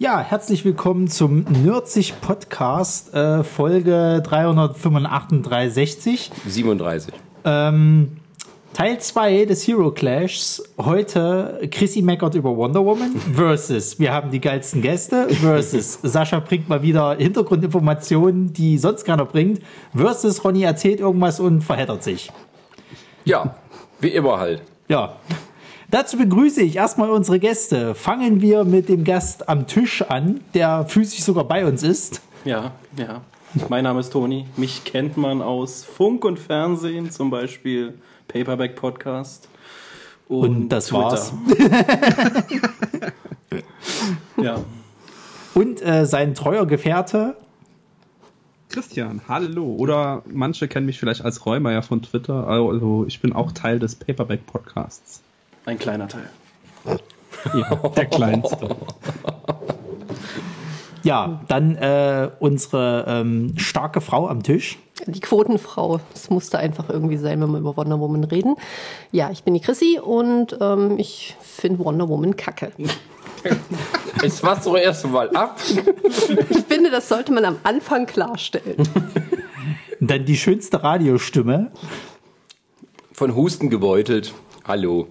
Ja, herzlich willkommen zum Nerdsich Podcast, äh, Folge 385 360. 37. Ähm, Teil 2 des Hero Clashs. Heute Chrissy meckert über Wonder Woman versus wir haben die geilsten Gäste versus Sascha bringt mal wieder Hintergrundinformationen, die sonst keiner bringt versus Ronny erzählt irgendwas und verheddert sich. Ja, wie immer halt. Ja. Dazu begrüße ich erstmal unsere Gäste. Fangen wir mit dem Gast am Tisch an, der physisch sogar bei uns ist. Ja, ja. Mein Name ist Toni. Mich kennt man aus Funk und Fernsehen, zum Beispiel Paperback Podcast. Und, und das Twitter. war's. ja. Und äh, sein treuer Gefährte. Christian, hallo. Oder manche kennen mich vielleicht als Räumer von Twitter. Also ich bin auch Teil des Paperback Podcasts. Ein kleiner Teil. Ja, der kleinste. Ja, dann äh, unsere ähm, starke Frau am Tisch. Die Quotenfrau. Das musste einfach irgendwie sein, wenn wir über Wonder Woman reden. Ja, ich bin die Chrissy und ähm, ich finde Wonder Woman kacke. Jetzt machst du erst mal ab. Ich finde, das sollte man am Anfang klarstellen. Dann die schönste Radiostimme. Von Husten gebeutelt. Hallo.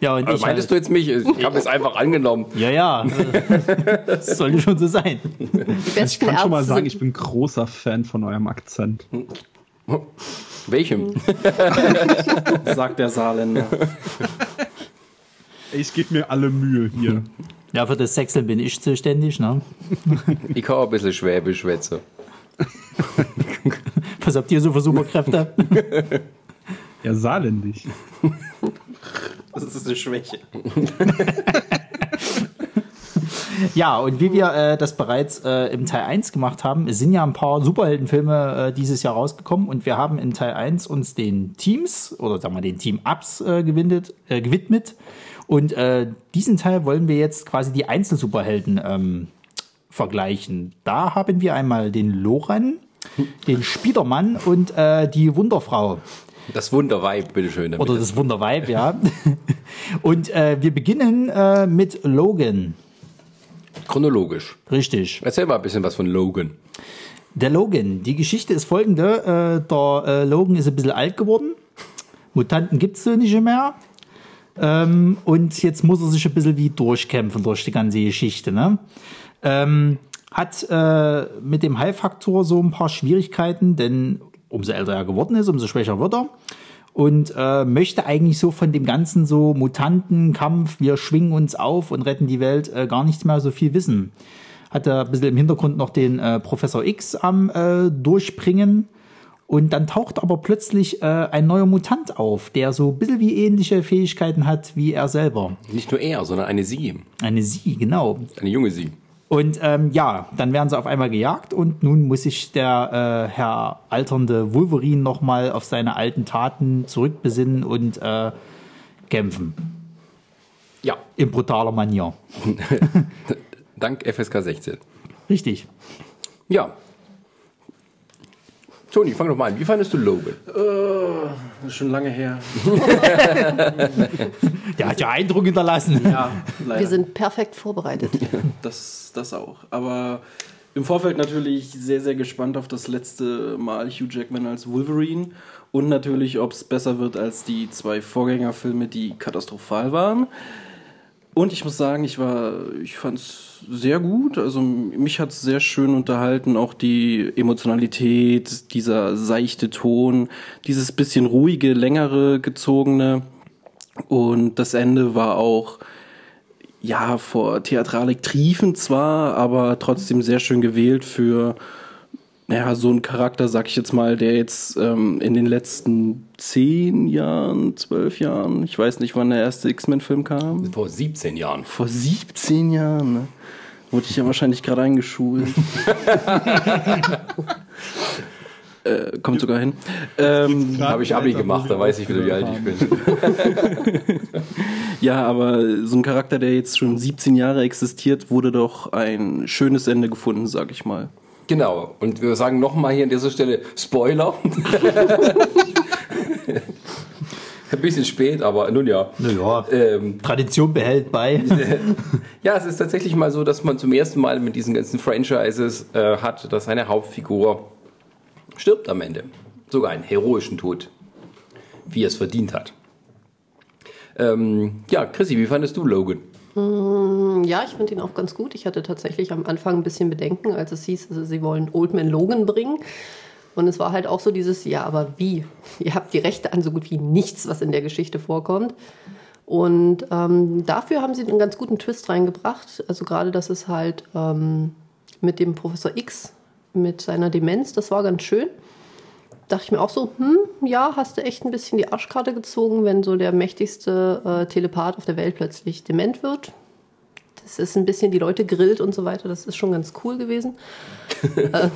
Ja, und Aber meintest halt. du jetzt mich? Ich habe es einfach angenommen. Ja, ja. Das sollte schon so sein. ich kann schon mal sagen, ich bin großer Fan von eurem Akzent. Welchem? Sagt der Saarländer. Ich gebe mir alle Mühe hier. Ja, für das Sechseln bin ich zuständig, ne? Ich kann auch ein bisschen Schwäbisch schwätzen. Was habt ihr so für Superkräfte? Ja, saarländisch. Das ist eine Schwäche. ja, und wie wir äh, das bereits äh, im Teil 1 gemacht haben, sind ja ein paar Superheldenfilme äh, dieses Jahr rausgekommen und wir haben in Teil 1 uns den Teams oder sagen wir den Team-Ups äh, gewidmet, äh, gewidmet. Und äh, diesen Teil wollen wir jetzt quasi die Einzelsuperhelden ähm, vergleichen. Da haben wir einmal den Loran, den Spiedermann und die Wunderfrau. Das Wunderweib, bitteschön. Oder das Wunderweib, ja. Und äh, wir beginnen äh, mit Logan. Chronologisch. Richtig. Erzähl mal ein bisschen was von Logan. Der Logan. Die Geschichte ist folgende. Äh, der äh, Logan ist ein bisschen alt geworden. Mutanten gibt es so nicht mehr. Ähm, und jetzt muss er sich ein bisschen wie durchkämpfen durch die ganze Geschichte. Ne? Ähm, hat äh, mit dem Heilfaktor so ein paar Schwierigkeiten, denn umso älter er geworden ist, umso schwächer wird er. Und äh, möchte eigentlich so von dem ganzen so Mutantenkampf, wir schwingen uns auf und retten die Welt, äh, gar nichts mehr so viel wissen. Hat er ein bisschen im Hintergrund noch den äh, Professor X am äh, Durchbringen. Und dann taucht aber plötzlich äh, ein neuer Mutant auf, der so ein bisschen wie ähnliche Fähigkeiten hat wie er selber. Nicht nur er, sondern eine sie. Eine sie, genau. Eine junge sie. Und ähm, ja, dann werden sie auf einmal gejagt und nun muss sich der äh, Herr alternde Wolverine nochmal auf seine alten Taten zurückbesinnen und äh, kämpfen. Ja. In brutaler Manier. Dank FSK 16. Richtig. Ja, Toni, fang doch mal an. Wie fandest du Logan? Uh, das ist schon lange her. Der hat ja Eindruck hinterlassen. Ja, leider. Wir sind perfekt vorbereitet. Das, das auch. Aber im Vorfeld natürlich sehr, sehr gespannt auf das letzte Mal Hugh Jackman als Wolverine. Und natürlich, ob es besser wird als die zwei Vorgängerfilme, die katastrophal waren. Und ich muss sagen, ich war, ich fand es sehr gut. Also mich hat es sehr schön unterhalten. Auch die Emotionalität, dieser seichte Ton, dieses bisschen ruhige, längere gezogene. Und das Ende war auch, ja, vor Theatralik triefend zwar, aber trotzdem sehr schön gewählt für naja, so ein Charakter, sag ich jetzt mal, der jetzt ähm, in den letzten zehn Jahren, zwölf Jahren, ich weiß nicht, wann der erste X-Men-Film kam. Vor 17 Jahren. Vor 17 Jahren, ne? Wurde ich ja wahrscheinlich gerade eingeschult. äh, kommt sogar hin. Ähm, Habe ich Abi gemacht, da weiß ich wieder, wie alt ich bin. ja, aber so ein Charakter, der jetzt schon 17 Jahre existiert, wurde doch ein schönes Ende gefunden, sag ich mal. Genau. Und wir sagen nochmal hier an dieser Stelle Spoiler. Ein bisschen spät, aber nun ja. Naja, ähm, Tradition behält bei. ja, es ist tatsächlich mal so, dass man zum ersten Mal mit diesen ganzen Franchises äh, hat, dass eine Hauptfigur stirbt am Ende. Sogar einen heroischen Tod, wie er es verdient hat. Ähm, ja, Chrissy, wie fandest du Logan? Mm, ja, ich finde ihn auch ganz gut. Ich hatte tatsächlich am Anfang ein bisschen Bedenken, als es hieß, also sie wollen Old Man Logan bringen. Und es war halt auch so dieses, ja, aber wie? Ihr habt die Rechte an so gut wie nichts, was in der Geschichte vorkommt. Und ähm, dafür haben sie einen ganz guten Twist reingebracht. Also gerade, dass es halt ähm, mit dem Professor X, mit seiner Demenz, das war ganz schön. Dachte ich mir auch so, hm, ja, hast du echt ein bisschen die Arschkarte gezogen, wenn so der mächtigste äh, Telepath auf der Welt plötzlich dement wird. Das ist ein bisschen die Leute grillt und so weiter. Das ist schon ganz cool gewesen. äh,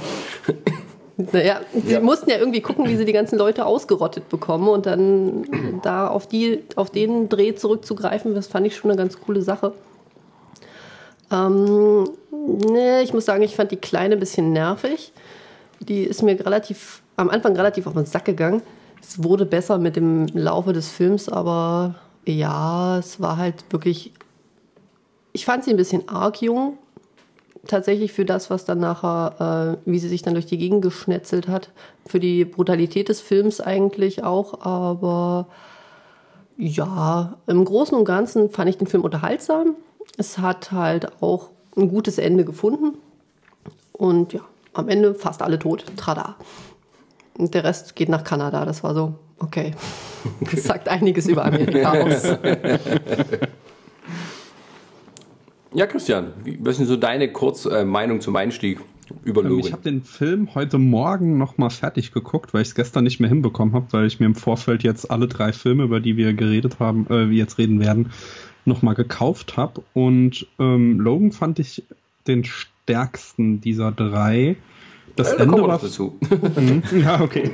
naja, sie ja. mussten ja irgendwie gucken, wie sie die ganzen Leute ausgerottet bekommen und dann da auf, die, auf den Dreh zurückzugreifen, das fand ich schon eine ganz coole Sache. Ähm, ne, ich muss sagen, ich fand die Kleine ein bisschen nervig. Die ist mir relativ, am Anfang relativ auf den Sack gegangen. Es wurde besser mit dem Laufe des Films, aber ja, es war halt wirklich. Ich fand sie ein bisschen arg jung, tatsächlich für das, was dann nachher, äh, wie sie sich dann durch die Gegend geschnetzelt hat, für die Brutalität des Films eigentlich auch, aber ja, im Großen und Ganzen fand ich den Film unterhaltsam. Es hat halt auch ein gutes Ende gefunden und ja, am Ende fast alle tot, trada. Und der Rest geht nach Kanada, das war so, okay. Das sagt einiges über Amerika aus. Ja, Christian, was ist so deine Kurzmeinung äh, zum Einstieg über ähm, Logan? Ich habe den Film heute Morgen nochmal fertig geguckt, weil ich es gestern nicht mehr hinbekommen habe, weil ich mir im Vorfeld jetzt alle drei Filme, über die wir geredet haben, äh, wir jetzt reden werden, nochmal gekauft habe. Und ähm, Logan fand ich den stärksten dieser drei. Das ja, Ende war dazu. Ja, okay.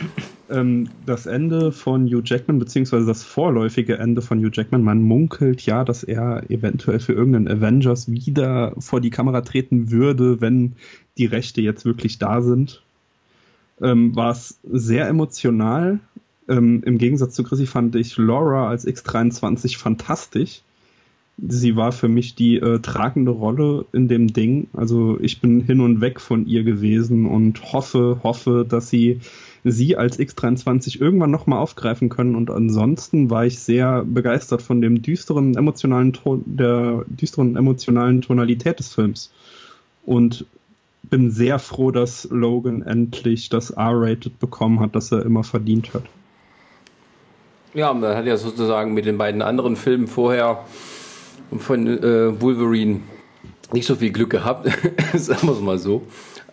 ähm, das Ende von Hugh Jackman, beziehungsweise das vorläufige Ende von Hugh Jackman, man munkelt ja, dass er eventuell für irgendeinen Avengers wieder vor die Kamera treten würde, wenn die Rechte jetzt wirklich da sind. Ähm, war es sehr emotional. Ähm, Im Gegensatz zu Chrissy fand ich Laura als X23 fantastisch sie war für mich die äh, tragende Rolle in dem Ding. Also ich bin hin und weg von ihr gewesen und hoffe, hoffe, dass sie sie als X23 irgendwann nochmal aufgreifen können. Und ansonsten war ich sehr begeistert von dem düsteren emotionalen Ton, der düsteren emotionalen Tonalität des Films. Und bin sehr froh, dass Logan endlich das R-Rated bekommen hat, das er immer verdient hat. Ja, man hat ja sozusagen mit den beiden anderen Filmen vorher von äh, Wolverine nicht so viel Glück gehabt, sagen wir es mal so.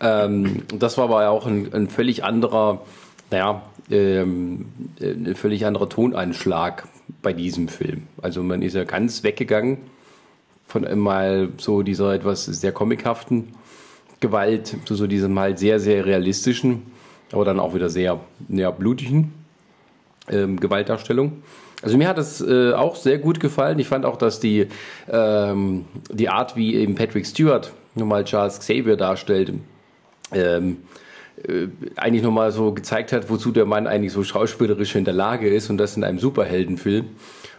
Ähm, das war aber auch ein, ein völlig anderer, naja, ähm, ein völlig anderer Tonanschlag bei diesem Film. Also man ist ja ganz weggegangen von mal so dieser etwas sehr comichaften Gewalt zu so diesem halt sehr, sehr realistischen, aber dann auch wieder sehr, sehr blutigen ähm, Gewaltdarstellung. Also mir hat es äh, auch sehr gut gefallen. Ich fand auch, dass die, ähm, die Art, wie eben Patrick Stewart nochmal Charles Xavier darstellt, ähm, äh, eigentlich nochmal so gezeigt hat, wozu der Mann eigentlich so schauspielerisch in der Lage ist und das in einem Superheldenfilm.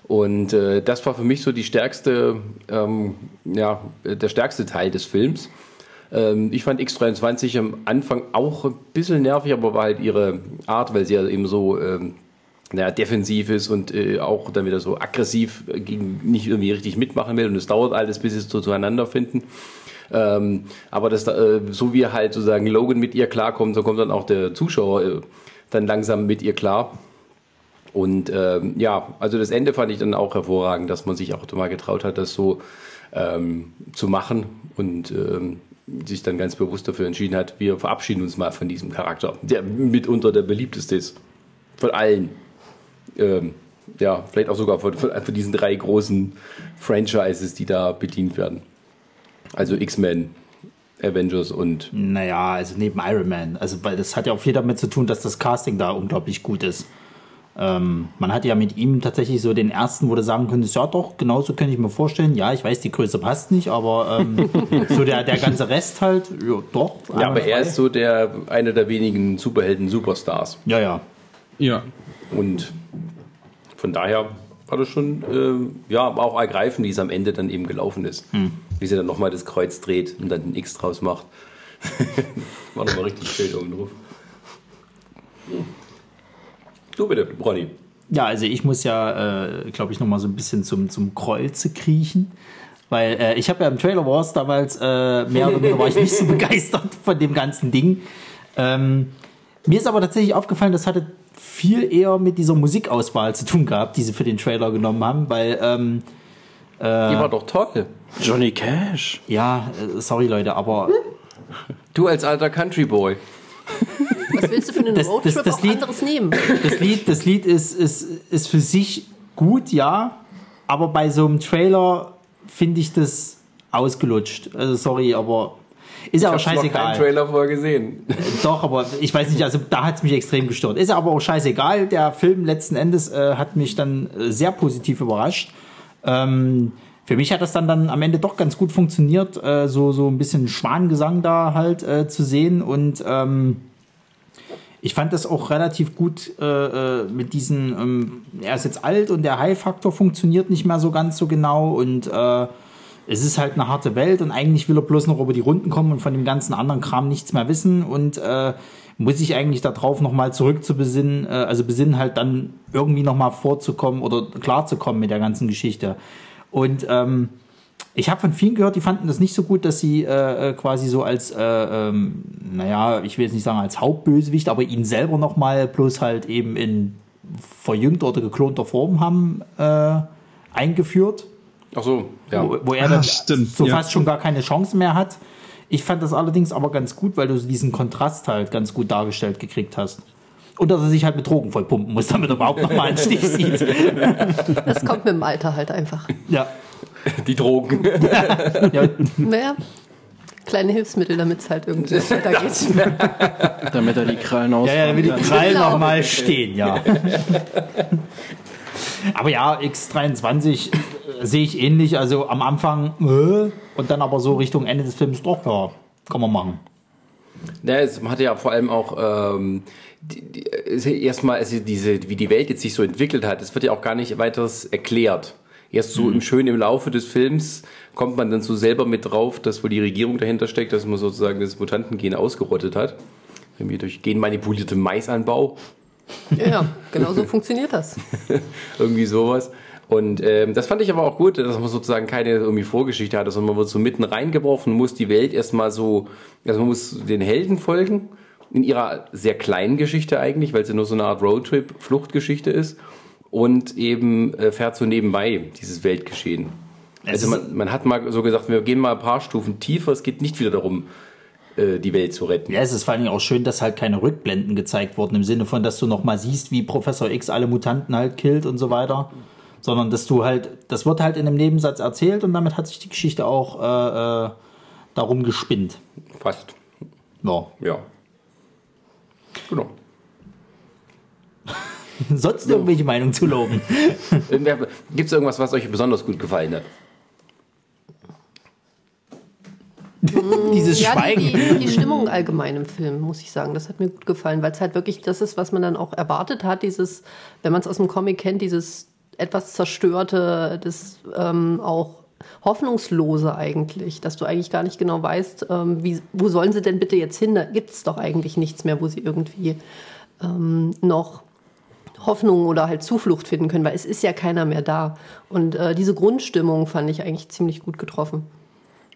Und äh, das war für mich so die stärkste, ähm, ja, der stärkste Teil des Films. Ähm, ich fand X23 am Anfang auch ein bisschen nervig, aber war halt ihre Art, weil sie ja eben so ähm, naja, defensiv ist und äh, auch dann wieder so aggressiv gegen nicht irgendwie richtig mitmachen will und es dauert alles, bis sie es so zueinander finden. Ähm, aber das, äh, so wie halt sozusagen Logan mit ihr klarkommt, so kommt dann auch der Zuschauer äh, dann langsam mit ihr klar. Und ähm, ja, also das Ende fand ich dann auch hervorragend, dass man sich auch mal getraut hat, das so ähm, zu machen und ähm, sich dann ganz bewusst dafür entschieden hat, wir verabschieden uns mal von diesem Charakter, der mitunter der beliebteste ist. Von allen ähm, ja, vielleicht auch sogar von, von, von diesen drei großen Franchises, die da bedient werden. Also X-Men, Avengers und. Naja, also neben Iron Man. Also, weil das hat ja auch viel damit zu tun, dass das Casting da unglaublich gut ist. Ähm, man hat ja mit ihm tatsächlich so den ersten, wo du sagen könntest, ja doch, genauso könnte ich mir vorstellen. Ja, ich weiß, die Größe passt nicht, aber ähm, so der, der ganze Rest halt, ja, doch. Ja, aber er ist so der, einer der wenigen Superhelden-Superstars. Ja, ja. Ja. Und von daher war das schon, äh, ja, aber auch ergreifend, wie es am Ende dann eben gelaufen ist. Wie sie dann nochmal das Kreuz dreht und dann ein X draus macht. war nochmal richtig schön oben drauf. Du bitte, Ronny. Ja, also ich muss ja, äh, glaube ich, noch mal so ein bisschen zum, zum Kreuze kriechen. Weil äh, ich habe ja im Trailer Wars damals äh, mehr oder weniger war ich nicht so begeistert von dem ganzen Ding. Ähm, mir ist aber tatsächlich aufgefallen, das hatte viel eher mit dieser Musikauswahl zu tun gehabt, die sie für den Trailer genommen haben, weil ähm, Die war doch toll. Johnny Cash. ja, äh, sorry Leute, aber Du als alter Country Boy. Was willst du für einen Das- Roadtrip das- das auch Lied- anderes nehmen? das Lied, das Lied ist, ist, ist für sich gut, ja, aber bei so einem Trailer finde ich das ausgelutscht. Also sorry, aber ist ja auch Ich hab's noch keinen scheißegal. Trailer vorher gesehen. Doch, aber ich weiß nicht, also da hat es mich extrem gestört. Ist aber auch scheißegal. Der Film letzten Endes äh, hat mich dann äh, sehr positiv überrascht. Ähm, für mich hat das dann, dann am Ende doch ganz gut funktioniert, äh, so, so ein bisschen Schwanengesang da halt äh, zu sehen. Und ähm, ich fand das auch relativ gut äh, äh, mit diesen, ähm, er ist jetzt alt und der High-Faktor funktioniert nicht mehr so ganz so genau und äh, es ist halt eine harte Welt und eigentlich will er bloß noch über die Runden kommen und von dem ganzen anderen Kram nichts mehr wissen und äh, muss sich eigentlich darauf nochmal zurück zu besinnen, äh, also besinnen halt dann irgendwie nochmal vorzukommen oder klarzukommen mit der ganzen Geschichte. Und ähm, ich habe von vielen gehört, die fanden das nicht so gut, dass sie äh, äh, quasi so als, äh, ähm, naja, ich will jetzt nicht sagen als Hauptbösewicht, aber ihn selber nochmal bloß halt eben in verjüngter oder geklonter Form haben äh, eingeführt, Ach so, ja. wo, wo er Ah, dann stimmt, so ja. fast schon gar keine Chance mehr hat. Ich fand das allerdings aber ganz gut, weil du so diesen Kontrast halt ganz gut dargestellt gekriegt hast. Und dass er sich halt mit Drogen vollpumpen muss, damit er überhaupt nochmal einen Stich sieht. Das kommt mit dem Alter halt einfach. Ja. Die Drogen. ja. Naja, kleine Hilfsmittel, damit es halt irgendwie weitergeht. Damit er die Krallen aus. Ja, ja, damit die Krallen Genau. noch mal stehen, ja. aber ja, X23 äh, sehe ich ähnlich. Also am Anfang äh, und dann aber so Richtung Ende des Films doch, ja, kann man machen. Ja, es hat ja vor allem auch ähm, die, die, erstmal, also diese, wie die Welt jetzt sich so entwickelt hat, es wird ja auch gar nicht weiteres erklärt. Erst so im schön im Laufe des Films kommt man dann so selber mit drauf, dass wohl die Regierung dahinter steckt, dass man sozusagen das Mutantengen ausgerottet hat. Irgendwie durch genmanipulierte Maisanbau. Ja, ja, genau so funktioniert das. irgendwie sowas. Und ähm, das fand ich aber auch gut, dass man sozusagen keine irgendwie Vorgeschichte hatte, sondern man wird so mitten reingeworfen, muss die Welt erstmal so, also man muss den Helden folgen, in ihrer sehr kleinen Geschichte eigentlich, weil sie nur so eine Art Roadtrip-Fluchtgeschichte ist und eben äh, fährt so nebenbei dieses Weltgeschehen. Es Also man, man hat mal so gesagt, wir gehen mal ein paar Stufen tiefer, es geht nicht wieder darum, äh, die Welt zu retten. Ja, es ist vor allen Dingen auch schön, dass halt keine Rückblenden gezeigt wurden, im Sinne von, dass du noch mal siehst, wie Professor X alle Mutanten halt killt und so weiter. Sondern dass du halt, das wird halt in einem Nebensatz erzählt und damit hat sich die Geschichte auch äh, äh, darum gespinnt. Fast. Ja. Ja. Genau. Sonst irgendwelche Meinungen zu loben. Gibt es irgendwas, was euch besonders gut gefallen hat? Dieses Ja, Schweigen. die, die, die Stimmung allgemein im Film, muss ich sagen, das hat mir gut gefallen, weil es halt wirklich das ist, was man dann auch erwartet hat, dieses, wenn man es aus dem Comic kennt, dieses etwas zerstörte, das ähm, auch hoffnungslose eigentlich, dass du eigentlich gar nicht genau weißt, ähm, wie, wo sollen sie denn bitte jetzt hin? Da gibt es doch eigentlich nichts mehr, wo sie irgendwie ähm, noch Hoffnung oder halt Zuflucht finden können, weil es ist ja keiner mehr da. Und äh, diese Grundstimmung fand ich eigentlich ziemlich gut getroffen.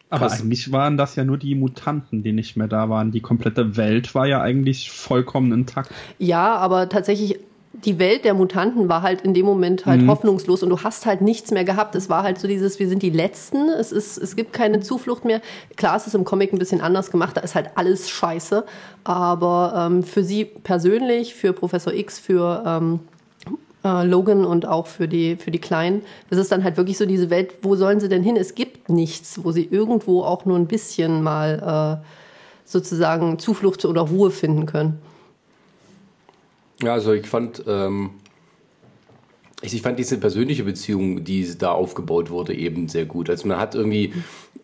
Aber Krass. eigentlich waren das ja nur die Mutanten, die nicht mehr da waren. Die komplette Welt war ja eigentlich vollkommen intakt. Ja, aber tatsächlich, die Welt der Mutanten war halt in dem Moment halt hoffnungslos und du hast halt nichts mehr gehabt. Es war halt so dieses, wir sind die Letzten, es, ist, es gibt keine Zuflucht mehr. Klar, es ist im Comic ein bisschen anders gemacht, da ist halt alles scheiße. Aber ähm, für sie persönlich, für Professor X, für ähm, äh, Logan und auch für die, für die Kleinen, das ist dann halt wirklich so diese Welt, wo sollen sie denn hin? Es gibt nichts, wo sie irgendwo auch nur ein bisschen mal äh, sozusagen Zuflucht oder Ruhe finden können. Ja, also ich fand, ähm, ich, fand diese persönliche Beziehung, die da aufgebaut wurde, eben sehr gut. Also man hat irgendwie,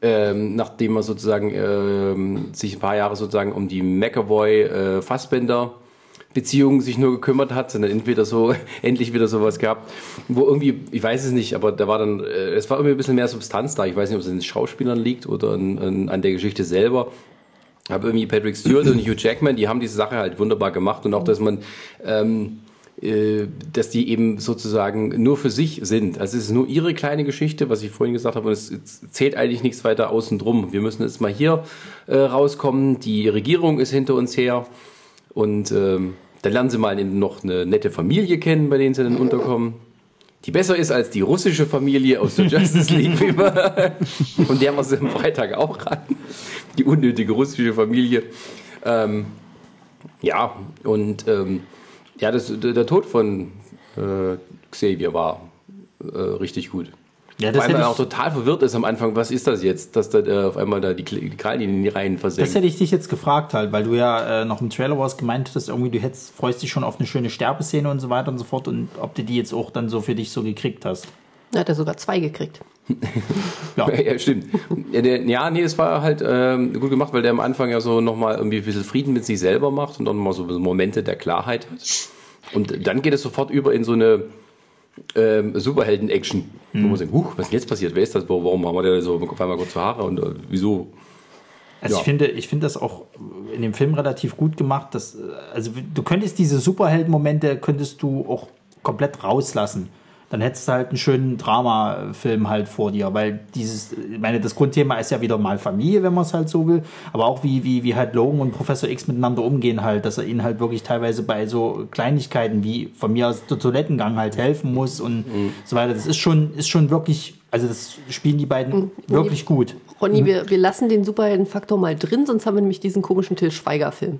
ähm, nachdem man sozusagen ähm, sich ein paar Jahre sozusagen um die McAvoy äh, Fassbender Beziehungen sich nur gekümmert hat, sondern entweder so, endlich wieder sowas gehabt, wo irgendwie, ich weiß es nicht, aber da war dann, äh, es war irgendwie ein bisschen mehr Substanz da. Ich weiß nicht, ob es an den Schauspielern liegt oder an, an der Geschichte selber. Aber irgendwie Patrick Stewart und Hugh Jackman, die haben diese Sache halt wunderbar gemacht und auch, dass man, ähm, äh, dass die eben sozusagen nur für sich sind. Also es ist nur ihre kleine Geschichte, was ich vorhin gesagt habe, und es, zählt eigentlich nichts weiter außen drum. Wir müssen jetzt mal hier äh, rauskommen. Die Regierung ist hinter uns her und ähm, dann lernen sie mal eben noch eine nette Familie kennen, bei denen sie dann unterkommen. Die besser ist als die russische Familie aus der Justice League. wie und der haben wir sie am Freitag auch ran. Die unnötige russische Familie. Ähm, ja, und ähm, ja, das, der, Tod von äh, Xavier war äh, richtig gut. Ja, das hätte, er auch total verwirrt ist am Anfang, was ist das jetzt, dass da äh, auf einmal da die, die Krallen in die Reihen das versenkt. hätte ich dich jetzt gefragt halt, weil du ja äh, noch im Trailer warst, gemeint hattest, irgendwie du hättest, freust dich schon auf eine schöne Sterbeszene und so weiter und so fort und ob du die jetzt auch dann so für dich so gekriegt hast. Da hat er sogar zwei gekriegt. Ja. Ja, stimmt. Ja, der, ja, nee, es war halt ähm, gut gemacht, weil der am Anfang ja so nochmal irgendwie ein bisschen Frieden mit sich selber macht und dann nochmal so Momente der Klarheit hat. Und dann geht es sofort über in so eine ähm, Superhelden-Action, wo man sagt, huch, was ist denn jetzt passiert? Wer ist das? Warum haben wir da so auf einmal kurze Haare und äh, wieso? Also Ja. ich finde, ich finde das auch in dem Film relativ gut gemacht. Dass, äh, also du könntest diese Superhelden-Momente könntest du auch komplett rauslassen. Dann hättest du halt einen schönen Dramafilm halt vor dir, weil dieses, ich meine, das Grundthema ist ja wieder mal Familie, wenn man es halt so will, aber auch wie, wie, wie halt Logan und Professor X miteinander umgehen halt, dass er ihnen halt wirklich teilweise bei so Kleinigkeiten wie von mir aus der Toilettengang halt helfen muss und so weiter. Das ist schon, ist schon wirklich, also das spielen die beiden wirklich gut. Ronny, wir, wir lassen den Superheldenfaktor mal drin, sonst haben wir nämlich diesen komischen Till Schweiger-Film.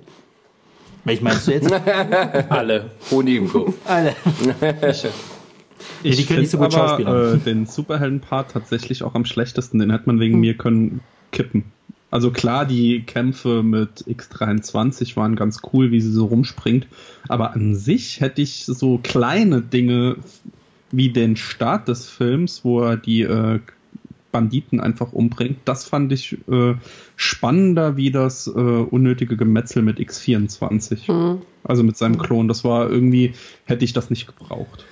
Welch meinst du jetzt? Alle. Honig im Kopf. Alle. Ich die nicht so find gut aber äh, den Superhelden-Part tatsächlich auch am schlechtesten. Den hätte man wegen mir können kippen. Also klar, die Kämpfe mit X23 waren ganz cool, wie sie so rumspringt. Aber an sich hätte ich so kleine Dinge wie den Start des Films, wo er die äh, Banditen einfach umbringt, das fand ich äh, spannender wie das äh, unnötige Gemetzel mit X24. Also mit seinem Klon. Das war irgendwie, hätte ich das nicht gebraucht.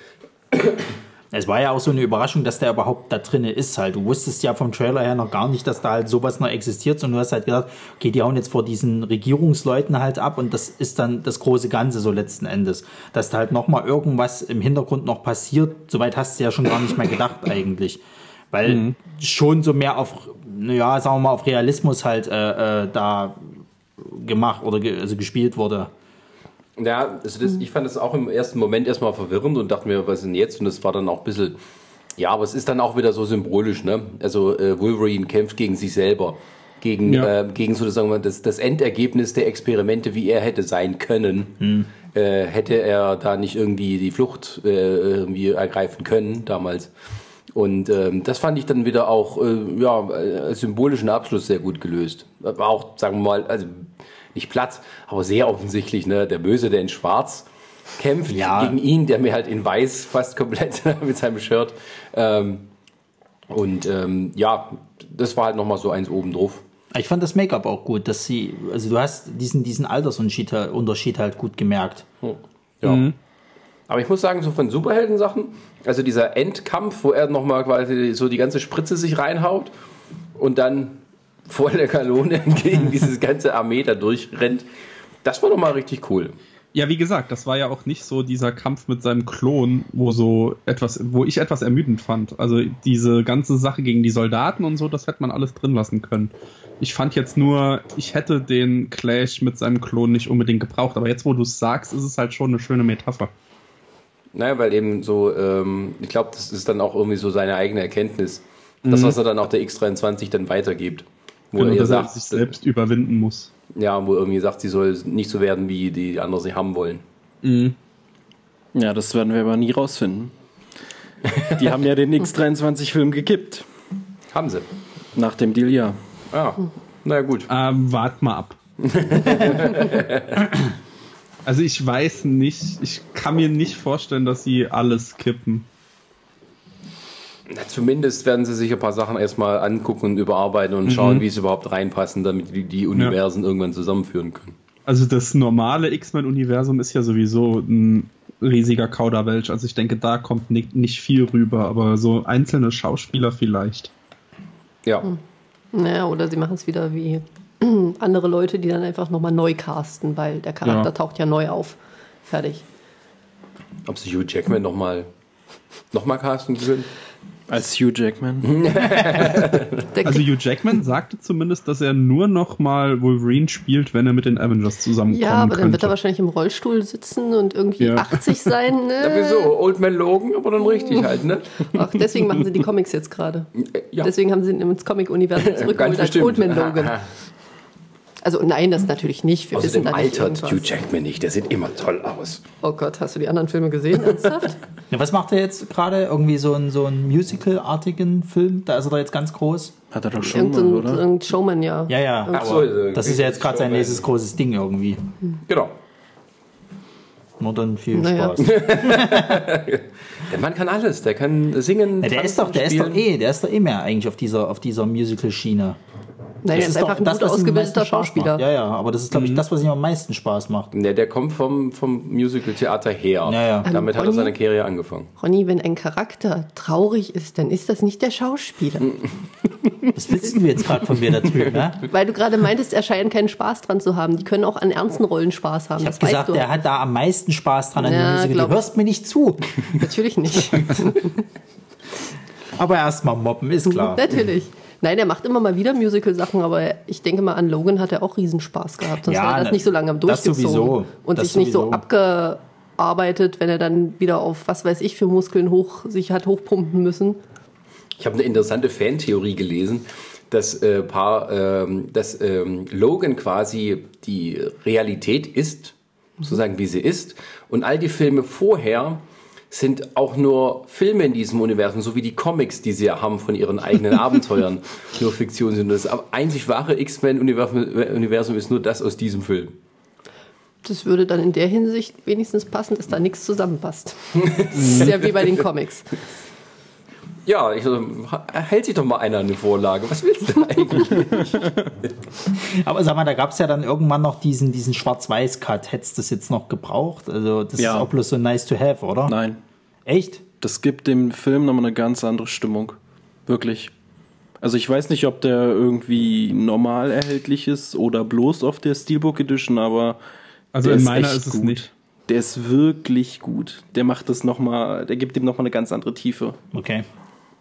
Es war ja auch so eine Überraschung, dass der überhaupt da drinne ist halt. Du wusstest ja vom Trailer her noch gar nicht, dass da halt sowas noch existiert, sondern du hast halt gedacht, okay, die hauen jetzt vor diesen Regierungsleuten halt ab und das ist dann das große Ganze so letzten Endes. Dass da halt nochmal irgendwas im Hintergrund noch passiert, soweit hast du ja schon gar nicht mehr gedacht eigentlich. Weil schon so mehr auf, naja, sagen wir mal, auf Realismus halt äh, äh, da gemacht oder ge also gespielt wurde. Ja, also das, ich fand das auch im ersten Moment erstmal verwirrend und dachte mir, was ist denn jetzt? Und das war dann auch ein bisschen, ja, aber es ist dann auch wieder so symbolisch, ne? Also äh, Wolverine kämpft gegen sich selber, gegen, Ja. äh, gegen sozusagen das, das Endergebnis der Experimente, wie er hätte sein können. Äh, hätte er da nicht irgendwie die Flucht äh, irgendwie ergreifen können damals. Und ähm, das fand ich dann wieder auch äh, ja, als symbolischen Abschluss sehr gut gelöst. War auch, sagen wir mal, also nicht platt, aber sehr offensichtlich, ne? Der Böse, der in Schwarz kämpft Ja. gegen ihn, der mir halt in Weiß fast komplett mit seinem Shirt. Ähm, und ähm, ja, das war halt nochmal so eins oben drauf. Ich fand das Make-up auch gut, dass sie, also du hast diesen, diesen Altersunterschied halt- Unterschied halt gut gemerkt. Ja. Aber ich muss sagen, so von Superhelden-Sachen, also dieser Endkampf, wo er nochmal quasi so die ganze Spritze sich reinhaut und dann vor der Kanone gegen dieses ganze Armee da durchrennt, das war nochmal richtig cool. Ja, wie gesagt, das war ja auch nicht so dieser Kampf mit seinem Klon, wo so etwas, wo ich etwas ermüdend fand. Also diese ganze Sache gegen die Soldaten und so, das hätte man alles drin lassen können. Ich fand jetzt nur, ich hätte den Clash mit seinem Klon nicht unbedingt gebraucht, aber jetzt, wo du es sagst, ist es halt schon eine schöne Metapher. Naja, weil eben so, ähm, ich glaube, das ist dann auch irgendwie so seine eigene Erkenntnis. Das, was er dann auch der X23 dann weitergibt. Wo Genau, er dass er sagt, sich selbst überwinden muss. ja, wo er irgendwie sagt, sie soll nicht so werden, wie die anderen sie haben wollen. Ja, das werden wir aber nie rausfinden. Die haben ja den X23-Film gekippt. Haben sie. Nach dem Deal, ja. Ja, na gut. Ähm, wart mal ab. also ich weiß nicht, ich kann mir nicht vorstellen, dass sie alles kippen. Na, zumindest werden sie sich ein paar Sachen erstmal angucken und überarbeiten und schauen, wie es überhaupt reinpassen, damit die, die Universen irgendwann zusammenführen können. Also das normale X-Men-Universum ist ja sowieso ein riesiger Kauderwelsch. Also ich denke, da kommt nicht, nicht viel rüber, aber so einzelne Schauspieler vielleicht. Ja. Naja, oder sie machen es wieder wie andere Leute, die dann einfach nochmal neu casten, weil der Charakter Ja. taucht ja neu auf. Fertig. Ob sie Hugh Jackman nochmal noch mal casten können? Als Hugh Jackman. Also Hugh Jackman sagte zumindest, dass er nur noch mal Wolverine spielt, wenn er mit den Avengers zusammenkommen ja, aber dann wird er wahrscheinlich im Rollstuhl sitzen und irgendwie Ja. 80 sein. Ja, Ne? wieso? Old Man Logan, aber dann richtig halt, ne? Ach, deswegen machen sie die Comics jetzt gerade. Ja. Deswegen haben sie ihn ins Comic-Universum zurückgeholt als Old Man Logan. Also nein, das natürlich nicht. Wir wissen Außerdem nicht altert Hugh. Jackman nicht, der sieht immer toll aus. Oh Gott, hast du die anderen Filme gesehen? Ernsthaft? Ja, was macht er jetzt gerade? Irgendwie so einen so einen Musical-artigen Film? Da ist er da jetzt ganz groß. Hat er doch schon mal, Irgendein oder? irgendein Showman, ja. Ja, ja. Ach so, äh, Das ist ja jetzt gerade sein Showman. nächstes großes Ding irgendwie. Genau. Nur dann viel Naja. Spaß. Der Mann kann alles. Der kann singen. Ja, der ist doch, der ist doch eh, der ist doch eh mehr eigentlich auf dieser, auf dieser Musical-Schiene. Nein, er ist einfach ein gut was ihm am ausgebildeter meisten Spaß Schauspieler. macht. Ja, ja, aber das ist, glaube ich, das, was ihm am meisten Spaß macht. Ne, der kommt vom, vom Musical-Theater her. Ja, ja. Damit hat er Ronny? seine Karriere angefangen. Ronny, wenn ein Charakter traurig ist, dann ist das nicht der Schauspieler. Was willst du jetzt gerade von mir da drüben, ne? Weil du gerade meintest, er scheint keinen Spaß dran zu haben. Die können auch an ernsten Rollen Spaß haben. Ich das habe gesagt, weißt du. der hat da am meisten Spaß dran an Ja, dem Musical. Du hörst mir nicht zu. Natürlich nicht. Aber erstmal mobben, ist klar. Natürlich. Nein, er macht immer mal wieder Musical-Sachen, aber ich denke mal, an Logan hat er auch Riesenspaß gehabt. Sonst Ja, wäre er das ne, nicht so lange am das Durchgezogen. sowieso. Und Das sich nicht so sowieso. abgearbeitet, wenn er dann wieder auf was weiß ich für Muskeln hoch, sich hat hochpumpen müssen. Ich habe eine interessante Fantheorie gelesen, dass, äh, paar, ähm, dass ähm, Logan quasi die Realität ist, sozusagen wie sie ist. Und all die Filme vorher sind auch nur Filme in diesem Universum, so wie die Comics, die sie ja haben von ihren eigenen Abenteuern, nur Fiktion sind. Das einzig wahre X-Men-Universum ist nur das aus diesem Film. Das würde dann in der Hinsicht wenigstens passen, dass da nichts zusammenpasst. Das ist ja wie bei den Comics. Ja, ich, also, hält sich doch mal einer eine Vorlage. Was willst du denn eigentlich? Aber sag mal, da gab es ja dann irgendwann noch diesen, diesen Schwarz-Weiß-Cut. Hättest du das jetzt noch gebraucht? Also, das Ja. ist auch bloß so nice to have, oder? Nein. Echt? Das gibt dem Film nochmal eine ganz andere Stimmung. Wirklich. Also ich weiß nicht, ob der irgendwie normal erhältlich ist oder bloß auf der Steelbook Edition, aber Also der in meiner echt ist es gut. nicht. Der ist wirklich gut. Der macht das nochmal, der gibt ihm nochmal eine ganz andere Tiefe. Okay.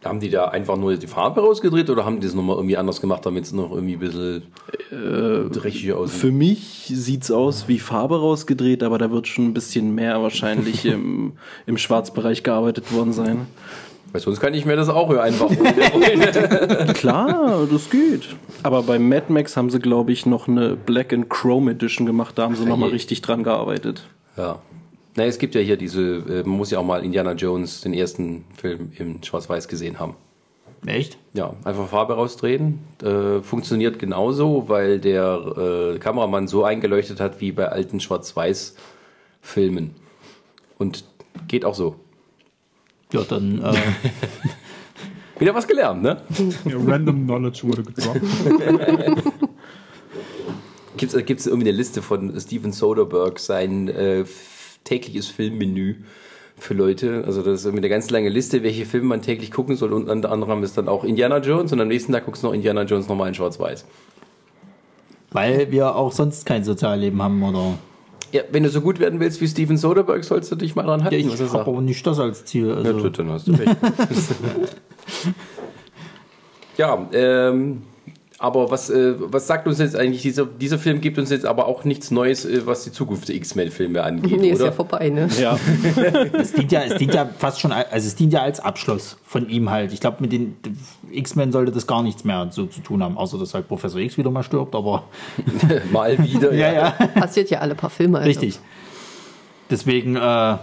Haben die da einfach nur die Farbe rausgedreht oder haben die das nochmal irgendwie anders gemacht, damit es noch irgendwie ein bisschen äh, dreckig aussieht? Für mich sieht's aus wie Farbe rausgedreht, aber da wird schon ein bisschen mehr wahrscheinlich im, im Schwarzbereich gearbeitet worden sein. Weil sonst kann ich mir das auch einfach. Klar, das geht. Aber bei Mad Max haben sie, glaube ich, noch eine Black and Chrome Edition gemacht. Da haben sie nochmal richtig dran gearbeitet. ja. Na, es gibt ja hier diese, äh, man muss ja auch mal Indiana Jones, den ersten Film in Schwarz-Weiß gesehen haben. Echt? Ja, einfach Farbe rausdrehen. Äh, funktioniert genauso, weil der äh, Kameramann so eingeleuchtet hat wie bei alten Schwarz-Weiß-Filmen. Und geht auch so. Ja, dann, äh, Wieder was gelernt, ne? Random Knowledge wurde gedroppt. Gibt es gibt's irgendwie eine Liste von Steven Soderbergh, sein äh, tägliches Filmmenü für Leute? Also das ist irgendwie eine ganz lange Liste, welche Filme man täglich gucken soll. Und unter anderem ist dann auch Indiana Jones und am nächsten Tag guckst du noch Indiana Jones nochmal in Schwarz-Weiß. weil wir auch sonst kein Sozialleben haben, oder? Ja, wenn du so gut werden willst wie Steven Soderbergh, sollst du dich mal dran halten, Ja, ich habe aber nicht das als Ziel. Ja, Also, gut, dann hast du recht. ja, ähm, aber was, äh, was sagt uns jetzt eigentlich, dieser, dieser Film gibt uns jetzt aber auch nichts Neues, äh, was die Zukunft der X-Men-Filme angeht, Nee, ist ja oder? vorbei, ne? Ja, es, dient ja, es dient ja fast schon, al- also es dient ja als Abschluss von ihm halt. Ich glaube, mit den X-Men sollte das gar nichts mehr so zu tun haben, außer dass halt Professor X wieder mal stirbt, aber Mal wieder. ja, ja, Passiert ja alle paar Filme. Also. richtig. Deswegen, äh,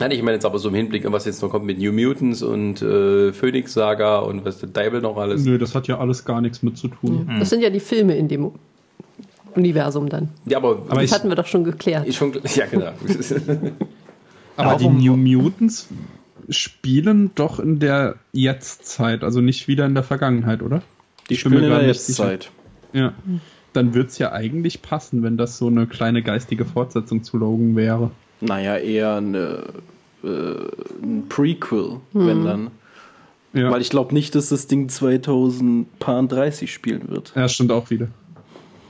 Nein, ich meine jetzt aber so im Hinblick was jetzt noch kommt mit New Mutants und äh, Phoenix Saga und was der Deibel noch alles. Nö, das hat ja alles gar nichts mit zu tun. Das sind ja die Filme in dem Universum dann. Ja, aber, Aber Das ich- hatten wir doch schon geklärt. ist schon ja genau. Aber die New Mutants spielen doch in der Jetztzeit, also nicht wieder in der Vergangenheit, oder? die Ich spielen in der. Jetztzeit. Ja. dann wird es ja eigentlich passen, wenn das so eine kleine geistige Fortsetzung zu Logan wäre. Naja, eher eine, äh, ein Prequel, wenn dann. Ja, Weil ich glaube nicht, dass das Ding 2030 spielen wird. ja stimmt auch wieder.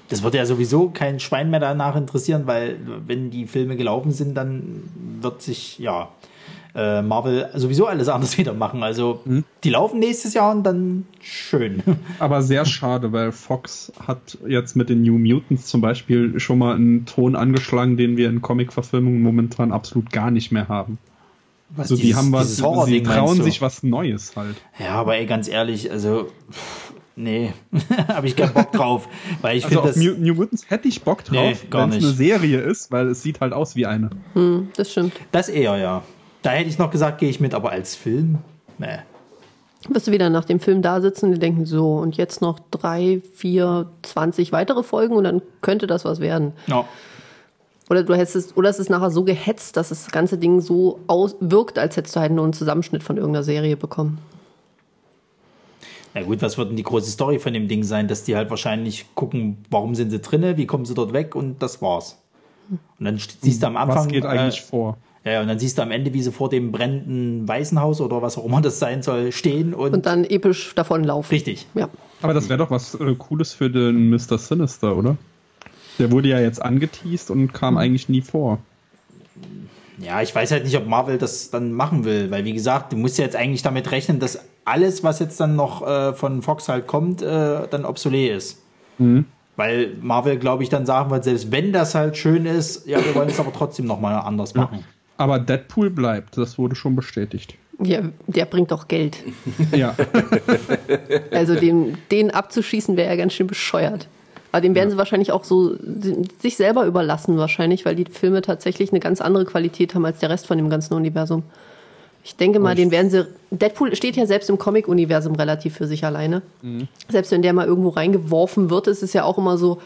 Das wird ja sowieso kein Schwein mehr danach interessieren, weil wenn die Filme gelaufen sind, dann wird sich, ja, äh, Marvel sowieso alles anders wieder machen. Also die laufen nächstes Jahr und dann schön. Aber sehr schade, weil Fox hat jetzt mit den New Mutants zum Beispiel schon mal einen Ton angeschlagen, den wir in Comic-Verfilmungen momentan absolut gar nicht mehr haben. Was, Also die haben was, dieses sie trauen sich was Neues halt. Ja, aber ey, ganz ehrlich, also pff, nee, habe ich keinen Bock drauf, weil ich Also finde auf das New, New Mutants hätte ich Bock Nee, drauf, gar wenn es eine Serie ist, weil es sieht halt aus wie eine. Das stimmt. das eher ja. Da hätte ich noch gesagt, gehe ich mit, aber als Film, nee. Wirst du wieder nach dem Film da sitzen und dir denken, so, und jetzt noch drei, vier, zwanzig weitere Folgen und dann könnte das was werden. Ja. Oder du hättest, oder es ist nachher so gehetzt, dass das ganze Ding so aus, wirkt, als hättest du halt nur einen Zusammenschnitt von irgendeiner Serie bekommen. Na gut, was wird denn die große Story von dem Ding sein, dass die halt wahrscheinlich gucken, warum sind sie drinne, wie kommen sie dort weg und das war's. Und dann siehst du am Anfang. was geht eigentlich äh, vor? Ja, ja, und dann siehst du am Ende, wie sie vor dem brennenden Waisenhaus oder was auch immer das sein soll, stehen und, Und dann episch davonlaufen. richtig. Ja. Aber das wäre doch was äh, Cooles für den Mr. Sinister, oder? Der wurde ja jetzt angeteased und kam Mhm. eigentlich nie vor. Ja, ich weiß halt nicht, ob Marvel das dann machen will, weil wie gesagt, du musst ja jetzt eigentlich damit rechnen, dass alles, was jetzt dann noch äh, von Fox halt kommt, äh, dann obsolet ist. Weil Marvel, glaube ich, dann sagen wird, selbst wenn das halt schön ist, ja, wir wollen es aber trotzdem nochmal anders machen. Aber Deadpool bleibt, das wurde schon bestätigt. ja, der bringt doch Geld. Ja, Also den, den abzuschießen wäre ja ganz schön bescheuert. Aber den werden sie wahrscheinlich auch so sich selber überlassen, wahrscheinlich, weil die Filme tatsächlich eine ganz andere Qualität haben als der Rest von dem ganzen Universum. Ich denke mal, den werden sie. Deadpool steht ja selbst im Comic-Universum relativ für sich alleine. Selbst wenn der mal irgendwo reingeworfen wird, ist es ja auch immer so,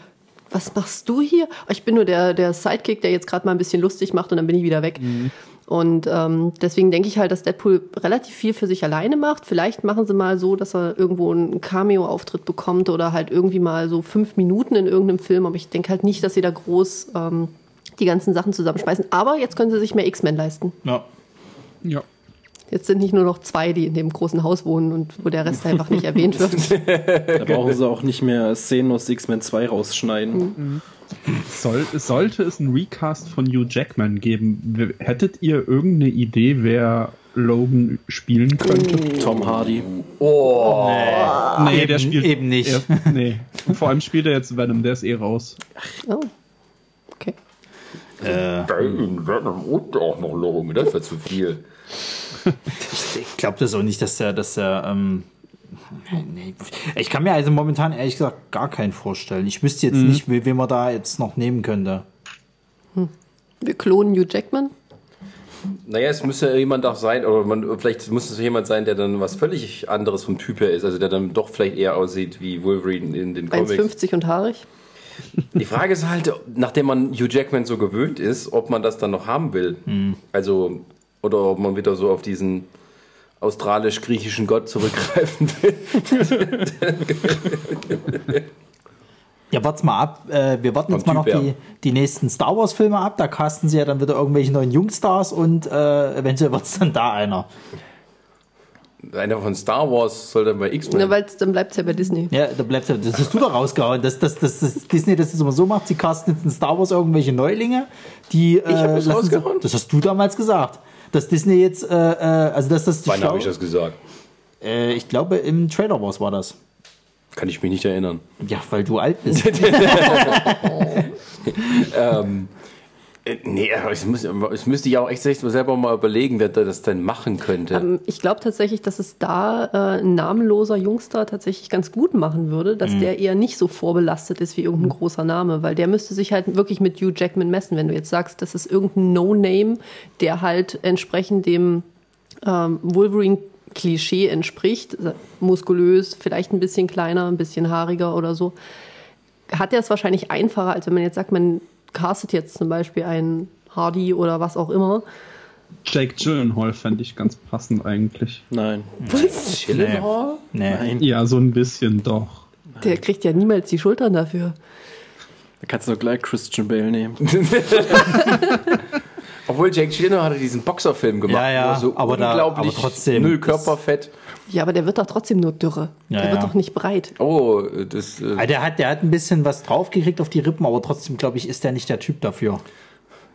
was machst du hier? Oh, Ich bin nur der, der Sidekick, der jetzt gerade mal ein bisschen lustig macht und dann bin ich wieder weg. Und ähm, deswegen denke ich halt, dass Deadpool relativ viel für sich alleine macht. Vielleicht machen sie mal so, dass er irgendwo einen Cameo-Auftritt bekommt oder halt irgendwie mal so fünf Minuten in irgendeinem Film. Aber ich denke halt nicht, dass sie da groß ähm, die ganzen Sachen zusammenschmeißen. Aber jetzt können sie sich mehr X-Men leisten. Ja. ja. Jetzt sind nicht nur noch zwei, die in dem großen Haus wohnen und wo der Rest einfach nicht erwähnt wird. Da brauchen sie auch nicht mehr Szenen aus X-Men 2 rausschneiden. Soll, sollte es einen Recast von Hugh Jackman geben, hättet ihr irgendeine Idee, wer Logan spielen könnte? Tom Hardy. nee, eben- der spielt eben nicht. Er, nee. Und vor allem spielt er jetzt Venom, der ist eh raus. Oh. Okay. Nein, Venom und auch noch Logan, das wäre zu viel. Ich glaube das auch nicht, dass der, dass der, ähm, nee. ich kann mir also momentan ehrlich gesagt gar keinen vorstellen. Ich wüsste jetzt nicht, wie- wen man da jetzt noch nehmen könnte. Wir klonen Hugh Jackman. Naja, es müsste ja jemand auch sein, oder man, vielleicht muss es jemand sein, der dann was völlig anderes vom Typ her ist, also der dann doch vielleicht eher aussieht wie Wolverine in den Comics. 1,50 und haarig. Die Frage ist halt, nachdem man Hugh Jackman so gewöhnt ist, ob man das dann noch haben will. Also, oder ob man wieder so auf diesen australisch-griechischen Gott zurückgreifen will. Ja, wart's mal ab. Äh, wir warten jetzt mal Vom noch Typ die, her. die nächsten Star Wars Filme ab. Da casten sie ja dann wieder irgendwelche neuen Jungstars und äh, eventuell wird's dann da einer. Einer von Star Wars soll dann bei Na, X-Men. weil dann bleibt es ja bei Disney. Ja, da bleibt das hast du da rausgehauen. Das, das, das, das Disney das immer so macht, sie casten jetzt in Star Wars irgendwelche Neulinge, die. Äh, hab das lassen sie- rausgehauen? Das hast du damals gesagt. Dass Disney jetzt, äh, äh, also dass das. Wann habe ich das gesagt? Äh, ich glaube, im Trailer Wars war das. Kann ich mich nicht erinnern. Ja, weil du alt bist. ähm, äh, nee, aber es, muss, es müsste ich auch echt selber mal überlegen, wer da das denn machen könnte. Ähm, Ich glaube tatsächlich, dass es da äh, ein namenloser Jungstar tatsächlich ganz gut machen würde, dass der eher nicht so vorbelastet ist wie irgendein großer Name, weil der müsste sich halt wirklich mit Hugh Jackman messen. Wenn du jetzt sagst, das ist irgendein No-Name, der halt entsprechend dem ähm, Wolverine-Klischee entspricht, äh, muskulös, vielleicht ein bisschen kleiner, ein bisschen haariger oder so, hat er es wahrscheinlich einfacher, als wenn man jetzt sagt, man castet jetzt zum Beispiel einen Hardy oder was auch immer. Jake Gyllenhaal fände ich ganz passend eigentlich. Nein. nee. nee. Nein. Ja, so ein bisschen doch. Der kriegt ja niemals die Schultern dafür. Da kannst du gleich Christian Bale nehmen. Obwohl Jake Gyllenhaal hat diesen Boxerfilm gemacht. Ja, ja, so aber da- unglaublich aber trotzdem, null Körperfett. Ja, aber der wird doch trotzdem nur dürre. Ja, der ja. wird doch nicht breit. Oh, das. Äh, Ah, Der hat, der hat ein bisschen was draufgekriegt auf die Rippen, aber trotzdem, glaube ich, ist der nicht der Typ dafür.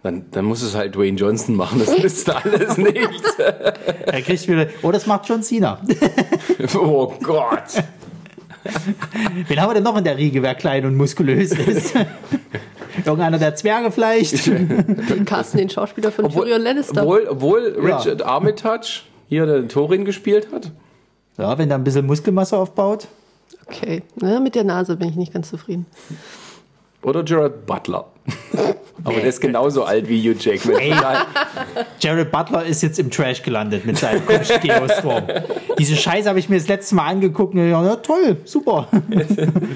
dann, dann muss es halt Dwayne Johnson machen. Das nützt alles nichts. Er kriegt wieder. Oh, das macht John Cena. oh Gott. Wen haben wir denn noch in der Riege, wer klein und muskulös ist? Irgendeiner der Zwerge vielleicht? Den casten den Schauspieler von Tyrion Lannister. obwohl, obwohl Ja. Richard Armitage hier der Thorin gespielt hat. Ja, wenn er ein bisschen Muskelmasse aufbaut. Okay, ja, mit der Nase bin ich nicht ganz zufrieden. Oder Gerard Butler. Aber der ist genauso alt wie Hugh Jackman. Ja, Jared Butler ist jetzt im Trash gelandet mit seinem komischen Geostorm. Diese Scheiße habe ich mir das letzte Mal angeguckt und ja, ja, toll, super.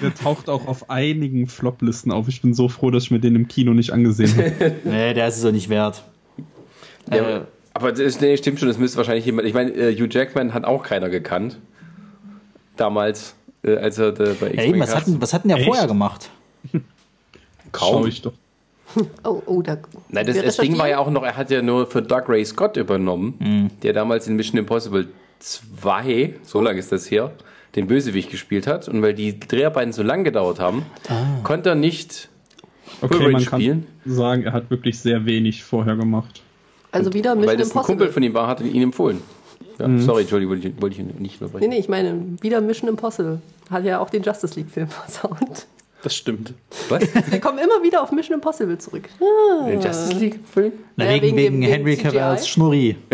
Der taucht auch auf einigen Floplisten auf. Ich bin so froh, dass ich mir den im Kino nicht angesehen habe. Nee, der ist es doch nicht wert. Ja, aber das nee, stimmt schon, das müsste wahrscheinlich jemand. Ich meine, äh, Hugh Jackman hat auch keiner gekannt. Damals, äh, als er da bei Ja, eben, was hat, denn- was hat denn der Echt? vorher gemacht? Kaum. Schau ich doch. Oh, oh, da. Nein, das, das Ding war ja auch noch, er hat ja nur für Doug Ray Scott übernommen, Mhm. der damals in Mission Impossible 2, so lange ist das her, den Bösewicht gespielt hat. Und weil die Dreharbeiten so lang gedauert haben, Ah. konnte er nicht Okay, Wolverine man kann spielen? sagen, er hat wirklich sehr wenig vorher gemacht. Also wieder weil Mission das ein Impossible. Kumpel von ihm war, hat ihn empfohlen. Ja, Mhm. Sorry, Entschuldigung, wollte ich, wollte ich nicht Nee, unterbrechen. nee, ich meine, wieder Mission Impossible. Hat ja auch den Justice League-Film versaut. Das stimmt. Was? Wir kommen immer wieder auf Mission Impossible zurück. Den Justice League-Film? Na, Ja, wegen, wegen wegen, Henry? Cavills Schnurri.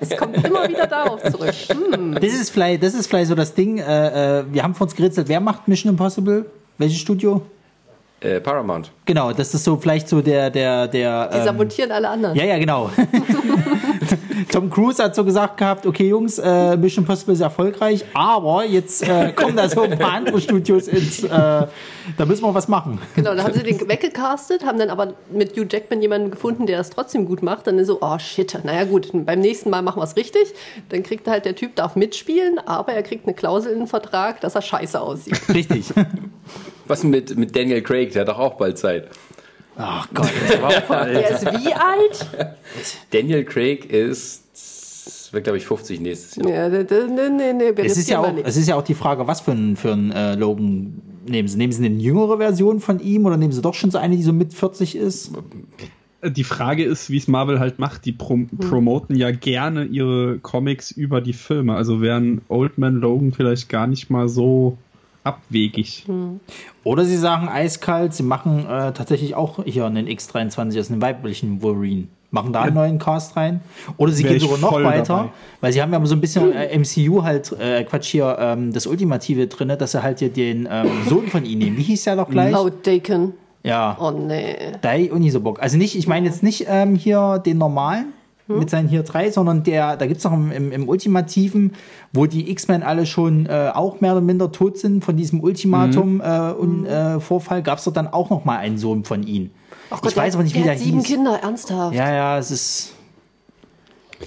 Es kommt immer wieder darauf zurück. Hm. Das ist vielleicht, das ist vielleicht so das Ding. Äh, äh, wir haben vor uns gerätselt, wer macht Mission Impossible? Welches Studio? Äh, Paramount. Genau, das ist so vielleicht so der, der, der. Die ähm, sabotieren alle anderen. Ja, ja, genau. Tom Cruise hat so gesagt gehabt, okay Jungs, äh, Mission Impossible ist erfolgreich, aber jetzt äh, kommen da so ein paar andere Studios ins, äh, da müssen wir was machen. Genau, dann haben sie den weggecastet, haben dann aber mit Hugh Jackman jemanden gefunden, der das trotzdem gut macht. Dann ist so, oh shit, naja gut, beim nächsten Mal machen wir es richtig. Dann kriegt halt der Typ, darf mitspielen, aber er kriegt eine Klausel in den Vertrag, dass er scheiße aussieht. Richtig. Was mit, mit Daniel Craig? Der hat doch auch bald Zeit. Ach Gott, das war Der ist wie alt? Daniel Craig ist, wird glaube ich 50 nächstes Jahr. Ja, nee, nee, nee, es ist, ja auch, es ist ja auch die Frage, was für ein, für ein äh, Logan nehmen sie. Nehmen sie eine jüngere Version von ihm oder nehmen sie doch schon so eine, die so mit 40 ist? Die Frage ist, wie es Marvel halt macht. Die prom promoten ja gerne ihre Comics über die Filme. Also wären Old Man Logan vielleicht gar nicht mal so abwegig. Oder sie sagen eiskalt, sie machen äh, tatsächlich auch hier einen X23, also einen weiblichen Wolverine. Machen da einen neuen Cast rein. Oder sie Wär gehen sogar noch weiter, dabei. weil sie haben ja so ein bisschen äh, MCU halt, äh, Quatsch hier, ähm, das Ultimative drin, dass sie halt hier den ähm, Sohn von ihnen nehmen. Wie hieß der doch gleich? Oh, Dakin. Ja. Oh nee. Dai und nicht so Bock. Also nicht, ich meine jetzt nicht ähm, hier den normalen mit seinen hier drei, sondern der, da gibt's noch im, im, im Ultimativen, wo die X-Men alle schon äh, auch mehr oder minder tot sind von diesem Ultimatum äh, und äh, Vorfall, gab's doch dann auch noch mal einen Sohn von ihnen. Oh ich weiß aber nicht, wie der der hat sieben hieß. Kinder, ernsthaft. Ja, ja, es ist.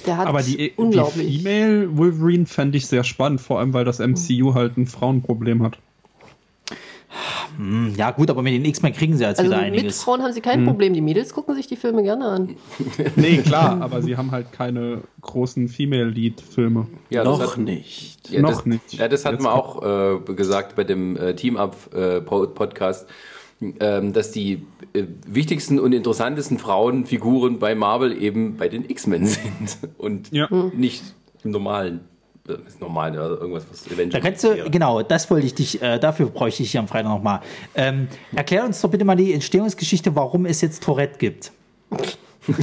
Der hat Aber die, die unglaublich. Female Wolverine fände ich sehr spannend, vor allem weil das MCU halt ein Frauenproblem hat. Hm, Ja, gut, aber mit den X-Men kriegen sie jetzt also wieder mit einiges. Frauen haben sie kein Problem. Die Mädels gucken sich die Filme gerne an. Nee, klar, aber sie haben halt keine großen Female Lead Filme. Ja, Noch hat- nicht. Ja, Noch das, nicht. Ja, das hatten Jetzt wir auch äh, gesagt bei dem äh, Team-Up-Podcast, ähm, dass die äh, wichtigsten und interessantesten Frauenfiguren bei Marvel eben bei den X-Men sind und Ja. nicht im normalen. Äh, Ist normal, also irgendwas, was Da Avengers kannst du, genau, das wollte ich dich, äh, dafür bräuchte ich hier am Freitag nochmal. Ähm, erklär uns doch bitte mal die Entstehungsgeschichte, warum es jetzt Tourette gibt.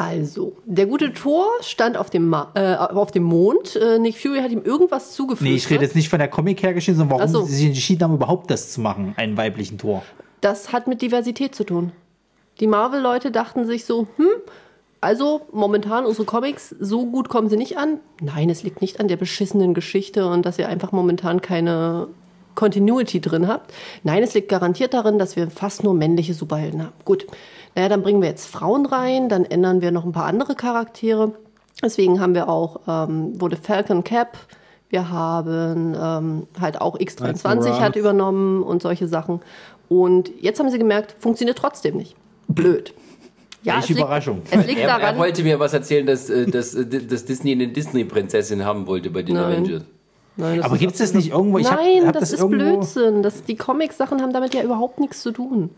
Also, der gute Thor stand auf dem, Ma äh, auf dem Mond. Äh, Nick Fury hat ihm irgendwas zugefügt. Nee, ich rede jetzt nicht von der Comic-Hergeschichte, sondern warum so. sie sich entschieden haben, überhaupt das zu machen, einen weiblichen Tor. Das hat mit Diversität zu tun. Die Marvel-Leute dachten sich so, hm, also momentan unsere Comics, so gut kommen sie nicht an. Nein, es liegt nicht an der beschissenen Geschichte und dass ihr einfach momentan keine Continuity drin habt. Nein, es liegt garantiert darin, dass wir fast nur männliche Superhelden haben. Gut, naja, dann bringen wir jetzt Frauen rein, dann ändern wir noch ein paar andere Charaktere. Deswegen haben wir auch, ähm, wurde Falcon Cap Wir haben ähm, halt auch Miles X23 Morales. hat übernommen und solche Sachen. Und jetzt haben sie gemerkt, funktioniert trotzdem nicht. Blöd. Ja, Welche es liegt, Überraschung. Es liegt Er, er wollte mir was erzählen, dass, äh, dass, äh, dass Disney eine Disney-Prinzessin haben wollte bei den Nein. Avengers. Nein, das Aber ist gibt es das nicht irgendwo? Ich hab- Nein, hab das, ist irgendwo, Blödsinn. Das, die Comic-Sachen haben damit ja überhaupt nichts zu tun.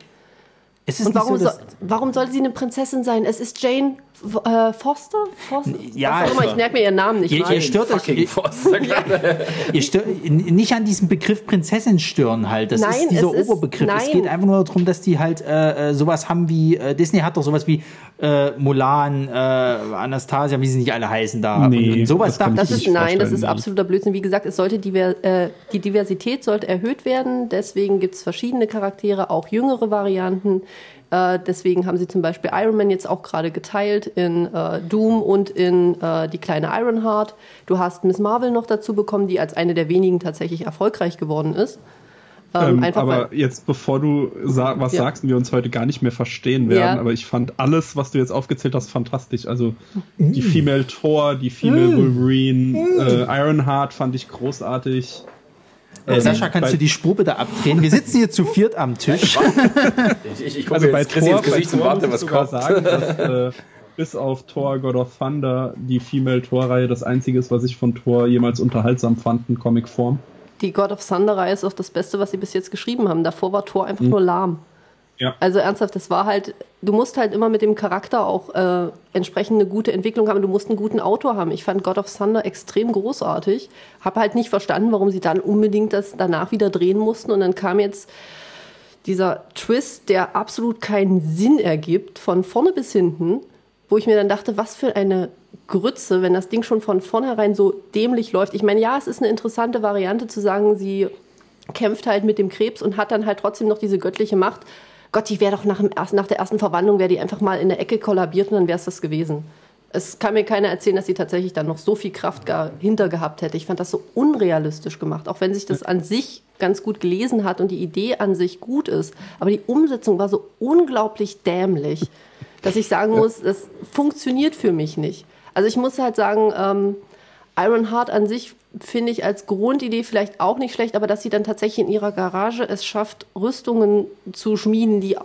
Ist es Und nicht warum, so, soll, warum soll sie eine Prinzessin sein? Es ist Jane äh, Foster? Foster? Ja, Was auch immer, ich merke mir ihren Namen nicht Ihr- ihr stört euch- ihr- stört, nicht an diesem Begriff Prinzessin stören halt. Das Nein, ist dieser es ist- Oberbegriff. Es nein. geht einfach nur darum, dass die halt äh, äh, sowas haben wie, äh, Disney hat doch sowas wie äh, Mulan, äh, Anastasia, wie sie nicht alle heißen da. Nee, und, und sowas das Das ist, nein, das ist absoluter Blödsinn. Wie gesagt, es sollte diver, äh, die Diversität sollte erhöht werden. Deswegen gibt es verschiedene Charaktere, auch jüngere Varianten. Äh, deswegen haben sie zum Beispiel Iron Man jetzt auch gerade geteilt in äh, Doom und in äh, die kleine Ironheart. Du hast Miss Marvel noch dazu bekommen, die als eine der wenigen tatsächlich erfolgreich geworden ist. Ähm, Ähm, aber weil, jetzt, bevor du sa was Ja. sagst und wir uns heute gar nicht mehr verstehen werden, Ja. aber ich fand alles, was du jetzt aufgezählt hast, fantastisch. Also die Female Thor, die Female Wolverine, äh, Ironheart fand ich großartig. Äh, Sascha, kannst bei- du die Spur bitte abdrehen? Wir sitzen hier zu viert am Tisch. Ich, ich, ich gucke Also bei jetzt Chrissy Thor, ins Gesicht bei und warte, muss was kommt. sagen, dass äh, bis auf Thor God of Thunder die Female Thor-Reihe das einzige ist, was ich von Thor jemals unterhaltsam fand in Comicform. Die God of Thunder-Reihe ist auch das Beste, was sie bis jetzt geschrieben haben. Davor war Thor einfach nur lahm. Ja. Also ernsthaft, das war halt, du musst halt immer mit dem Charakter auch äh, entsprechend eine gute Entwicklung haben. Du musst einen guten Autor haben. Ich fand God of Thunder extrem großartig. Habe halt nicht verstanden, warum sie dann unbedingt das danach wieder drehen mussten. Und dann kam jetzt dieser Twist, der absolut keinen Sinn ergibt, von vorne bis hinten, wo ich mir dann dachte, was für eine Grütze, wenn das Ding schon von vornherein so dämlich läuft. Ich meine, ja, es ist eine interessante Variante zu sagen, sie kämpft halt mit dem Krebs und hat dann halt trotzdem noch diese göttliche Macht. Gott, die wäre doch nach, dem ersten, nach der ersten Verwandlung, wäre die einfach mal in der Ecke kollabiert und dann wäre es das gewesen. Es kann mir keiner erzählen, dass sie tatsächlich dann noch so viel Kraft gar hinter gehabt hätte. Ich fand das so unrealistisch gemacht, auch wenn sich das an sich ganz gut gelesen hat und die Idee an sich gut ist. Aber die Umsetzung war so unglaublich dämlich, dass ich sagen muss, das funktioniert für mich nicht. Also ich muss halt sagen, ähm, Ironheart an sich finde ich als Grundidee vielleicht auch nicht schlecht, aber dass sie dann tatsächlich in ihrer Garage es schafft, Rüstungen zu schmieden, die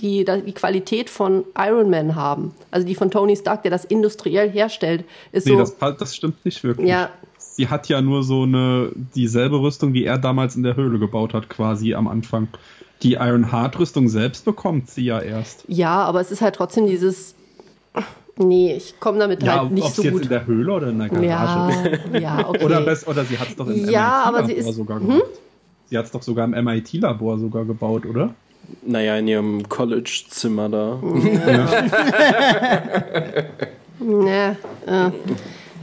die die Qualität von Iron Man haben. Also die von Tony Stark, der das industriell herstellt, ist Nee, so. das, das stimmt nicht wirklich. ja, Sie hat ja nur so eine dieselbe Rüstung, wie er damals in der Höhle gebaut hat, quasi am Anfang. Die Iron Heart Rüstung selbst bekommt sie ja erst. ja, aber es ist halt trotzdem dieses. Nee, ich komme damit Ja, halt ob nicht es so jetzt gut. in der Höhle oder in der Garage Ja, ja, okay. Oder, best, oder sie hat es doch im Ja, aber sie MIT-Labor ist- Hm? sogar gemacht. Sie hat es doch sogar im MIT-Labor sogar gebaut, oder? Naja, in ihrem College-Zimmer da. Nee, äh,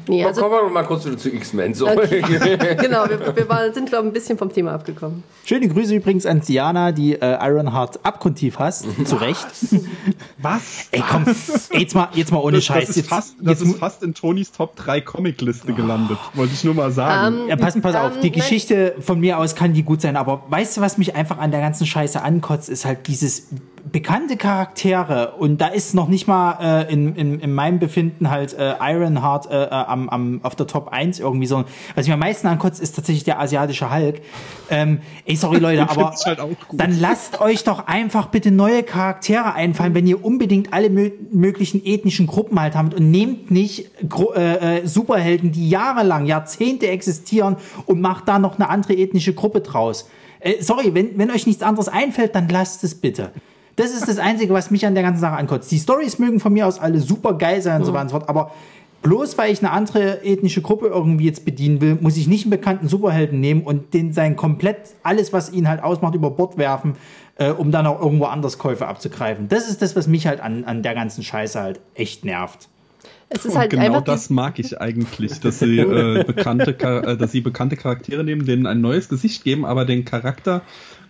nee, also Kommen wir mal kurz wieder zu X-Men. So. genau, wir, wir waren, sind glaube ich ein bisschen vom Thema abgekommen. Schöne Grüße übrigens an Diana, die äh, Ironheart abgrundtief hasst. Zu Recht. Was? Ey, komm, jetzt mal, jetzt mal ohne Das, Scheiß. das, ist Jetzt, fast, das jetzt, ist fast in Tonys Top 3 Comic-Liste gelandet. Wollte ich nur mal sagen. ja, pass, pass auf, Ähm, die nein. Geschichte von mir aus kann die gut sein, aber weißt du, was mich einfach an der ganzen Scheiße ankotzt, ist halt dieses bekannte Charaktere und da ist noch nicht mal äh, in, in, in meinem Befinden halt äh, Ironheart äh, äh, am, am, auf der Top 1 irgendwie so. Was mich am meisten ankotzt, ist tatsächlich der asiatische Hulk. Ähm, ey, sorry Leute, aber halt dann lasst euch doch einfach bitte neue Charaktere einfallen, wenn ihr unbedingt alle mö möglichen ethnischen Gruppen halt habt und nehmt nicht Gro äh, äh, Superhelden, die jahrelang, Jahrzehnte existieren und macht da noch eine andere ethnische Gruppe draus. Äh, sorry, wenn, wenn euch nichts anderes einfällt, dann lasst es bitte. Das ist das Einzige, was mich an der ganzen Sache ankotzt. Die Stories mögen von mir aus alle super geil sein und so weiter und so fort, aber bloß weil ich eine andere ethnische Gruppe irgendwie jetzt bedienen will, muss ich nicht einen bekannten Superhelden nehmen und den sein komplett alles, was ihn halt ausmacht, über Bord werfen, äh, um dann auch irgendwo anders Käufe abzugreifen. Das ist das, was mich halt an, an der ganzen Scheiße halt echt nervt. Es ist Und halt genau das mag ich eigentlich, dass sie, äh, bekannte, äh, dass sie bekannte Charaktere nehmen, denen ein neues Gesicht geben, aber den Charakter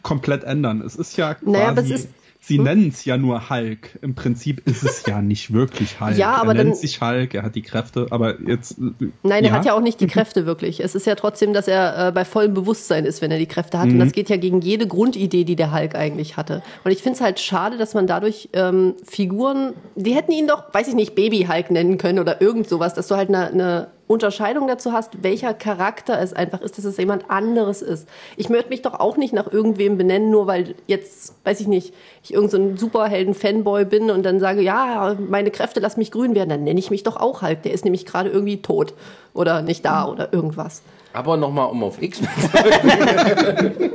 komplett ändern. Es ist ja quasi, Naja, aber es ist- hm? sie nennen es ja nur Hulk. Im Prinzip ist es ja nicht wirklich Hulk. Ja, aber er nennt dann- sich Hulk, er hat die Kräfte, aber jetzt. Nein, er hat ja auch nicht die Kräfte wirklich. Es ist ja trotzdem, dass er äh, bei vollem Bewusstsein ist, wenn er die Kräfte hat. Und das geht ja gegen jede Grundidee, die der Hulk eigentlich hatte. Und ich finde es halt schade, dass man dadurch ähm, Figuren, die hätten ihn doch, weiß ich nicht, Baby Hulk nennen können oder irgend sowas, dass du halt eine, eine Unterscheidung dazu hast, welcher Charakter es einfach ist, dass es jemand anderes ist. Ich möchte mich doch auch nicht nach irgendwem benennen, nur weil jetzt, weiß ich nicht, ich irgendein so Superhelden-Fanboy bin und dann sage, ja, meine Kräfte lassen mich grün werden, dann nenne ich mich doch auch halt. Der ist nämlich gerade irgendwie tot oder nicht da oder irgendwas. Aber nochmal, um auf X-Men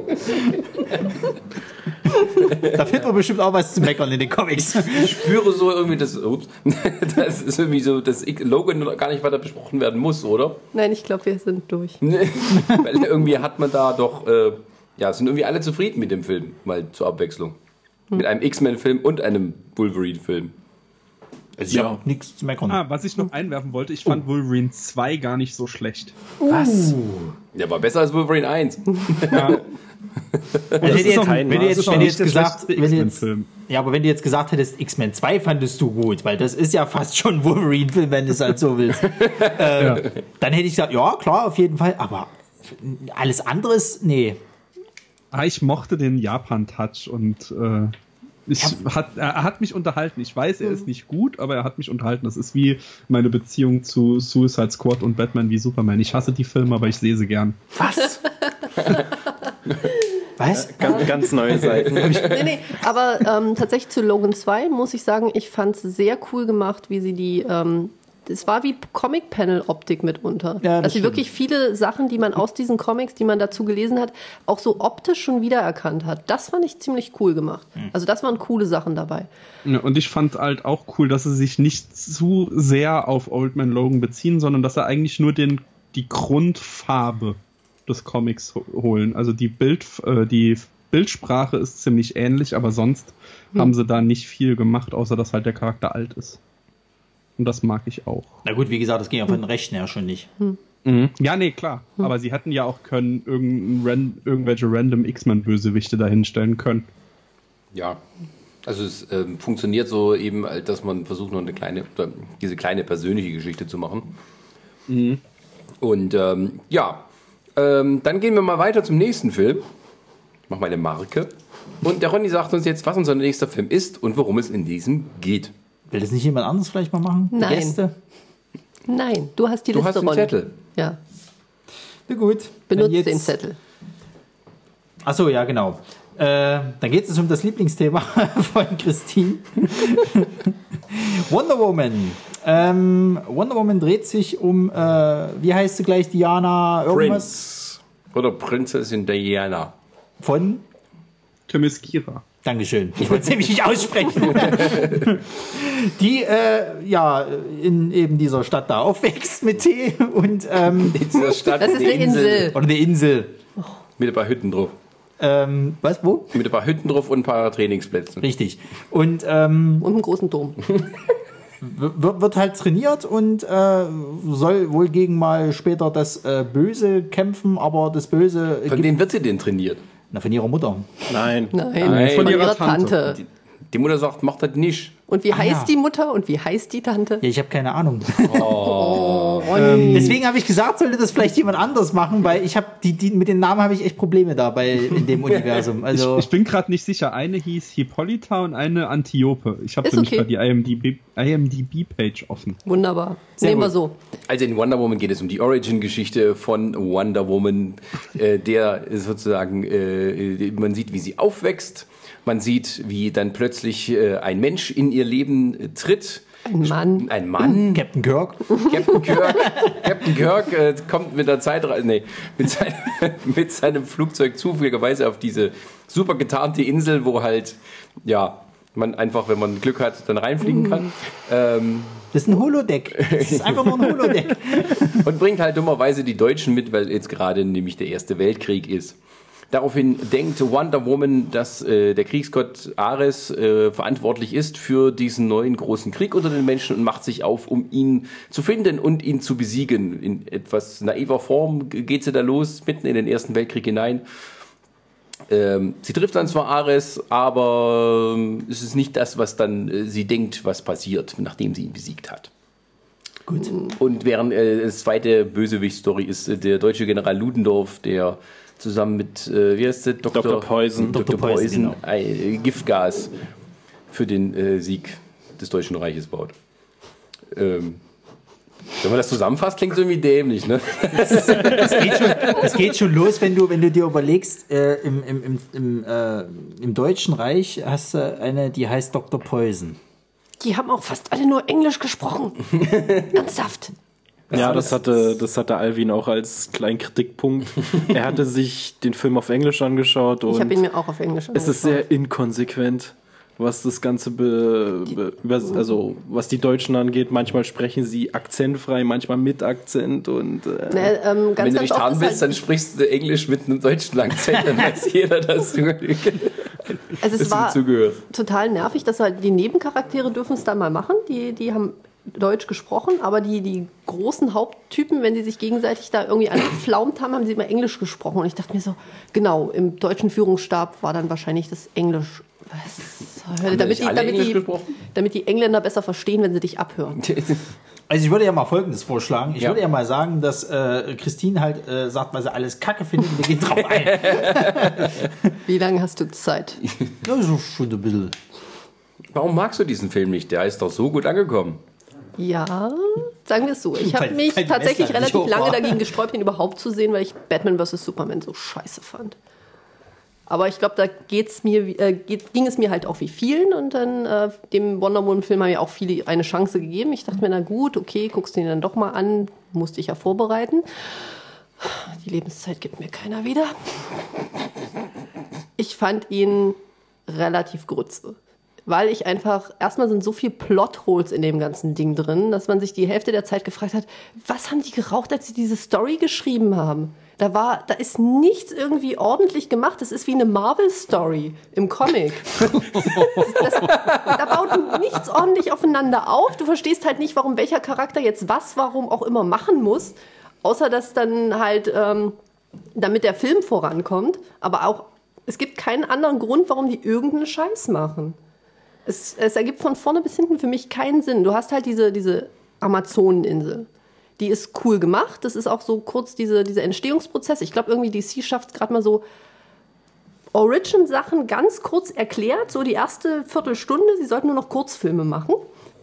Da findet man bestimmt auch was zu meckern in den Comics. Ich spüre so irgendwie, dass, ups, das ist irgendwie so, dass Logan gar nicht weiter besprochen werden muss, oder? Nein, ich glaube, wir sind durch. Weil irgendwie hat man da doch, äh, ja, sind irgendwie alle zufrieden mit dem Film, mal zur Abwechslung. Mit einem X-Men-Film und einem Wolverine-Film. Also ich habe nichts zu meckern. Ah, was ich noch einwerfen wollte, ich fand Wolverine 2 gar nicht so schlecht. Was? Der war besser als Wolverine 1. Ja, wenn du ist jetzt, wenn du jetzt, wenn jetzt gesagt, wenn jetzt, ja, aber wenn du jetzt gesagt hättest, X-Men 2 fandest du gut, weil das ist ja fast schon Wolverine-Film, wenn du es halt so willst. äh, Ja. Dann hätte ich gesagt, ja, klar, auf jeden Fall, aber alles anderes, nee. Ah, ich mochte den Japan-Touch und äh, ich hat, er hat mich unterhalten. Ich weiß, er ist nicht gut, aber er hat mich unterhalten. Das ist wie meine Beziehung zu Suicide Squad und Batman wie Superman. Ich hasse die Filme, aber ich sehe sie gern. Was? Was? Ganz, ganz neue Seiten. Nee, nee, aber ähm, tatsächlich zu Logan 2 muss ich sagen, ich fand es sehr cool gemacht, wie sie die. Ähm, es war wie Comic-Panel-Optik mitunter. Ja, sie stimmt. wirklich viele Sachen, die man aus diesen Comics, die man dazu gelesen hat, auch so optisch schon wiedererkannt hat. Das fand ich ziemlich cool gemacht. Hm. Also das waren coole Sachen dabei. Ja, und ich fand halt auch cool, dass sie sich nicht zu sehr auf Old Man Logan beziehen, sondern dass sie eigentlich nur den, die Grundfarbe des Comics ho- holen. Also die Bild, äh, die Bildsprache ist ziemlich ähnlich, aber sonst haben sie da nicht viel gemacht, außer dass halt der Charakter alt ist. Und das mag ich auch. Na gut, wie gesagt, das ging ja von den Rechten her schon nicht. Mhm. Ja, nee, klar. Aber sie hätten ja auch können irgendein ran, irgendwelche random X-Men-Bösewichte dahinstellen können. Ja. Also es ähm, funktioniert so eben, dass man versucht, noch eine kleine, diese kleine persönliche Geschichte zu machen. Und ähm, ja, ähm, dann gehen wir mal weiter zum nächsten Film. Ich mach mal eine Marke. Und der Ronny sagt uns jetzt, was unser nächster Film ist und worum es in diesem geht. Will das nicht jemand anderes vielleicht mal machen? Die Nein. Gäste? Nein, du hast die Du Liste hast einen Ronny. Zettel. Ja, Na gut. benutzt Wenn jetzt- den Zettel. Achso, ja, genau. Äh, dann geht es um das Lieblingsthema von Christine. Wonder Woman. Ähm, Wonder Woman dreht sich um, äh, wie heißt sie gleich, Diana irgendwas? Prinz. Oder Prinzessin Diana. Von? Themyscira. Dankeschön. Ich wollte es nämlich nicht aussprechen. Die, äh, ja, in eben dieser Stadt da aufwächst mit Tee und, ähm, In dieser Stadt. Das ist eine Insel. oder eine Insel. Mit ein paar Hütten drauf. Ähm, was, wo? Mit ein paar Hütten drauf und ein paar Trainingsplätzen. Richtig. Und, ähm, Und einen großen Dom. wird, wird halt trainiert und äh, soll wohl gegen mal später das äh, Böse kämpfen, aber das Böse Von wem wird sie denn trainiert? Na, von ihrer Mutter. Nein. Nein, Nein. von, Von ihrer ihrer Tante. Tante. Die, die Mutter sagt, mach das nicht. Und wie heißt ja. die Mutter und wie heißt die Tante? Ja, ich habe keine Ahnung. Oh, Ronny. Deswegen habe ich gesagt, sollte das vielleicht jemand anders machen, weil ich habe die, die mit den Namen habe ich echt Probleme da bei in dem Universum. Also Ich, ich bin gerade nicht sicher. Eine hieß Hippolyta und eine Antiope. Ich habe nämlich okay. die IMDb, IMDb-Page offen. Wunderbar. Sehr Nehmen wir gut. so. Also in Wonder Woman geht es um die Origin-Geschichte von Wonder Woman, äh, der sozusagen, äh, man sieht, wie sie aufwächst, man sieht, wie dann plötzlich äh, ein Mensch in ihr Leben äh, tritt. Ein Mann. Ein Mann, Captain Kirk. Captain Kirk, Captain Kirk äh, kommt mit der Zeitreise, nee, mit, sein, mit seinem Flugzeug zufälligerweise auf diese super getarnte Insel, wo halt, ja, man einfach, wenn man Glück hat, dann reinfliegen kann. Ähm, Das ist ein Holodeck. Das ist einfach nur ein Holodeck. und bringt halt dummerweise die Deutschen mit, weil jetzt gerade nämlich der Erste Weltkrieg ist. Daraufhin denkt Wonder Woman, dass äh, der Kriegsgott Ares äh, verantwortlich ist für diesen neuen großen Krieg unter den Menschen und macht sich auf, um ihn zu finden und ihn zu besiegen. In etwas naiver Form geht sie da los, mitten in den Ersten Weltkrieg hinein. Ähm, sie trifft dann zwar Ares, aber ähm, es ist nicht das, was dann äh, sie denkt, was passiert, nachdem sie ihn besiegt hat. Gut. Und während äh, das zweite Bösewicht-Story ist äh, der deutsche General Ludendorff, der zusammen mit, äh, wie heißt der? Dr. Dr. Poison. Dr. Dr. Poison, Poison, genau. äh, Giftgas für den äh, Sieg des Deutschen Reiches baut. Ähm, Wenn man das zusammenfasst, klingt es irgendwie dämlich, ne? Das geht schon, das geht schon los, wenn du, wenn du dir überlegst, äh, im, im, im, im, äh, im Deutschen Reich hast du eine, die heißt Dr. Poison. Die haben auch fast alle nur Englisch gesprochen. Ernsthaft. Ja, das hatte, das hatte Alvin auch als kleinen Kritikpunkt. er hatte sich den Film auf Englisch angeschaut und Ich habe ihn mir auch auf Englisch es ist sehr inkonsequent, was das Ganze be, be, also was die Deutschen angeht. Manchmal sprechen sie akzentfrei, manchmal mit Akzent und äh, Ne, ähm, ganz, Wenn du nicht haben willst, halt, dann sprichst du Englisch mit einem deutschen Akzent, dann weiß jeder, dass du also es war total nervig, dass halt die Nebencharaktere dürfen es dann mal machen. Die, die haben Deutsch gesprochen, aber die, die großen Haupttypen, wenn die sich gegenseitig da irgendwie angeflaumt haben, haben sie immer Englisch gesprochen. Und ich dachte mir so, genau, im deutschen Führungsstab war dann wahrscheinlich das Englisch. Was? Haben Damit die, damit, Englisch die, damit die Engländer besser verstehen, wenn sie dich abhören. Also ich würde ja mal Folgendes vorschlagen. Ich Ja. würde ja mal sagen, dass äh, Christine halt äh, sagt, weil sie alles Kacke findet und wir gehen drauf ein. Wie lange hast du Zeit? ja, so schon ein bisschen. Warum magst du diesen Film nicht? Der ist doch so gut angekommen. Ja, sagen wir es so. Ich habe mich tatsächlich nicht relativ lange dagegen gesträubt, ihn überhaupt zu sehen, weil ich Batman vs. Superman so scheiße fand. Aber ich glaube, da geht's mir, äh, geht, ging es mir halt auch wie vielen und dann äh, dem Wonder Woman-Film haben ja auch viele eine Chance gegeben. Ich dachte mir, na gut, okay, guckst du ihn dann doch mal an, musste ich ja vorbereiten. Die Lebenszeit gibt mir keiner wieder. Ich fand ihn relativ grütze. Weil ich einfach, erstmal sind so viel Plotholes in dem ganzen Ding drin, dass man sich die Hälfte der Zeit gefragt hat, was haben die geraucht, als sie diese Story geschrieben haben? Da war, da ist nichts irgendwie ordentlich gemacht. Das ist wie eine Marvel-Story im Comic. Das, da baut nichts ordentlich aufeinander auf. Du verstehst halt nicht, warum welcher Charakter jetzt was, warum auch immer machen muss. Außer dass dann halt, ähm, damit der Film vorankommt. Aber auch, es gibt keinen anderen Grund, warum die irgendeinen Scheiß machen. Es, es ergibt von vorne bis hinten für mich keinen Sinn. Du hast halt diese, diese Amazoneninsel. Die ist cool gemacht. Das ist auch so kurz diese, dieser Entstehungsprozess. Ich glaube, irgendwie DC schafft es gerade mal so, Origin-Sachen ganz kurz erklärt, so die erste Viertelstunde. Sie sollten nur noch Kurzfilme machen.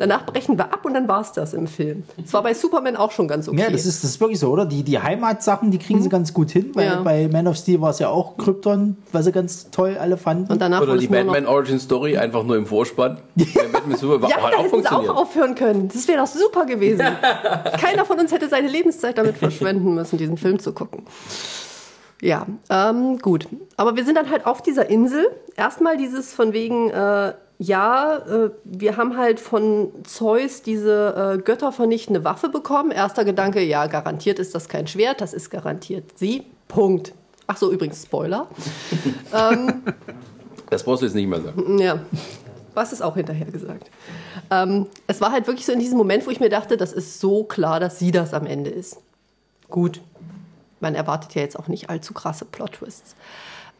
Danach brechen wir ab und dann war es das im Film. Das war bei Superman auch schon ganz okay. Ja, das ist, das ist wirklich so, oder? Die, die Heimatsachen, die kriegen sie ganz gut hin, weil Ja. bei Man of Steel war es ja auch Krypton, was sie ganz toll alle fanden. und danach Oder die Batman Origin Story einfach nur im Vorspann. Super Ja, hat da auch hätten sie auch aufhören können. Das wäre doch super gewesen. Keiner von uns hätte seine Lebenszeit damit verschwenden müssen, diesen Film zu gucken. Ja, ähm, gut. Aber wir sind dann halt auf dieser Insel. Erstmal dieses von wegen, äh, ja, äh, wir haben halt von Zeus diese äh, göttervernichtende Waffe bekommen. Erster Gedanke, ja, garantiert ist das kein Schwert, das ist garantiert sie. Punkt. Ach so, übrigens Spoiler. Das brauchst du jetzt nicht mehr sagen. Ja, was ist auch hinterher gesagt. Ähm, es war halt wirklich so in diesem Moment, wo ich mir dachte, das ist so klar, dass sie das am Ende ist. Gut, man erwartet ja jetzt auch nicht allzu krasse Plot-Twists.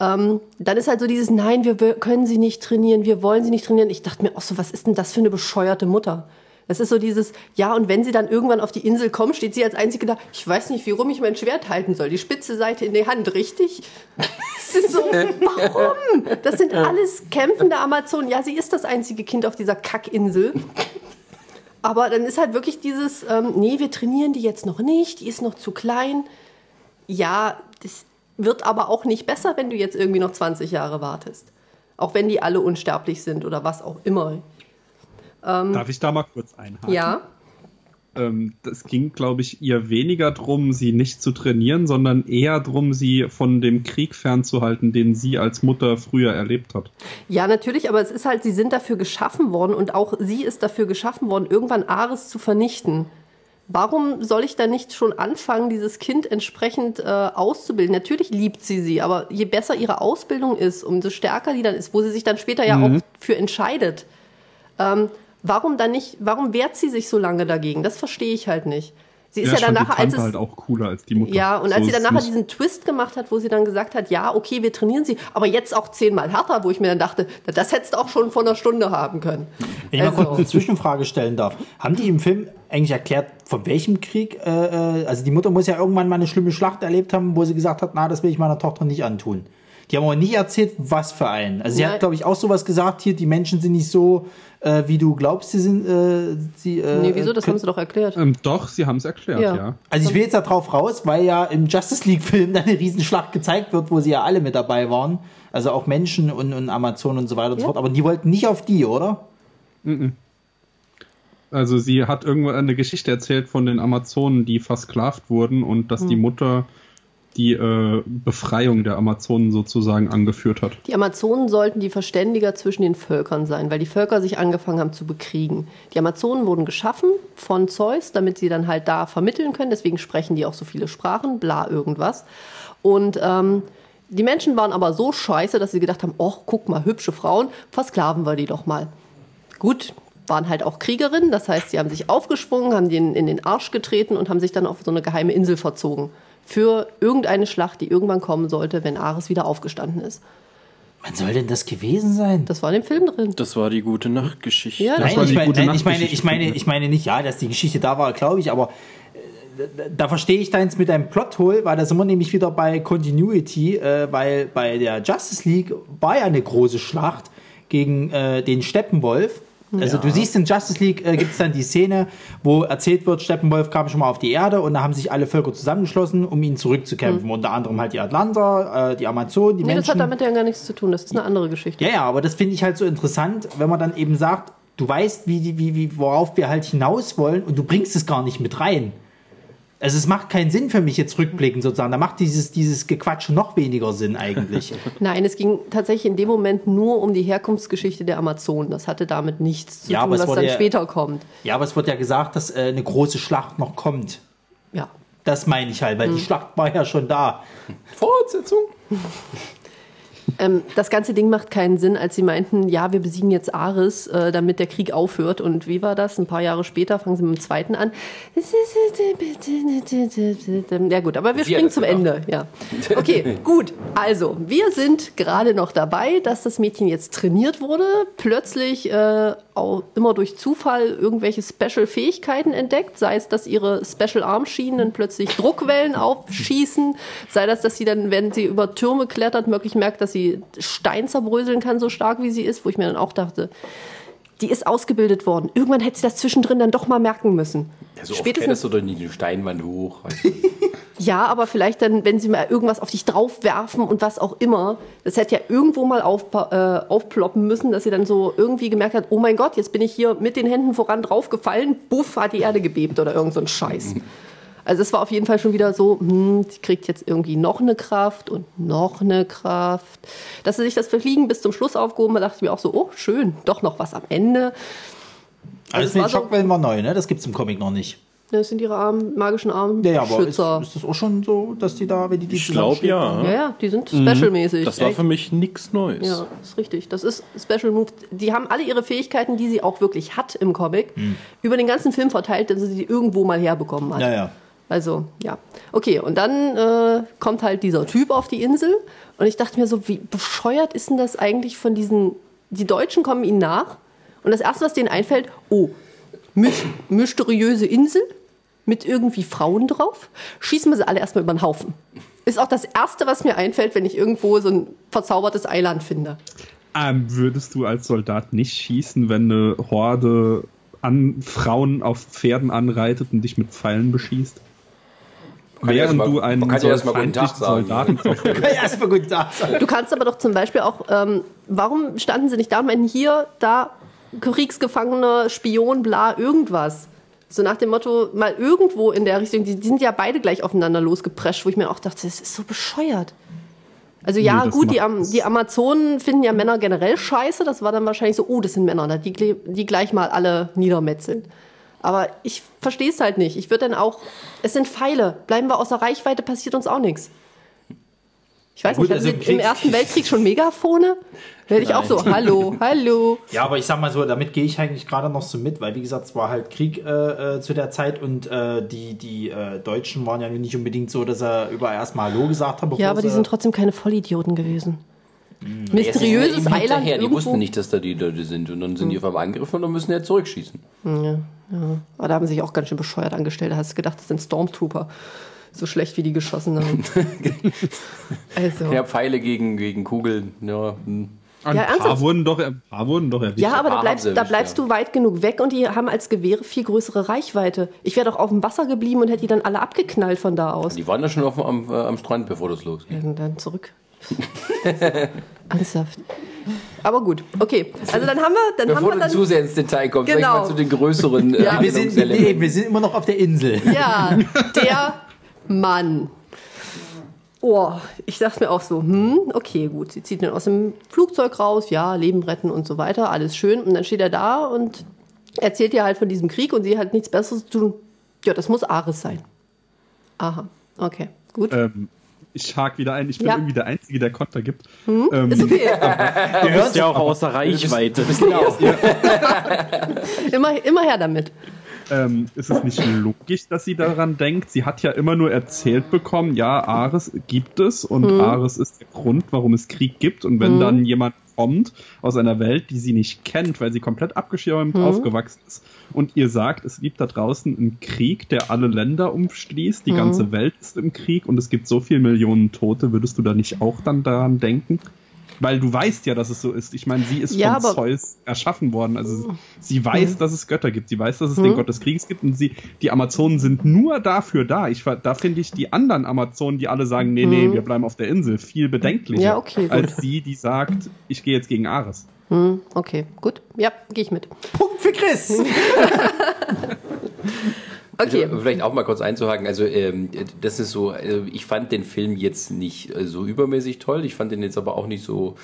Ähm, dann ist halt so dieses, nein, wir können sie nicht trainieren, wir wollen sie nicht trainieren. Ich dachte mir auch so, was ist denn das für eine bescheuerte Mutter? Das ist so dieses, ja, und wenn sie dann irgendwann auf die Insel kommen, steht sie als Einzige da, ich weiß nicht, wie rum ich mein Schwert halten soll. Die spitze Seite in die Hand, richtig? Es ist so, warum? Das sind alles kämpfende Amazonen. Ja, sie ist das einzige Kind auf dieser Kackinsel. Aber dann ist halt wirklich dieses, ähm, nee, wir trainieren die jetzt noch nicht, die ist noch zu klein. Ja, das wird aber auch nicht besser, wenn du jetzt irgendwie noch 20 Jahre wartest. Auch wenn die alle unsterblich sind oder was auch immer. Darf ich da mal kurz einhaken? Ja, Ähm, das ging, glaube ich, ihr weniger drum, sie nicht zu trainieren, sondern eher drum, sie von dem Krieg fernzuhalten, den sie als Mutter früher erlebt hat. ja, natürlich, aber es ist halt, sie sind dafür geschaffen worden und auch sie ist dafür geschaffen worden, irgendwann Ares zu vernichten. Warum soll ich da nicht schon anfangen, dieses Kind entsprechend äh, auszubilden? Natürlich liebt sie sie, aber je besser ihre Ausbildung ist, umso stärker die dann ist, wo sie sich dann später ja auch für entscheidet. Ähm, warum dann nicht, warum wehrt sie sich so lange dagegen? Das verstehe ich halt nicht. Sie ist ja, fand dann die nachher, als es, halt auch cooler als die Mutter. ja, und als So sie dann nachher diesen Twist gemacht hat, wo sie dann gesagt hat, ja, okay, wir trainieren sie, aber jetzt auch zehnmal härter, wo ich mir dann dachte, das hättest du auch schon vor einer Stunde haben können. Wenn ich mal Also- kurz eine Zwischenfrage stellen darf. Haben die im Film eigentlich erklärt, von welchem Krieg? Äh, äh, also die Mutter muss ja irgendwann mal eine schlimme Schlacht erlebt haben, wo sie gesagt hat, na, das will ich meiner Tochter nicht antun. Die haben aber nicht erzählt, was für einen. Also sie Nein. hat, glaube ich, auch sowas gesagt hier, die Menschen sind nicht so, äh, wie du glaubst, sie sind. Äh, sie, äh, Nee, wieso? Das haben sie doch erklärt. Ähm, doch, sie haben es erklärt, Ja. ja. Also ich will jetzt da drauf raus, weil ja im Justice League-Film dann eine Riesenschlacht gezeigt wird, wo sie ja alle mit dabei waren. Also auch Menschen und, und Amazon und so weiter und so fort. Aber die wollten nicht auf die, oder? Also sie hat irgendwann eine Geschichte erzählt von den Amazonen, die versklavt wurden und dass die Mutter die äh, Befreiung der Amazonen sozusagen angeführt hat. Die Amazonen sollten die Verständiger zwischen den Völkern sein, weil die Völker sich angefangen haben zu bekriegen. Die Amazonen wurden geschaffen von Zeus, damit sie dann halt da vermitteln können. Deswegen sprechen die auch so viele Sprachen, bla irgendwas. Und ähm, die Menschen waren aber so scheiße, dass sie gedacht haben, oh, guck mal, hübsche Frauen, versklaven wir die doch mal. Gut, waren halt auch Kriegerinnen, das heißt, sie haben sich aufgeschwungen, haben den in den Arsch getreten und haben sich dann auf so eine geheime Insel verzogen. Für irgendeine Schlacht, die irgendwann kommen sollte, wenn Ares wieder aufgestanden ist. Wann soll denn das gewesen sein? Das war in dem Film drin. Das war die gute Nachtgeschichte. Ja, Das Nein, war ich gute nein, ich meine, ich meine, ich meine nicht, ja, dass die Geschichte da war, glaube ich, aber äh, da verstehe ich deins mit deinem Plothole, weil da sind wir nämlich wieder bei Continuity, äh, weil bei der Justice League war ja eine große Schlacht gegen äh, den Steppenwolf. Also du siehst in Justice League äh, gibt es dann die Szene, wo erzählt wird, Steppenwolf kam schon mal auf die Erde und da haben sich alle Völker zusammengeschlossen, um ihn zurückzukämpfen. Unter anderem halt die Atlanter, äh, die Amazonen, die Nee, das Menschen. hat damit ja gar nichts zu tun. Das ist eine andere Geschichte. Ja, ja, aber das finde ich halt so interessant, wenn man dann eben sagt, du weißt, wie, wie, wie, worauf wir halt hinaus wollen und du bringst es gar nicht mit rein. Also es macht keinen Sinn für mich jetzt rückblickend sozusagen. Da macht dieses, dieses Gequatsch noch weniger Sinn eigentlich. Nein, es ging tatsächlich in dem Moment nur um die Herkunftsgeschichte der Amazonen. Das hatte damit nichts zu Ja, aber tun, was dann ja- später kommt. ja, aber es wird ja gesagt, dass äh, eine große Schlacht noch kommt. Ja. Das meine ich halt, weil die Schlacht war ja schon da. Fortsetzung. Ähm, das ganze Ding macht keinen Sinn, als sie meinten, ja, wir besiegen jetzt Ares, äh, damit der Krieg aufhört. Und wie war das? Ein paar Jahre später fangen sie mit dem zweiten an. Ja gut, aber wir Sie springen zum. Ende. Ja. Okay, gut. Also, wir sind gerade noch dabei, dass das Mädchen jetzt trainiert wurde, plötzlich äh, auch immer durch Zufall irgendwelche Special-Fähigkeiten entdeckt, sei es, dass ihre Special-Arm-Schienen plötzlich Druckwellen aufschießen, sei das, dass sie dann, wenn sie über Türme klettert, wirklich merkt, dass sie Stein zerbröseln kann, so stark wie sie ist, wo ich mir dann auch dachte, die ist ausgebildet worden. Irgendwann hätte sie das zwischendrin dann doch mal merken müssen. Ja, so oft kletterst du doch nicht die Steinwand hoch. weißt du. Ja, aber vielleicht dann, wenn sie mal irgendwas auf dich draufwerfen und was auch immer, das hätte ja irgendwo mal aufpa- äh, aufploppen müssen, dass sie dann so irgendwie gemerkt hat, oh mein Gott, jetzt bin ich hier mit den Händen voran draufgefallen, buff, hat die Erde gebebt oder irgend so ein Scheiß. Also es war auf jeden Fall schon wieder so, hm, sie kriegt jetzt irgendwie noch eine Kraft und noch eine Kraft. Dass sie sich das Verfliegen bis zum Schluss aufgehoben hat, dachte ich mir auch so, oh schön, doch noch was am Ende. Also es das mit war den so- Schockwellen war neu, ne? Das gibt's im Comic noch nicht. Das sind ihre Armen, magischen Armen, Ja, ja, aber ist, ist das auch schon so, dass die da, wenn die die Ich glaube ja. ja, ja, die sind specialmäßig. Das war Echt. für mich nichts Neues. Ja, ist richtig. Das ist Special Move. Die haben alle ihre Fähigkeiten, die sie auch wirklich hat im Comic, über den ganzen Film verteilt, dass sie die irgendwo mal herbekommen hat. Ja, ja. Also, ja. Okay, und dann äh, kommt halt dieser Typ auf die Insel und ich dachte mir so, wie bescheuert ist denn das eigentlich von diesen, die Deutschen kommen ihnen nach und das Erste, was denen einfällt, oh, my mysteriöse Insel mit irgendwie Frauen drauf, schießen wir sie alle erstmal über den Haufen. Ist auch das Erste, was mir einfällt, wenn ich irgendwo so ein verzaubertes Eiland finde. Ähm, würdest du als Soldat nicht schießen, wenn eine Horde an Frauen auf Pferden anreitet und dich mit Pfeilen beschießt? Während mal- du einen kann. Soldaten. Du kannst aber doch zum Beispiel auch, ähm, warum standen sie nicht da und meinten hier, da, Kriegsgefangener, Spion, bla, irgendwas. So nach dem Motto, mal irgendwo in der Richtung, die, die sind ja beide gleich aufeinander losgeprescht, wo ich mir auch dachte, das ist so bescheuert. Also ja, das gut, die, Am die Amazonen finden ja Männer generell scheiße. Das war dann wahrscheinlich so, oh, das sind Männer, die, die gleich mal alle niedermetzeln. Aber ich verstehe es halt nicht. Ich würde dann auch, es sind Pfeile, bleiben wir außer Reichweite, passiert uns auch nichts. Ich weiß Gut, nicht, also im im Ersten Weltkrieg schon Megafone? Werde ich auch so, hallo, hallo. Ja, aber ich sag mal so, damit gehe ich eigentlich gerade noch so mit, weil wie gesagt, es war halt Krieg äh, äh, zu der Zeit und äh, die, die äh, Deutschen waren ja nicht unbedingt so, dass er überall erstmal Hallo gesagt hat. Ja, aber die sind trotzdem keine Vollidioten gewesen. Jetzt Mysteriöses die Eiland hinterher, Die irgendwo. wussten nicht, dass da die Leute sind. Und dann sind die auf einmal angegriffen und müssen jetzt zurückschießen. Aber da haben sie sich auch ganz schön bescheuert angestellt. Da hast du gedacht, das sind Stormtrooper. So schlecht, wie die geschossen haben. also. Ja, Pfeile gegen, gegen Kugeln. Ja, hm. Ein Ja, paar ernsthaft? wurden doch, ein paar wurden doch erwischt. Ja, aber da bleibst, da bleibst ja. du weit genug weg und die haben als Gewehre viel größere Reichweite. Ich wäre doch auf dem Wasser geblieben und hätte die dann alle abgeknallt von da aus. Die waren ja schon auf, am, äh, am Strand, bevor das losging. Ja, und dann zurück. Ernsthaft. Aber gut, okay. Also dann haben wir, dann Bevor haben wir du dann. zu sehr ins Detail kommst, Genau. sag ich mal zu den größeren äh, Ja. Wir sind, nee, wir sind immer noch auf der Insel. Ja, der Mann. Oh, ich sag's mir auch so, hm, okay, gut. Sie zieht ihn aus dem Flugzeug raus, ja, Leben retten und so weiter, alles schön. Und dann steht er da und erzählt ihr halt von diesem Krieg und sie hat nichts Besseres zu tun. Ja, das muss Ares sein. Aha, okay, gut. Ähm, ich hake wieder ein, ich bin Ja. irgendwie der Einzige, der Konter gibt. Ähm, Ist okay. Du bist ja auch außer Reichweite. immer, immer her damit. ähm, ist es nicht logisch, dass sie daran denkt? Sie hat ja immer nur erzählt bekommen, ja, Ares gibt es und Ares ist der Grund, warum es Krieg gibt. Und wenn dann jemand kommt aus einer Welt, die sie nicht kennt, weil sie komplett abgeschirmt aufgewachsen ist und ihr sagt, es gibt da draußen einen Krieg, der alle Länder umschließt, die ganze Welt ist im Krieg und es gibt so viele Millionen Tote, würdest du da nicht auch dann daran denken? Weil du weißt ja, dass es so ist. Ich meine, sie ist Ja, von Zeus erschaffen worden. Also sie weiß, dass es Götter gibt. Sie weiß, dass es den Gott des Krieges gibt. Und sie, die Amazonen sind nur dafür da. Ich, da finde ich die anderen Amazonen, die alle sagen, nee, nee, wir bleiben auf der Insel, viel bedenklicher. Ja, okay. Als sie, die sagt, ich gehe jetzt gegen Ares. Hm, okay, gut. Ja, gehe ich mit. Punkt für Chris. Okay. Also, vielleicht auch mal kurz einzuhaken. Also, ähm, das ist so, also ich fand den Film jetzt nicht äh, so übermäßig toll. Ich fand den jetzt aber auch nicht so,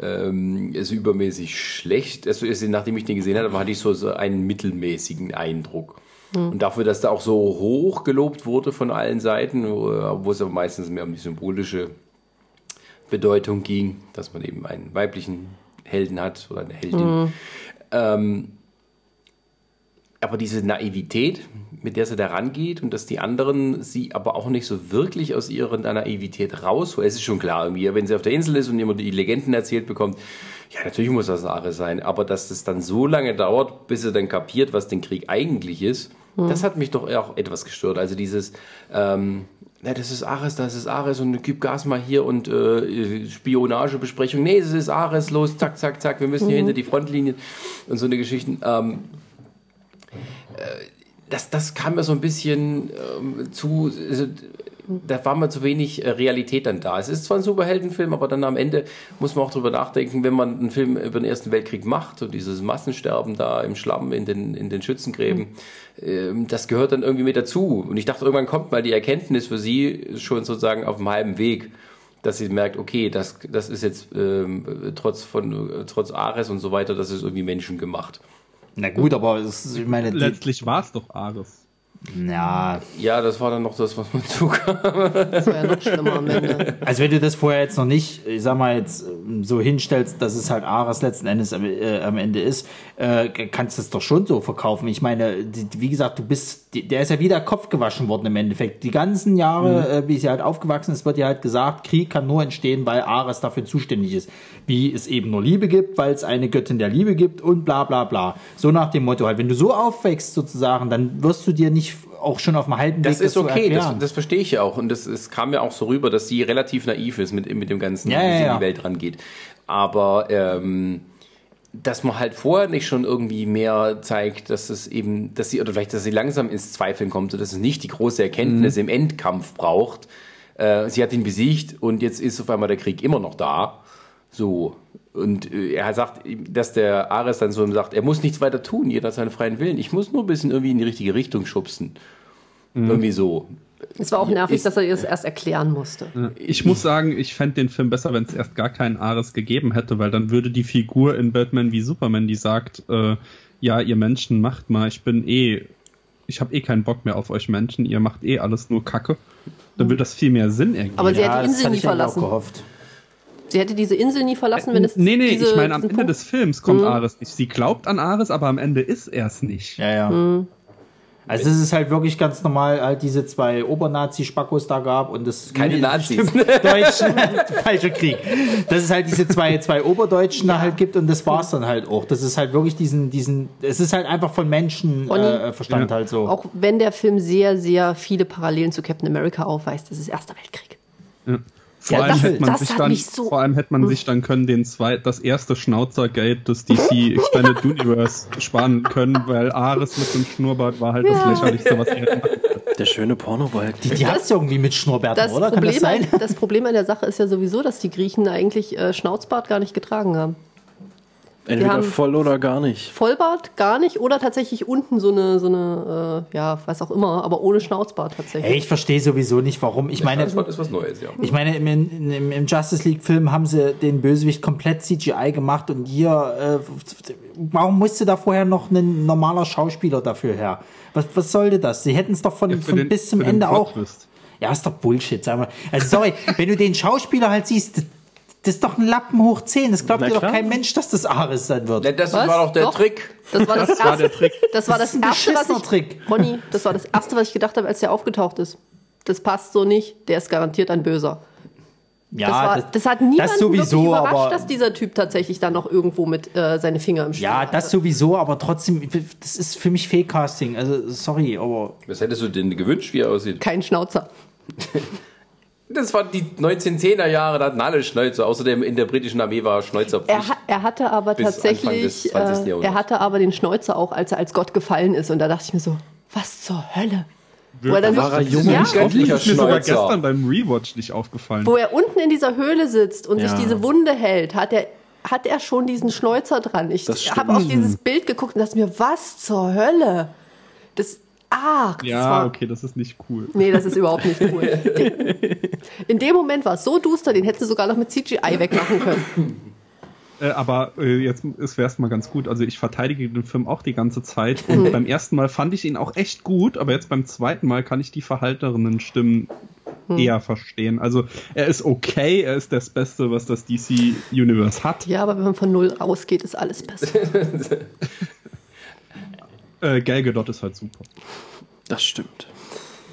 ähm, so übermäßig schlecht. Also, also, nachdem ich den gesehen habe, hatte ich so, so einen mittelmäßigen Eindruck. Und dafür, dass da auch so hoch gelobt wurde von allen Seiten, wo, es aber meistens mehr um die symbolische Bedeutung ging, dass man eben einen weiblichen Helden hat oder eine Heldin. Ähm, aber diese Naivität, mit der sie da rangeht und dass die anderen sie aber auch nicht so wirklich aus ihrer Naivität rausholen. Es ist schon klar, irgendwie, wenn sie auf der Insel ist und immer die Legenden erzählt bekommt, ja, natürlich muss das Ares sein, aber dass das dann so lange dauert, bis sie dann kapiert, was den Krieg eigentlich ist, das hat mich doch auch etwas gestört. Also dieses, ähm, ja, das ist Ares, das ist Ares und gib Gas mal hier und äh, Spionagebesprechung. Nee, es ist Ares, los, zack, zack, zack, wir müssen hier hinter die Frontlinien und so eine Geschichten. Ähm, das, das kam mir so ein bisschen ähm, zu, also, da war mir zu wenig äh, Realität dann da. Es ist zwar ein Superheldenfilm, aber dann am Ende muss man auch drüber nachdenken, wenn man einen Film über den Ersten Weltkrieg macht und dieses Massensterben da im Schlamm in den, in den Schützengräben, ähm, das gehört dann irgendwie mit dazu. Und ich dachte, irgendwann kommt mal die Erkenntnis für sie schon sozusagen auf dem halben Weg dass sie merkt, okay, das, das ist jetzt ähm, trotz von äh, trotz Ares und so weiter, das ist irgendwie menschengemacht. Na gut, aber es, ich meine, Letztlich war es doch Ares. Ja, Ja, das war dann noch das, was man zukam. Das war ja noch schlimmer am Ende. also wenn du das vorher jetzt noch nicht, ich sag mal jetzt ähm, so hinstellst, dass es halt Ares letzten Endes am, äh, am Ende ist, äh, kannst du es doch schon so verkaufen. Ich meine, die, wie gesagt, du bist, die, der ist ja wieder Kopf gewaschen worden im Endeffekt. Die ganzen Jahre, äh, wie sie halt aufgewachsen ist, wird ja halt gesagt, Krieg kann nur entstehen, weil Ares dafür zuständig ist. Wie es eben nur Liebe gibt, weil es eine Göttin der Liebe gibt und bla bla bla. So nach dem Motto halt, wenn du so aufwächst sozusagen, dann wirst du dir nicht auch schon auf dem halben Das Weg ist zu okay, das, das verstehe ich ja auch. Und das, es kam ja auch so rüber, dass sie relativ naiv ist mit, mit dem Ganzen, Ja, wie ja, sie ja. in die Welt rangeht. Aber ähm, dass man halt vorher nicht schon irgendwie mehr zeigt, dass es eben, dass sie, oder vielleicht, dass sie langsam ins Zweifeln kommt, dass es nicht die große Erkenntnis im Endkampf braucht. Äh, sie hat ihn besiegt und jetzt ist auf einmal der Krieg immer noch da. So. Und äh, er sagt, dass der Ares dann so sagt, er muss nichts weiter tun, jeder hat seinen freien Willen. Ich muss nur ein bisschen irgendwie in die richtige Richtung schubsen. Irgendwie so. Es war auch nervig, Ist- dass er ihr das erst erklären musste. Ich muss sagen, ich fände den Film besser, wenn es erst gar keinen Ares gegeben hätte, weil dann würde die Figur in Batman wie Superman, die sagt, äh, ja, ihr Menschen macht mal, ich bin eh, ich habe eh keinen Bock mehr auf euch Menschen, ihr macht eh alles nur Kacke. Dann würde das viel mehr Sinn irgendwie. Aber sie ja, hat Insel hatte nie ich eigentlich auch verlassen. gehofft. Sie hätte diese Insel nie verlassen, wenn es nee, nee, diese, ich meine, am Ende Punkt- des Films kommt Mhm. Ares nicht. Sie glaubt an Ares, aber am Ende ist er es nicht. Ja, ja. Mhm. Also es ist halt wirklich ganz normal, halt diese zwei Obernazi-Spackos da gab und das Keine Nazis. Deutschen, falscher Krieg. Dass es halt diese zwei, zwei Oberdeutschen da halt gibt und das war's dann halt auch. Das ist halt wirklich diesen, diesen, es ist halt einfach von Menschen äh, Verstand halt so. Auch wenn der Film sehr, sehr viele Parallelen zu Captain America aufweist, das ist Erster Weltkrieg. Vor, Ja, allem das- hätte man das sich hat dann, so- vor allem hätte man sich dann können den zwei, das erste Schnauzergate des DC Expanded Universe sparen können, weil Ares mit dem Schnurrbart war halt das lächerlichste, was können. Der schöne Pornobalg. die die hat's irgendwie mit Schnurrbärten, Das oder? Kann das Problem, sein? an, das Problem an der Sache ist ja sowieso, dass die Griechen eigentlich äh, Schnauzbart gar nicht getragen haben. Entweder haben- voll oder gar nicht. Vollbart gar nicht oder tatsächlich unten so eine, so eine äh, ja, was auch immer, aber ohne Schnauzbart tatsächlich. Ey, ich verstehe sowieso nicht, warum. Ich meine, Das ist was Neues, ja. Ich meine, im, im, im Justice League-Film haben sie den Bösewicht komplett CGI gemacht und hier, äh, warum musste da vorher noch ein normaler Schauspieler dafür her? Was, was sollte das? Sie hätten es doch von, Ja, von den- bis zum Ende auch. Ja, ist doch Bullshit, sag mal. Also, sorry, wenn du den Schauspieler halt siehst, das, das ist doch ein Lappen hoch 10. Das glaubt Na dir doch kein Mensch, dass das Ares sein wird. Ja, Das Was? war doch der Doch. Trick. Das war das, Das war erste, der Trick. das war das, ein erste, was ich, Trick. Ronny, das war das erste, was ich gedacht habe, als der aufgetaucht ist. Das passt so nicht. Der ist garantiert ein Böser. Ja, das, war, das, hat niemanden das sowieso, wirklich überrascht, aber dass dieser Typ tatsächlich da noch irgendwo mit äh, seine Finger im Spiel ja, hatte. das sowieso, aber trotzdem, das ist für mich Fake-Casting. Also, sorry, aber Was hättest du denn gewünscht, wie er aussieht? Kein Schnauzer. Das waren die 1910er Jahre, da hatten alle Schnäuzer. Außerdem in der britischen Armee war Schnäuzerpflicht. Er, er hatte aber Bis Anfang des tatsächlich, 20. äh, er hatte aber den Schnäuzer auch, als er als Gott gefallen ist. Und da dachte ich mir so, was zur Hölle? Wo er, dann War er jung ja, und Hoffentlich ist mir sogar Schnäuzer. gestern beim Rewatch nicht aufgefallen. wo er unten in dieser Höhle sitzt und Ja. sich diese Wunde hält, hat er, hat er schon diesen Schnäuzer dran. Ich Das habe auf dieses Bild geguckt und dachte mir, was zur Hölle? Das, ach, Ja, war, okay, das ist nicht cool. Nee, das ist überhaupt nicht cool. In dem Moment war es so duster, den hätten sie sogar noch mit CGI wegmachen können. Äh, aber äh, jetzt wäre es mal ganz gut. Also ich verteidige den Film auch die ganze Zeit. Und beim ersten Mal fand ich ihn auch echt gut, aber jetzt beim zweiten Mal kann ich die verhalterenen Stimmen eher verstehen. Also er ist okay, er ist das Beste, was das DC Universe hat. Ja, aber wenn man von Null ausgeht, ist alles besser. Äh, Gal Gadot ist halt super. Das stimmt.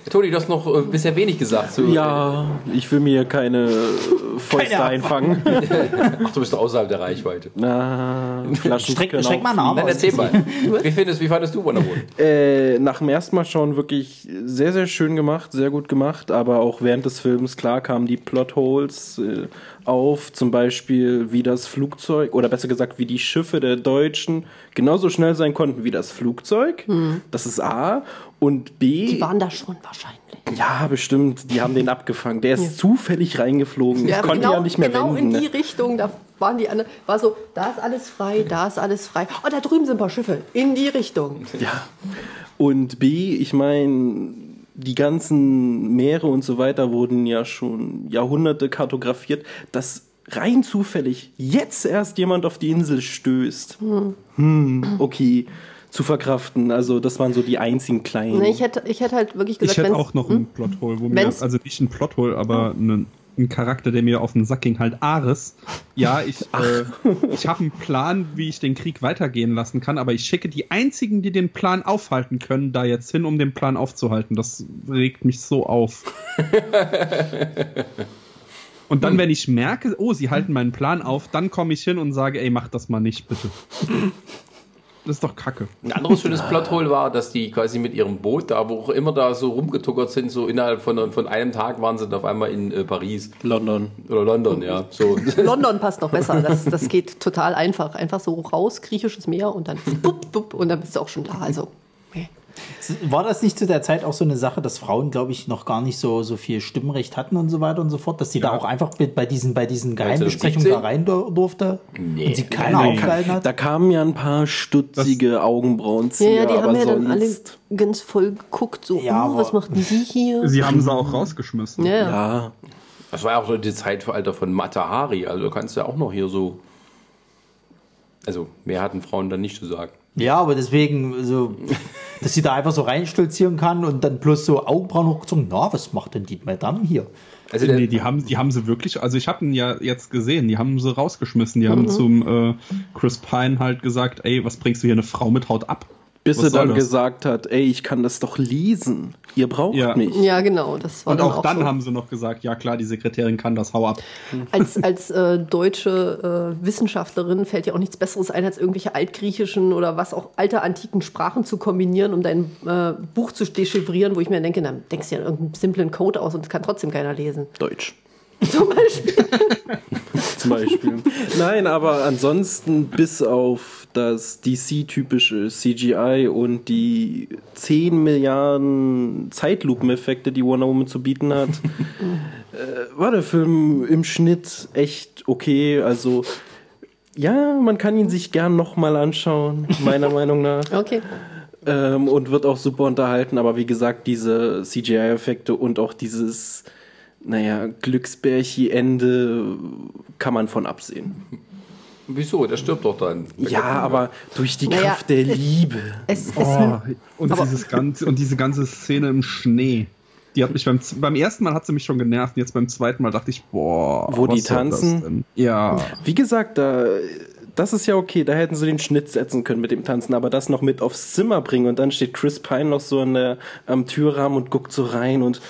Toni, du hast noch äh, bisher wenig gesagt. Zu, Ja, ich will mir keine Fäuste Keine einfangen. Ach, du bist außerhalb der Reichweite. Na, Flaschen Streck, können streck mal einen Arm Nein, erzähl mal. Wie findest, wie fandest du Wonder Woman? Äh, nach dem ersten Mal schauen wirklich sehr, sehr schön gemacht, sehr gut gemacht, aber auch während des Films, klar, kamen die Plotholes äh, auf, zum Beispiel wie das Flugzeug, oder besser gesagt, wie die Schiffe der Deutschen genauso schnell sein konnten wie das Flugzeug. Das ist A. Und B. Die waren da schon wahrscheinlich. ja, bestimmt, die haben den abgefangen. Der ist zufällig reingeflogen. ich konnte ja nicht mehr genau wenden. in die ne? Richtung, da waren die anderen, war so, da ist alles frei, da ist alles frei. Oh, da drüben sind ein paar Schiffe, in die Richtung. Ja. Und B, ich meine, die ganzen Meere und so weiter wurden ja schon Jahrhunderte kartografiert, dass rein zufällig jetzt erst jemand auf die Insel stößt. Hm, okay, zu verkraften. Also das waren so die einzigen kleinen. Ne, ich, hätte, ich hätte halt wirklich gesagt, Ich hätte auch noch einen Plothole, wo mir, also nicht ein Plothole, aber einen, einen Charakter, der mir auf den Sack ging, halt Ares. Ja, ich, äh, ich habe einen Plan, wie ich den Krieg weitergehen lassen kann, aber ich schicke die einzigen, die den Plan aufhalten können, da jetzt hin, um den Plan aufzuhalten. Das regt mich so auf. Und dann, wenn ich merke, oh, sie halten meinen Plan auf, dann komme ich hin und sage, ey, mach das mal nicht, bitte. Das ist doch Kacke. Ein anderes schönes Plothole war, dass die quasi mit ihrem Boot, da wo auch immer da so rumgetuckert sind, so innerhalb von, von einem Tag waren sie dann auf einmal in äh, Paris London. oder London, ja. So. London passt noch besser. Das, das geht total einfach. Einfach so raus, griechisches Meer und dann bup, bup, und dann bist du auch schon da. Also, okay. War das nicht zu der Zeit auch so eine Sache, dass Frauen, glaube ich, noch gar nicht so, so viel Stimmrecht hatten und so weiter und so fort, dass die da auch einfach bei bei diesen, bei diesen Geheimbesprechungen da 1917? rein dur- durfte Nee. und sie keiner Nee. aufgehalten hat? Da kamen ja ein paar stutzige Ja, Augenbrauenzieher, ja, die aber haben ja dann alle ganz voll geguckt, so, Ja, oh, was machten Sie hier? Sie haben sie auch rausgeschmissen. Ja, ja. Ja, Das war ja auch so die Zeitalter von Matahari, also kannst du ja auch noch hier so. Also, mehr hatten Frauen dann nicht zu sagen. Ja, aber deswegen, so, dass sie da einfach so reinstolzieren kann und dann bloß so Augenbrauen hochgezogen, na, was macht denn Dietmar dann hier? Also, Nee, die haben, die haben sie wirklich, also ich habe ihn ja jetzt gesehen, die haben sie rausgeschmissen. Die haben zum äh, Chris Pine halt gesagt, ey, was bringst du hier eine Frau mit Haut ab? Bis Was sie soll dann das? gesagt hat, ey, ich kann das doch lesen. Ihr braucht Ja. mich. Ja, genau. Das war Und dann auch dann so. haben sie noch gesagt, ja klar, die Sekretärin kann das, hau ab. Als, als äh, deutsche äh, Wissenschaftlerin fällt dir auch nichts Besseres ein, als irgendwelche altgriechischen oder was auch alte antiken Sprachen zu kombinieren, um dein äh, Buch zu dechiffrieren, wo ich mir denke, dann denkst du ja irgendeinen simplen Code aus und das kann trotzdem keiner lesen. Deutsch. Zum Beispiel. Zum Beispiel. Nein, aber ansonsten bis auf das DC-typische CGI und die 10 Milliarden Zeitlupeneffekte, die Wonder Woman zu bieten hat, äh, war der Film im Schnitt echt okay. Also ja, man kann ihn sich gern nochmal anschauen, meiner Meinung nach. Okay. Ähm, und wird auch super unterhalten, aber wie gesagt, diese CGI-Effekte und auch dieses, naja, Glücksbärchi-Ende kann man von absehen. Wieso? Der stirbt doch dann. Ja, aber durch die Naja, Kraft der es- Liebe. Es, es, Oh, und, dieses ganze, und diese ganze Szene im Schnee. Die hat mich beim, beim ersten Mal hat sie mich schon genervt. und Jetzt beim zweiten Mal dachte ich, boah. Wo was die soll das tanzen? denn? Ja. Wie gesagt, da, das ist ja okay, da hätten sie den Schnitt setzen können mit dem Tanzen, aber das noch mit aufs Zimmer bringen und dann steht Chris Pine noch so an der, am Türrahmen und guckt so rein und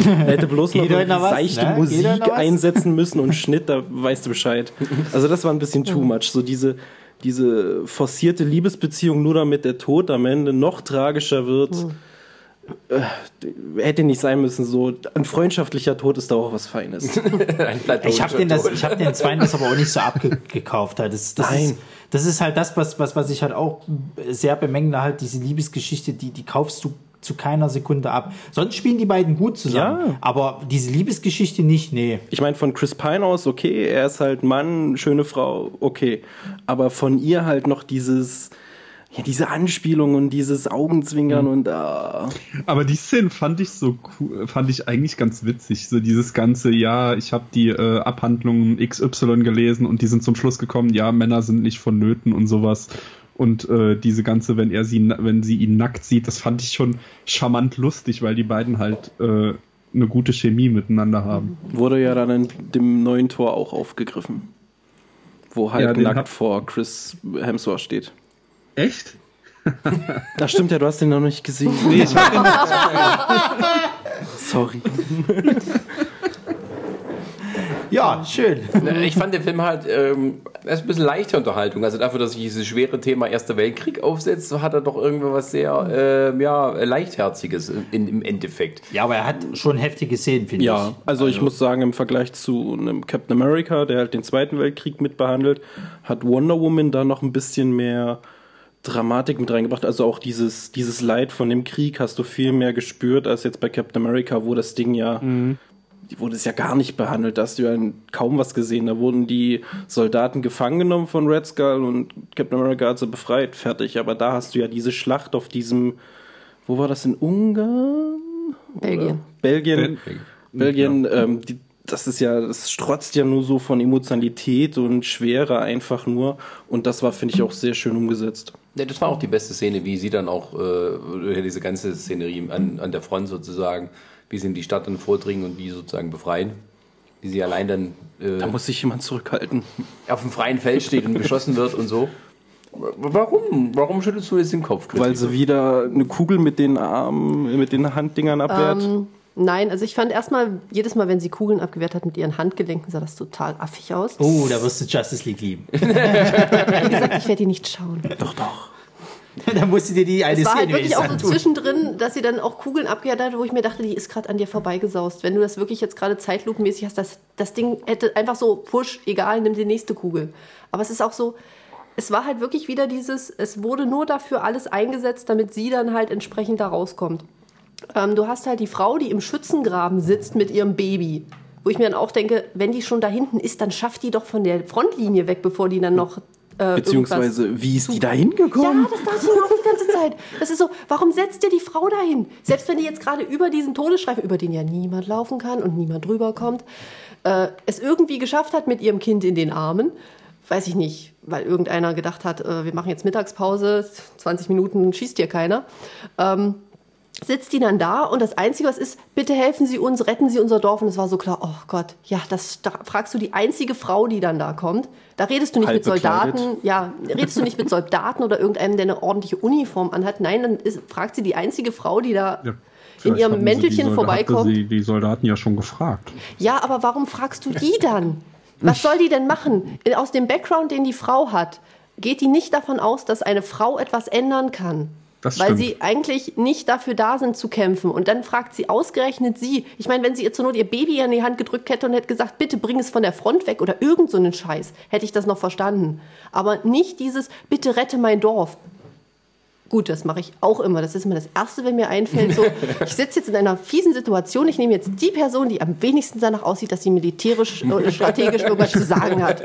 er hätte bloß noch noch was, seichte ne? Musik einsetzen müssen und Schnitt, da weißt du Bescheid. Also das war ein bisschen too much, so diese diese forcierte Liebesbeziehung, nur damit der Tod am Ende noch tragischer wird. Äh, hätte nicht sein müssen, so ein freundschaftlicher Tod ist da auch was Feines. Ein Ich habe den, das- ich hab den zweiten das aber auch nicht so abgekauft. Halt. Das, das, Nein. Ist, das ist halt das, was, was, was ich halt auch sehr bemängle, halt diese Liebesgeschichte, die, die kaufst du zu keiner Sekunde ab. Sonst spielen die beiden gut zusammen. Ja. Aber diese Liebesgeschichte nicht, nee. Ich meine, von Chris Pine aus, okay, er ist halt Mann, schöne Frau, okay. Aber von ihr halt noch dieses, ja, diese Anspielung und dieses Augenzwinkern und ah. Aber die Szene fand ich so cool, fand ich eigentlich ganz witzig. So dieses ganze, ja, ich habe die äh, Abhandlungen XY gelesen und die sind zum Schluss gekommen, ja, Männer sind nicht vonnöten und sowas. Und äh, diese ganze, wenn er sie, wenn sie ihn nackt sieht, das fand ich schon charmant lustig, weil die beiden halt äh, eine gute Chemie miteinander haben. wurde ja dann in dem neuen Tor auch aufgegriffen. Wo halt Ja, nackt vor Chris Hemsworth steht. Echt? Ach stimmt ja, du hast den noch nicht gesehen. Nee, ich hab den, Sorry. Ja, schön. Ich fand den Film halt, ähm, er ist ein bisschen leichte Unterhaltung. Also dafür, dass sich dieses schwere Thema Erster Weltkrieg aufsetzt, hat er doch irgendwie was sehr ähm, ja, leichtherziges in, im Endeffekt. Ja, aber er hat schon heftige Szenen, finde Ja, ich. also ich muss sagen, im Vergleich zu einem Captain America, der halt den Zweiten Weltkrieg mitbehandelt, hat Wonder Woman da noch ein bisschen mehr Dramatik mit reingebracht. Also auch dieses, dieses Leid von dem Krieg hast du viel mehr gespürt als jetzt bei Captain America, wo das Ding ja, die wurde es ja gar nicht behandelt. Da hast du ja kaum was gesehen. Da wurden die Soldaten gefangen genommen von Red Skull und Captain America hat sie befreit. Fertig. Aber da hast du ja diese Schlacht auf diesem, wo war das in Ungarn? Belgien. Belgien. Belgien, ähm, die, das ist ja, das strotzt ja nur so von Emotionalität und Schwere einfach nur. Und das war, finde ich, auch sehr schön umgesetzt. Ja, das war auch die beste Szene, wie sie dann auch, äh, diese ganze Szenerie an, an der Front sozusagen, wie sie in die Stadt dann vordringen und die sozusagen befreien. Wie sie allein dann äh, Da muss sich jemand zurückhalten. auf dem freien Feld steht und beschossen wird und so. Warum? Warum schüttelst du jetzt den Kopf? Christi? Weil sie wieder eine Kugel mit den Armen, mit den Handdingern abwehrt. Ähm, nein, also ich fand erstmal, jedes Mal, wenn sie Kugeln abgewehrt hat mit ihren Handgelenken, sah das total affig aus. Oh, da wirst du Justice League lieben. Wie gesagt, ich werde die nicht schauen. doch, doch. da musst du dir die eine Es war halt wirklich auch so zwischendrin, dass sie dann auch Kugeln abgehört hat, wo ich mir dachte, die ist gerade an dir vorbeigesaust. Wenn du das wirklich jetzt gerade zeitlupenmäßig hast, das, das Ding hätte einfach so, push, egal, nimm die nächste Kugel. Aber es ist auch so, es war halt wirklich wieder dieses, es wurde nur dafür alles eingesetzt, damit sie dann halt entsprechend da rauskommt. Ähm, du hast halt die Frau, die im Schützengraben sitzt mit ihrem Baby. Wo ich mir dann auch denke, wenn die schon da hinten ist, dann schafft die doch von der Frontlinie weg, bevor die dann noch. Äh, Beziehungsweise, wie ist die da ja, hingekommen? das dachte ich mir auch die ganze Zeit. Das ist so, warum setzt ihr die Frau dahin? Selbst wenn die jetzt gerade über diesen Todesstreifen, über den ja niemand laufen kann und niemand drüber kommt, äh, es irgendwie geschafft hat mit ihrem Kind in den Armen, weiß ich nicht, weil irgendeiner gedacht hat, äh, wir machen jetzt Mittagspause, 20 Minuten schießt hier keiner. Ähm, sitzt die dann da und das Einzige, was ist, bitte helfen Sie uns, retten Sie unser Dorf. Und es war so klar, oh Gott, ja, das da fragst du die einzige Frau, die dann da kommt. Da redest du nicht Halb mit Soldaten, bekleidet. ja, redest du nicht mit Soldaten oder irgendeinem, der eine ordentliche Uniform anhat. Nein, dann ist, fragt sie die einzige Frau, die da Ja, in ihrem Mäntelchen die Solda- vorbeikommt. Sie die Soldaten ja schon gefragt. Ja, aber warum fragst du die dann? Was soll die denn machen? Aus dem Background, den die Frau hat, geht die nicht davon aus, dass eine Frau etwas ändern kann. Das weil stimmt. sie eigentlich nicht dafür da sind zu kämpfen. Und dann fragt sie ausgerechnet sie. Ich meine, wenn sie ihr zur Not ihr Baby in die Hand gedrückt hätte und hätte gesagt, bitte bring es von der Front weg oder irgend so einen Scheiß, hätte ich das noch verstanden. Aber nicht dieses, bitte rette mein Dorf. Gut, das mache ich auch immer. Das ist immer das Erste, wenn mir einfällt. So, ich sitze jetzt in einer fiesen Situation. Ich nehme jetzt die Person, die am wenigsten danach aussieht, dass sie militärisch oder strategisch irgendwas zu sagen hat.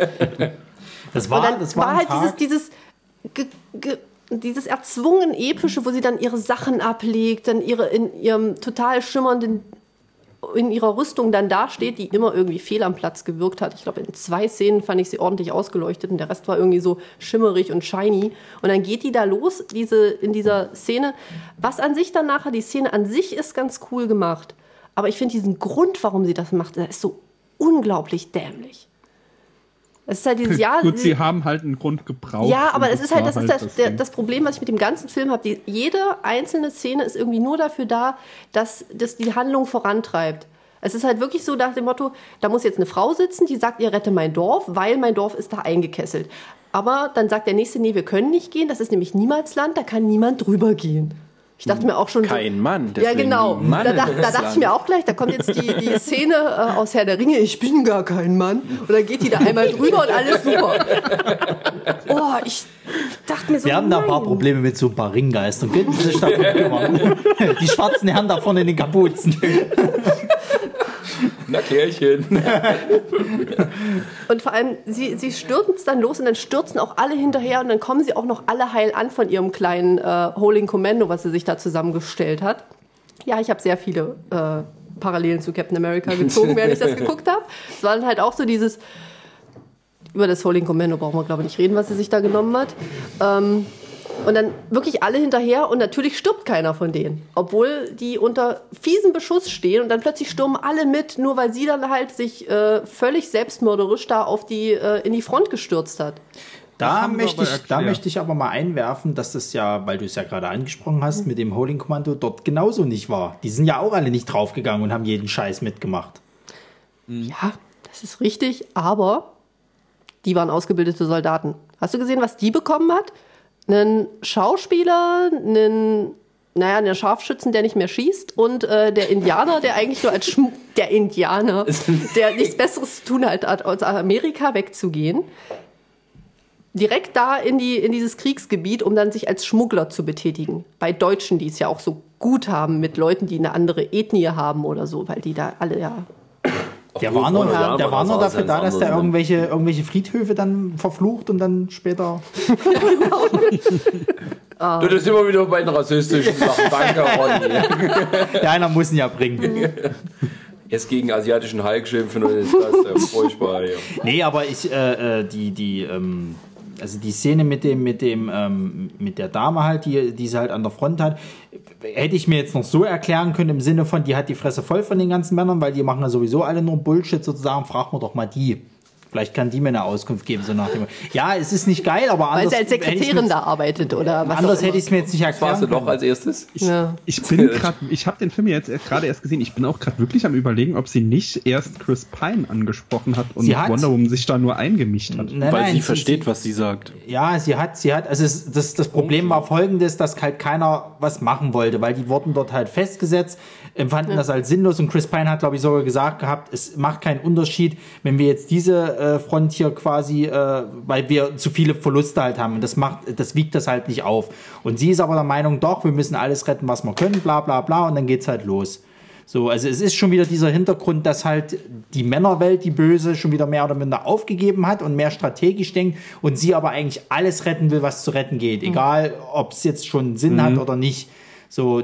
Das war, das war, war halt Tag, dieses, dieses, ge, ge, dieses erzwungen epische, wo sie dann ihre Sachen ablegt, dann ihre in ihrem total schimmernden in ihrer Rüstung dann dasteht, die immer irgendwie fehl am Platz gewirkt hat. Ich glaube, in zwei Szenen fand ich sie ordentlich ausgeleuchtet und der Rest war irgendwie so schimmerig und shiny. Und dann geht die da los, diese, in dieser Szene. Was an sich dann nachher, die Szene an sich ist ganz cool gemacht. Aber ich finde diesen Grund, warum sie das macht, der ist so unglaublich dämlich. Es ist halt dieses Jahr. Gut, sie haben halt einen Grund gebraucht. Ja, aber es ist halt, das ist das, der, Ding. das Problem, was ich mit dem ganzen Film habe. Jede einzelne Szene ist irgendwie nur dafür da, dass, dass die Handlung vorantreibt. Es ist halt wirklich so nach dem Motto, da muss jetzt eine Frau sitzen, die sagt, ihr rette mein Dorf, weil mein Dorf ist da eingekesselt. Aber dann sagt der nächste, nee, wir können nicht gehen, das ist nämlich Niemalsland, da kann niemand drüber gehen. Ich dachte mir auch schon. so- Kein Mann, Ja, genau. Mann Da, da das dachte ich mir auch gleich, da kommt jetzt die, die Szene äh, aus Herr der Ringe, ich bin gar kein Mann. Und dann geht die da einmal drüber und alles super. Oh, ich dachte mir so. wir haben da ein paar nein. Probleme mit so ein paar Ringgeistern. Könnten Sie sich darum kümmern? Die schwarzen Herren da vorne in den Kapuzen. Na, Klärchen. Und vor allem, sie, sie stürzen es dann los und dann stürzen auch alle hinterher und dann kommen sie auch noch alle heil an von ihrem kleinen äh, Holding Commando, was sie sich da zusammengestellt hat. Ja, ich habe sehr viele äh, Parallelen zu Captain America gezogen, während ich das geguckt habe. Es war dann halt auch so dieses, über das Holding Commando brauchen wir, glaube ich, nicht reden, was sie sich da genommen hat. Ähm, und dann wirklich alle hinterher und natürlich stirbt keiner von denen. Obwohl die unter fiesen Beschuss stehen und dann plötzlich stürmen alle mit, nur weil sie dann halt sich äh, völlig selbstmörderisch da auf die, äh, in die Front gestürzt hat. Da möchte, ich, da möchte ich aber mal einwerfen, dass das ja, weil du es ja gerade angesprochen hast, mit dem Holding-Kommando dort genauso nicht war. Die sind ja auch alle nicht draufgegangen und haben jeden Scheiß mitgemacht. Ja, das ist richtig, aber die waren ausgebildete Soldaten. Hast du gesehen, was die bekommen hat? Einen Schauspieler, einen, naja, einen Scharfschützen, der nicht mehr schießt und äh, der Indianer, der eigentlich nur als Schm der Indianer, der nichts Besseres zu tun hat, als Amerika wegzugehen. Direkt da in, die, in dieses Kriegsgebiet, um dann sich als Schmuggler zu betätigen. Bei Deutschen, die es ja auch so gut haben mit Leuten, die eine andere Ethnie haben oder so, weil die da alle ja Der war nur, Ja, der war nur das dafür da, dass der ne? irgendwelche, irgendwelche Friedhöfe dann verflucht und dann später. Du bist immer wieder bei den rassistischen Sachen. Danke, Ronny. Der einer muss ihn ja bringen. Jetzt gegen asiatischen Hulk schimpfen und ist das ja furchtbar. Ja. Nee, aber ich, äh, äh, die, die, ähm, also die Szene mit dem, mit dem, ähm, mit der Dame halt, die, die sie halt an der Front hat, hätte ich mir jetzt noch so erklären können im Sinne von, die hat die Fresse voll von den ganzen Männern, weil die machen ja sowieso alle nur Bullshit sozusagen, frag mal doch mal die. Vielleicht kann die mir eine Auskunft geben, so nach dem. Ja, es ist nicht geil, aber Weil anders. sie als Sekretärin da arbeitet oder was Anders auch hätte ich es mir jetzt nicht erklären Warst du doch als erstes? Ja. Ich bin gerade, ich habe den Film jetzt gerade erst gesehen. Ich bin auch gerade wirklich am überlegen, ob sie nicht erst Chris Pine angesprochen hat und Sie hat- Wonder Woman sich da nur eingemischt hat. Nein, Weil nein, sie versteht, was sie sagt. Ja, sie hat, sie hat, also es, das, das Problem war folgendes, dass halt keiner was machen wollte, weil die wurden dort halt festgesetzt, empfanden das als sinnlos und Chris Pine hat, glaube ich, sogar gesagt gehabt, es macht keinen Unterschied, wenn wir jetzt diese äh, Front hier quasi, äh, weil wir zu viele Verluste halt haben und das macht, das wiegt das halt nicht auf. Und sie ist aber der Meinung, doch, wir müssen alles retten, was wir können, bla bla bla und dann geht's halt los. So, also es ist schon wieder dieser Hintergrund, dass halt die Männerwelt, die böse, schon wieder mehr oder minder aufgegeben hat und mehr strategisch denkt und sie aber eigentlich alles retten will, was zu retten geht. Egal, ob es jetzt schon Sinn hat oder nicht. So,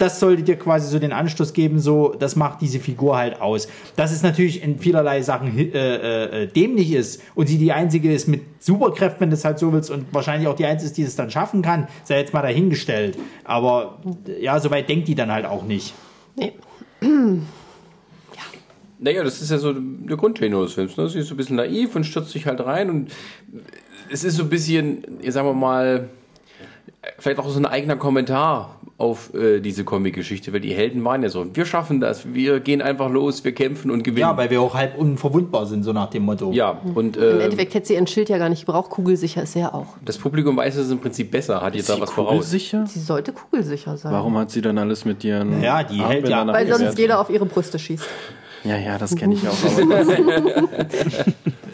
das sollte dir quasi so den Anstoß geben, so, das macht diese Figur halt aus. Dass es natürlich in vielerlei Sachen äh, äh, dämlich ist und sie die einzige ist mit Superkräften, wenn du es halt so willst, und wahrscheinlich auch die einzige ist, die es dann schaffen kann, sei jetzt mal dahingestellt. Aber ja, soweit denkt die dann halt auch nicht. Nee. Naja, das ist ja so der Grundtenor des Films. Ne? Sie ist so ein bisschen naiv und stürzt sich halt rein und es ist so ein bisschen, sagen wir mal, vielleicht auch so ein eigener Kommentar auf äh, diese Comic-Geschichte, weil die Helden waren ja so, wir schaffen das, wir gehen einfach los, wir kämpfen und gewinnen. Ja, weil wir auch halb unverwundbar sind, so nach dem Motto. Ja, und Im äh, Endeffekt hätte sie ihren Schild ja gar nicht gebraucht. Kugelsicher ist sie ja auch. das Publikum weiß es im Prinzip besser, hat jetzt da was voraus. kugelsicher? Sie sollte kugelsicher sein. Warum hat sie dann alles mit ihren Ja, die hält ja- Weil sonst jeder auf ihre Brüste schießt. Ja, ja, das kenne ich auch.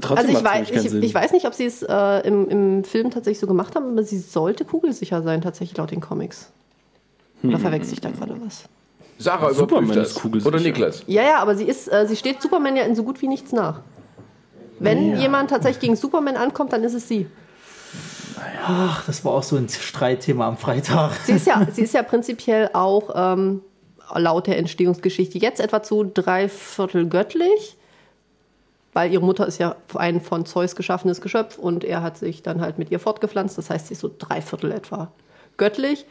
Trotzdem Also ich weiß, ich, ich weiß nicht, ob sie es äh, im, im Film tatsächlich so gemacht haben, aber sie sollte kugelsicher sein, tatsächlich laut den Comics. Oder verwechsel ich da gerade was? Sarah überprüft Superman das. ist kugelsicher. Oder Niklas. Ja, ja, aber sie ist, äh, sie steht Superman ja in so gut wie nichts nach. Wenn jemand tatsächlich gegen Superman ankommt, dann ist es sie. Ach, das war auch so ein Streitthema am Freitag. Sie ist ja, sie ist ja prinzipiell auch ähm, laut der Entstehungsgeschichte jetzt etwa zu drei Viertel göttlich, weil ihre Mutter ist ja ein von Zeus geschaffenes Geschöpf und er hat sich dann halt mit ihr fortgepflanzt. Das heißt, sie ist so drei Viertel etwa göttlich.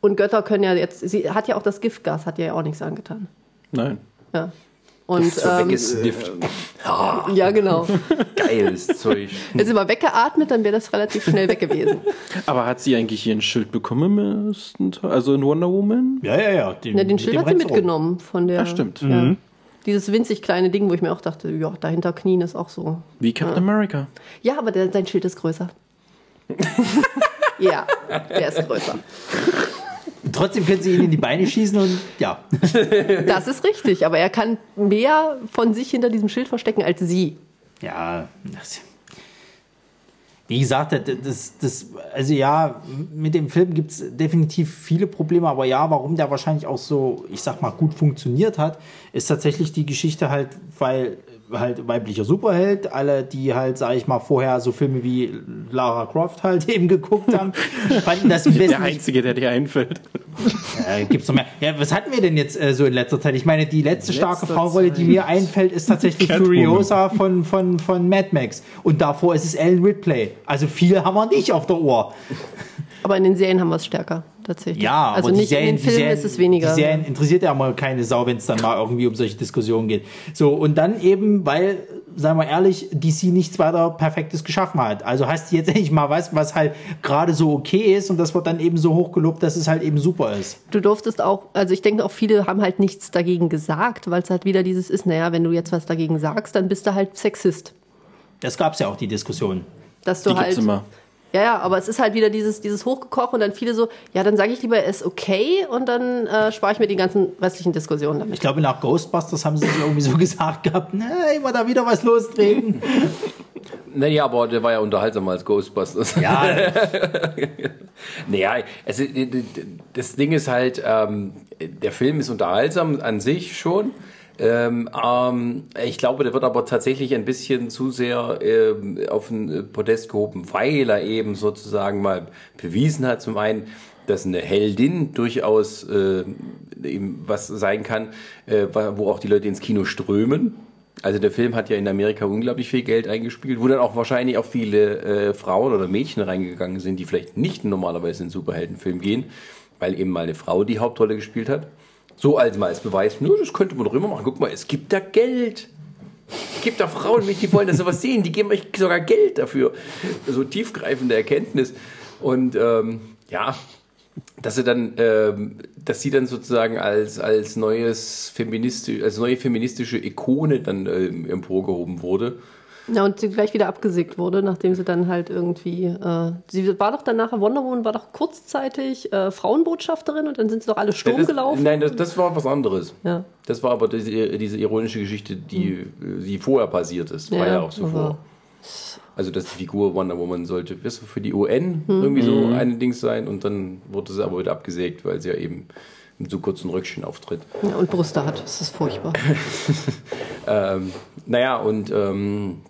Und Götter können ja jetzt, sie hat ja auch das Giftgas, hat ihr ja auch nichts angetan. Nein. Ja. Und So ähm, weggesnifft. Ah, ja, genau. geiles Zeug. Wenn sie mal weggeatmet, dann wäre das relativ schnell weg gewesen. Aber hat sie eigentlich ihren Schild bekommen im ersten Teil? Also in Wonder Woman? Ja, ja, ja. Den, Ja, den Schild dem hat sie mitgenommen von der. Ja, stimmt. Ja. Dieses winzig kleine Ding, wo ich mir auch dachte, ja, dahinter knien ist auch so. Wie Captain America. Ja, aber der, sein Schild ist größer. ja, der ist größer. Trotzdem können sie ihn in die Beine schießen und ja. Das ist richtig, aber er kann mehr von sich hinter diesem Schild verstecken als sie. Ja, das, wie gesagt, das, das, also ja, mit dem Film gibt es definitiv viele Probleme, aber ja, warum der wahrscheinlich auch so, ich sag mal, gut funktioniert hat, ist tatsächlich die Geschichte halt, weil halt weiblicher Superheld, alle, die halt, sag ich mal, vorher so Filme wie Lara Croft halt eben geguckt haben, fanden das Der wesentlich Einzige, der dir einfällt. äh, gibt's noch mehr. Ja, was hatten wir denn jetzt äh, so in letzter Zeit? Ich meine, die letzte starke Frauenrolle, die mir einfällt, ist tatsächlich Catwoman. Furiosa von, von, von Mad Max. Und davor ist es Ellen Ripley. Also viel haben wir nicht auf der Uhr. Aber in den Serien haben wir es stärker, tatsächlich. Ja, also aber die nicht Serien, in den die Filmen Serien, ist es weniger. Die Serien interessiert ja mal keine Sau, wenn es dann mal irgendwie um solche Diskussionen geht. So, und dann eben, weil, sagen wir ehrlich, DC nichts weiter Perfektes geschaffen hat. Also hast du jetzt endlich mal was, was halt gerade so okay ist und das wird dann eben so hochgelobt, dass es halt eben super ist. Du durftest auch, also ich denke auch viele haben halt nichts dagegen gesagt, weil es halt wieder dieses ist, naja, wenn du jetzt was dagegen sagst, dann bist du halt Sexist. Das gab's ja auch, die Diskussion. Dass du Die halt. gibt's immer. Ja, ja, aber es ist halt wieder dieses, dieses Hochgekocht und dann viele so, ja, dann sage ich lieber, er ist okay und dann äh, spare ich mir die ganzen restlichen Diskussionen damit. Ich glaube, nach Ghostbusters haben sie sich irgendwie so gesagt gehabt, ne, immer da wieder was lostreten. Naja, aber der war ja unterhaltsamer als Ghostbusters. Ja, Naja, also, das Ding ist halt, ähm, der Film ist unterhaltsam an sich schon. Ähm, ähm, ich glaube, der wird aber tatsächlich ein bisschen zu sehr ähm, auf ein Podest gehoben, weil er eben sozusagen mal bewiesen hat, zum einen, dass eine Heldin durchaus äh, was sein kann, äh, wo auch die Leute ins Kino strömen. Also der Film hat ja in Amerika unglaublich viel Geld eingespielt, wo dann auch wahrscheinlich auch viele äh, Frauen oder Mädchen reingegangen sind, die vielleicht nicht normalerweise in Superheldenfilm gehen, weil eben mal eine Frau die Hauptrolle gespielt hat. So als mal als Beweis, nur das könnte man doch immer machen. Guck mal, es gibt da Geld. Es gibt da Frauen, die wollen das sowas sehen, die geben euch sogar Geld dafür. So tiefgreifende Erkenntnis. Und ähm, ja, dass sie dann, ähm, dass sie dann sozusagen als, als neues feministisch, als neue feministische Ikone dann ähm, emporgehoben wurde. Ja, und sie gleich wieder abgesägt wurde, nachdem sie dann halt irgendwie. Äh, sie war doch dann nachher, Wonder Woman war doch kurzzeitig äh, Frauenbotschafterin und dann sind sie doch alle Sturm das, gelaufen. Nein, das, das war was anderes. Ja. Das war aber diese, diese ironische Geschichte, die, die vorher passiert ist. War Ja, ja auch so vor. Also, dass die Figur Wonder Woman sollte weißt du, für die UN Hm. irgendwie so ein Ding sein und dann wurde sie aber wieder abgesägt, weil sie ja eben mit so kurzen Röckchen auftritt. ja, und Brüste hat. Das ist furchtbar. Ähm, naja, und ähm,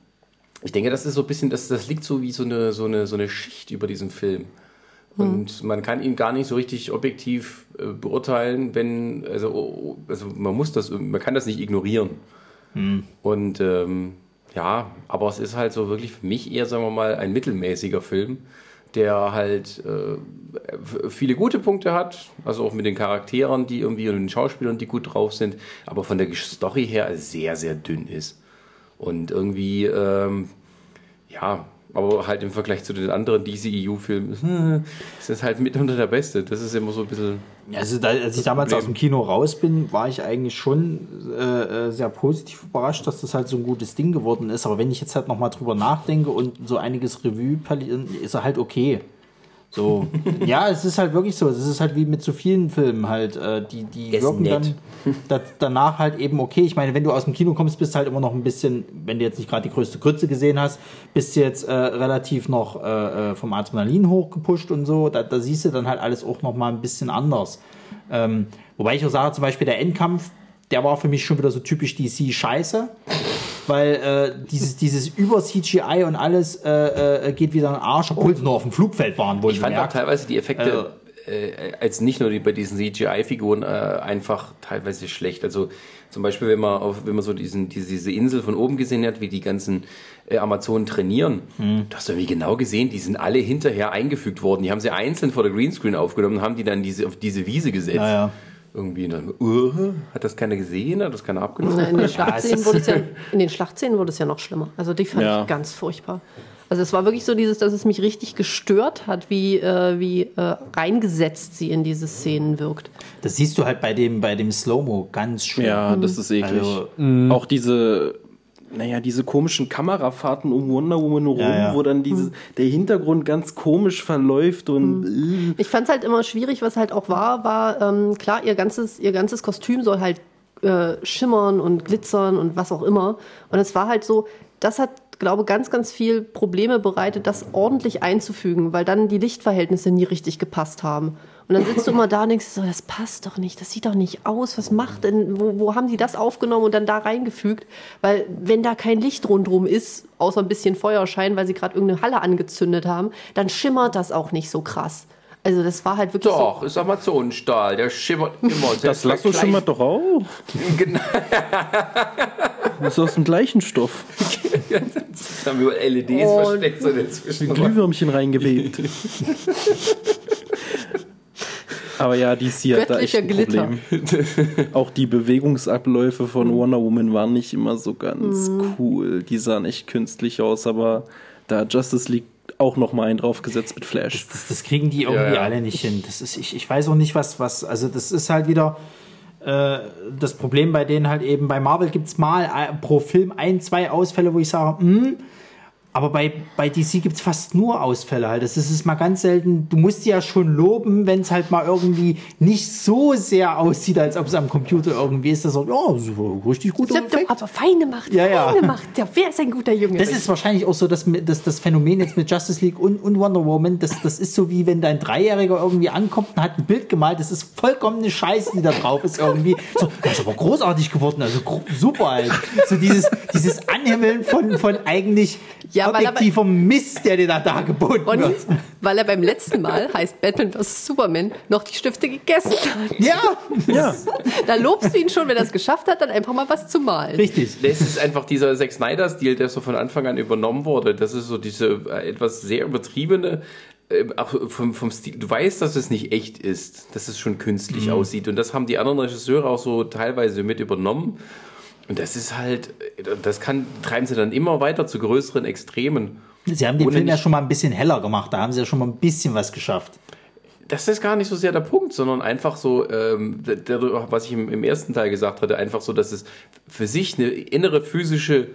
ich denke, das ist so ein bisschen, das, das liegt so wie so eine, so, eine, so eine Schicht über diesem Film. Und man kann ihn gar nicht so richtig objektiv äh, beurteilen, wenn, also, oh, also man muss das, man kann das nicht ignorieren. Und ähm, ja, aber es ist halt so wirklich für mich eher, sagen wir mal, ein mittelmäßiger Film, der halt äh, viele gute Punkte hat, also auch mit den Charakteren, die irgendwie und den Schauspielern, die gut drauf sind, aber von der Story her sehr, sehr dünn ist. Und irgendwie, ähm, ja, aber halt im Vergleich zu den anderen DCEU-Filmen ist das halt mitunter der beste. Das ist immer so ein bisschen. Also da, als ich damals Problem. aus dem Kino raus bin, war ich eigentlich schon äh, äh, sehr positiv überrascht, dass das halt so ein gutes Ding geworden ist. Aber wenn ich jetzt halt nochmal drüber nachdenke und so einiges Revue ist er halt okay. So, ja, es ist halt wirklich so. Es ist halt wie mit so vielen Filmen halt, äh, die, die Ist wirken nett. dann da, danach halt eben okay. Ich meine, wenn du aus dem Kino kommst, bist du halt immer noch ein bisschen, wenn du jetzt nicht gerade die größte Grütze gesehen hast, bist du jetzt äh, relativ noch äh, äh, vom Adrenalin hochgepusht und so. Da, da siehst du dann halt alles auch noch mal ein bisschen anders. Ähm, wobei ich auch sage, zum Beispiel der Endkampf, der war für mich schon wieder so typisch DC-Scheiße. Weil äh, dieses, dieses Über-CGI und alles äh, äh, geht wieder in den Arsch, obwohl sie nur auf dem Flugfeld waren. Ich fand auch teilweise die Effekte, äh, als nicht nur die, bei diesen CGI-Figuren, äh, einfach teilweise schlecht. Also zum Beispiel, wenn man, auf, wenn man so diesen, diese, diese Insel von oben gesehen hat, wie die ganzen äh, Amazonen trainieren, Hm. du hast irgendwie genau gesehen, die sind alle hinterher eingefügt worden. Die haben sie einzeln vor der Greenscreen aufgenommen und haben die dann diese, auf diese Wiese gesetzt. Ja, ja. Irgendwie, dann, uh, hat das keiner gesehen, hat das keiner abgenommen? In den, Schlachtszenen wurde es ja, in den Schlachtszenen wurde es ja noch schlimmer. Also die fand Ja. ich ganz furchtbar. Also es war wirklich so dieses, dass es mich richtig gestört hat, wie, äh, wie äh, reingesetzt sie in diese Szenen wirkt. Das siehst du halt bei dem, bei dem Slow-Mo ganz schön. Ja, das ist eklig. Also, Auch diese, naja, diese komischen Kamerafahrten um Wonder Woman rum, Ja, ja. wo dann diese, der Hintergrund ganz komisch verläuft und Ich fand es halt immer schwierig, was halt auch war, war ähm, klar, ihr ganzes, ihr ganzes Kostüm soll halt äh, schimmern und glitzern und was auch immer. Und es war halt so, das hat, glaube ganz, ganz viel Probleme bereitet, das ordentlich einzufügen, weil dann die Lichtverhältnisse nie richtig gepasst haben. Und dann sitzt du immer da und denkst so, das passt doch nicht, das sieht doch nicht aus, was macht denn, wo, wo haben die das aufgenommen und dann da reingefügt? Weil wenn da kein Licht rundherum ist, außer ein bisschen Feuerschein, weil sie gerade irgendeine Halle angezündet haben, dann schimmert das auch nicht so krass. Also das war halt wirklich Doch, ist Amazonenstahl, der schimmert immer. das Lasso schimmert doch auch. Genau. Das ist aus dem gleichen Stoff. Jetzt haben wir LEDs Und- versteckt so dazwischen. Glühwürmchen reingewebt. Aber ja, DC hat da echt ein Glitter. Problem. Auch die Bewegungsabläufe von Wonder Woman waren nicht immer so ganz cool. Die sahen echt künstlich aus, aber da hat Justice League auch noch mal einen draufgesetzt mit Flash. das, das kriegen die irgendwie Ja, ja. alle nicht hin. Das ist, ich, ich weiß auch nicht, was, was, also das ist halt wieder äh, das Problem bei denen halt eben, bei Marvel gibt es mal äh, pro Film ein, zwei Ausfälle, wo ich sage, hm, aber bei, bei DC gibt es fast nur Ausfälle halt. Das ist es mal ganz selten. Du musst die ja schon loben, wenn es halt mal irgendwie nicht so sehr aussieht, als ob es am Computer irgendwie ist. Das so, ja, so richtig gut. Aber feine Macht, Ja, ja. feine Macht. Ja, wer ist ein guter Junge? Das ist wahrscheinlich auch so das, das, das Phänomen jetzt mit Justice League und, und Wonder Woman. Das, das ist so wie wenn dein Dreijähriger irgendwie ankommt und hat ein Bild gemalt. Das ist vollkommen eine Scheiße, die da drauf ist irgendwie. So, das ist aber großartig geworden. Also super halt. So dieses, dieses Anhimmeln von, von eigentlich Ja, weil er bei- Mist, der dir da dargeboten Und wird. weil er beim letzten Mal, heißt Batman vs. Superman, noch die Stifte gegessen hat. Ja, Ja, Da lobst du ihn schon, wenn er es geschafft hat, dann einfach mal was zu malen. richtig. Das ist einfach dieser Zack Snyder-Stil, der so von Anfang an übernommen wurde. Das ist so diese äh, etwas sehr übertriebene, äh, auch vom, vom Stil. Du weißt, dass es nicht echt ist, dass es schon künstlich aussieht. Und das haben die anderen Regisseure auch so teilweise mit übernommen. Und das ist halt, das kann, treiben sie dann immer weiter zu größeren Extremen. Sie haben den Film ja schon mal ein bisschen heller gemacht. Da haben sie ja schon mal ein bisschen was geschafft. Das ist gar nicht so sehr der Punkt, sondern einfach so, ähm, der, der, was ich im, im ersten Teil gesagt hatte, einfach so, dass es für sich eine innere physische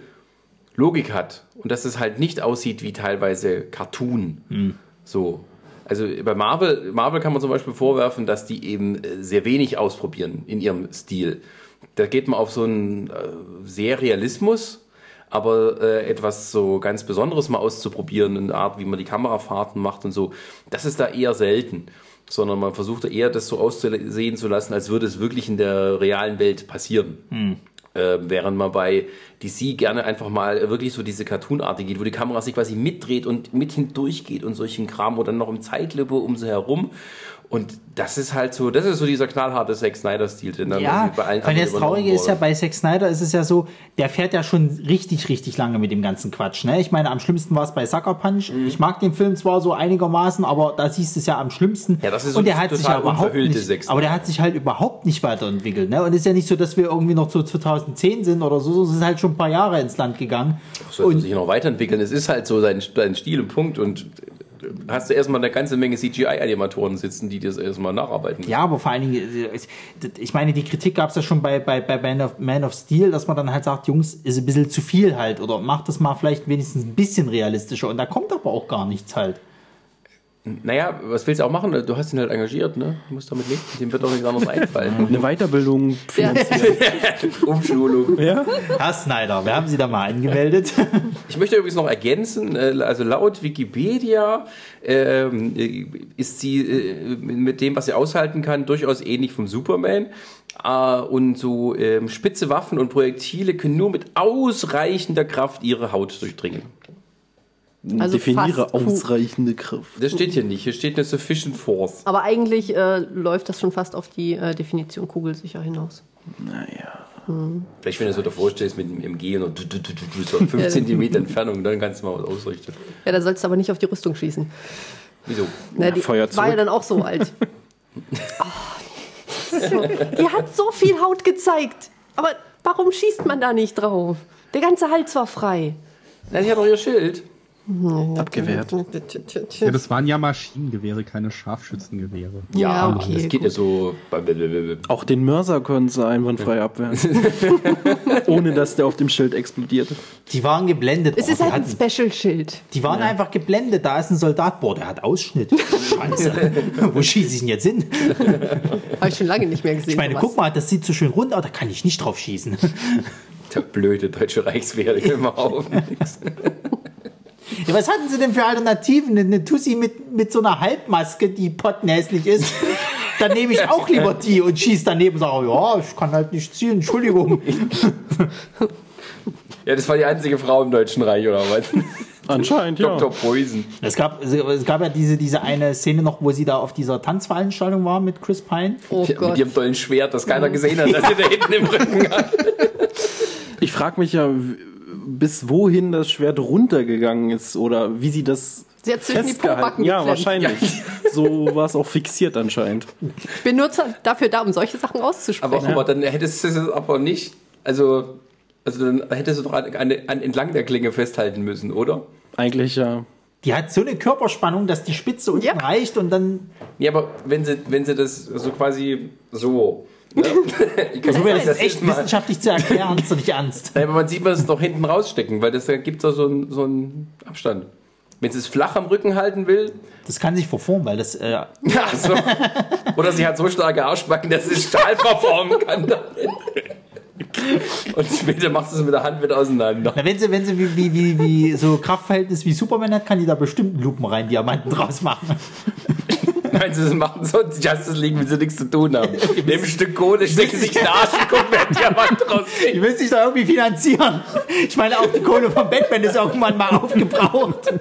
Logik hat und dass es halt nicht aussieht wie teilweise Cartoon. So. Also bei Marvel, Marvel kann man zum Beispiel vorwerfen, dass die eben äh, sehr wenig ausprobieren in ihrem Stil. Da geht man auf so einen äh, sehr Realismus, aber äh, etwas so ganz Besonderes mal auszuprobieren, eine Art, wie man die Kamerafahrten macht und so, das ist da eher selten. Sondern man versucht da eher, das so auszusehen zu lassen, als würde es wirklich in der realen Welt passieren. Äh, während man bei DC gerne einfach mal wirklich so diese Cartoon-Arte geht, wo die Kamera sich quasi mitdreht und mit hindurchgeht und solchen Kram oder noch im Zeitlippe um sie herum. Und das ist halt so, das ist so dieser knallharte Zack Snyder-Stil, den dann Ja, bei allen weil das Traurige ist ja, bei Zack Snyder ist es ja so, der fährt ja schon richtig, richtig lange mit dem ganzen Quatsch. Ne? Ich meine, am schlimmsten war es bei Sucker Punch. Mhm. Ich mag den Film zwar so einigermaßen, aber da siehst du es ja am schlimmsten. Ja, das ist so Und der hat sich ja überhaupt nicht, aber der hat sich halt überhaupt nicht weiterentwickelt. Ne? Und es ist ja nicht so, dass wir irgendwie noch zu 2010 sind oder so. Es ist halt schon ein paar Jahre ins Land gegangen. soll Und sich noch weiterentwickeln. Es ist halt so sein, sein Stil und Punkt. Und hast du erstmal eine ganze Menge CGI-Animatoren sitzen, die das erstmal nacharbeiten. Ja, aber vor allen Dingen, äh, ich meine, die Kritik gab es ja schon bei, bei, bei Man, of, Man of Steel, dass man dann halt sagt, Jungs, ist ein bisschen zu viel halt oder macht das mal vielleicht wenigstens ein bisschen realistischer und da kommt aber auch gar nichts halt. Naja, was willst du auch machen? Du hast ihn halt engagiert, ne? Du musst damit leben. Dem wird doch nichts anderes einfallen. Eine Weiterbildung. Ja. Umschulung. Ja? Herr Snyder, wir haben Sie da mal angemeldet. Ich möchte übrigens noch ergänzen, äh, also laut Wikipedia ähm, äh, ist sie äh, mit dem, was sie aushalten kann, durchaus ähnlich vom Superman. Äh, und so ähm, spitze Waffen und Projektile können nur mit ausreichender Kraft ihre Haut durchdringen. Also Definiere ausreichende Kraft. Das steht hier nicht. Hier steht eine Sufficient Force. Aber eigentlich äh, läuft das schon fast auf die äh, Definition kugelsicher hinaus. Naja. Vielleicht, wenn du so davor stehst mit dem MG und du- du- du- du- du- so 5 Ja. Zentimeter Entfernung, dann kannst du mal was ausrichten. Ja, da sollst du aber nicht auf die Rüstung schießen. Wieso? Na, die Feuer war ja dann auch so alt. So. Die hat so viel Haut gezeigt. Aber warum schießt man da nicht drauf? Der ganze Hals war frei. Na, die hat doch ihr Schild. Abgewehrt. Ja, das waren ja Maschinengewehre, keine Scharfschützengewehre. Ja, okay, Das geht ja so. Auch den Mörser können sie einwandfrei abwehren. Ohne dass der auf dem Schild explodiert. Die waren geblendet. Es Oh, ist halt ein Special-Schild. die waren einfach geblendet. Da ist ein Soldat. Boah, der hat Ausschnitt. Scheiße. Wo schieße ich denn jetzt hin? Habe ich schon lange nicht mehr gesehen. Ich meine, guck mal, das sieht so schön rund aus. Da kann ich nicht drauf schießen. Der blöde deutsche Reichswehr, mal auf. Ja, was hatten sie denn für Alternativen? Eine Tussi mit, mit so einer Halbmaske, die pottenhässlich ist. Dann nehme ich auch lieber die und schieße daneben und sage, ja, ich kann halt nicht zielen, Entschuldigung. Ja, das war die einzige Frau im Deutschen Reich, oder was? Anscheinend, ja. Dr. Poison. Es gab, es gab ja diese, diese eine Szene noch, wo sie da auf dieser Tanzveranstaltung war mit Chris Pine. Oh Ja, Gott. mit ihrem tollen Schwert, das keiner gesehen hat, dass sie da hinten im Rücken hat. Ich frage mich ja, bis wohin das Schwert runtergegangen ist oder wie sie das Sie hat zwischen die festgehalten. Pobacken Ja, geklemmt. wahrscheinlich. So war es auch fixiert anscheinend. Ich bin nur dafür da, um solche Sachen Aber, auszusprechen. aber dann hättest du es aber nicht, also, also dann hättest du doch an, an, an entlang der Klinge festhalten müssen, oder? Eigentlich ja. Die hat so eine Körperspannung, dass die Spitze unten Ja. reicht und dann. Ja, aber wenn sie, wenn sie das so quasi so. Ne? Ich kann das das echt mal- wissenschaftlich zu erklären, ist doch nicht ernst. Nein, aber man sieht man es doch hinten rausstecken, weil das gibt da so einen so einen Abstand. Wenn sie es flach am Rücken halten will, Das kann sich verformen, weil das. Äh, ja, so. oder sie hat so starke Arschbacken, dass sie Stahl verformen kann. damit. Und später macht sie es mit der Hand wieder auseinander. na, wenn sie, wenn sie wie, wie, wie, wie so Kraftverhältnis wie Superman hat, kann die da bestimmt Lupen rein Diamanten draus machen. Wenn sie machen, so Justice League, wenn sie nichts zu tun haben. Nehmen ein Stück Kohle, stecken sich in den Arsch und gucken, wer Diamant Die rauskriegt. will sich da irgendwie finanzieren. Ich meine, auch die Kohle von Batman ist irgendwann mal aufgebraucht.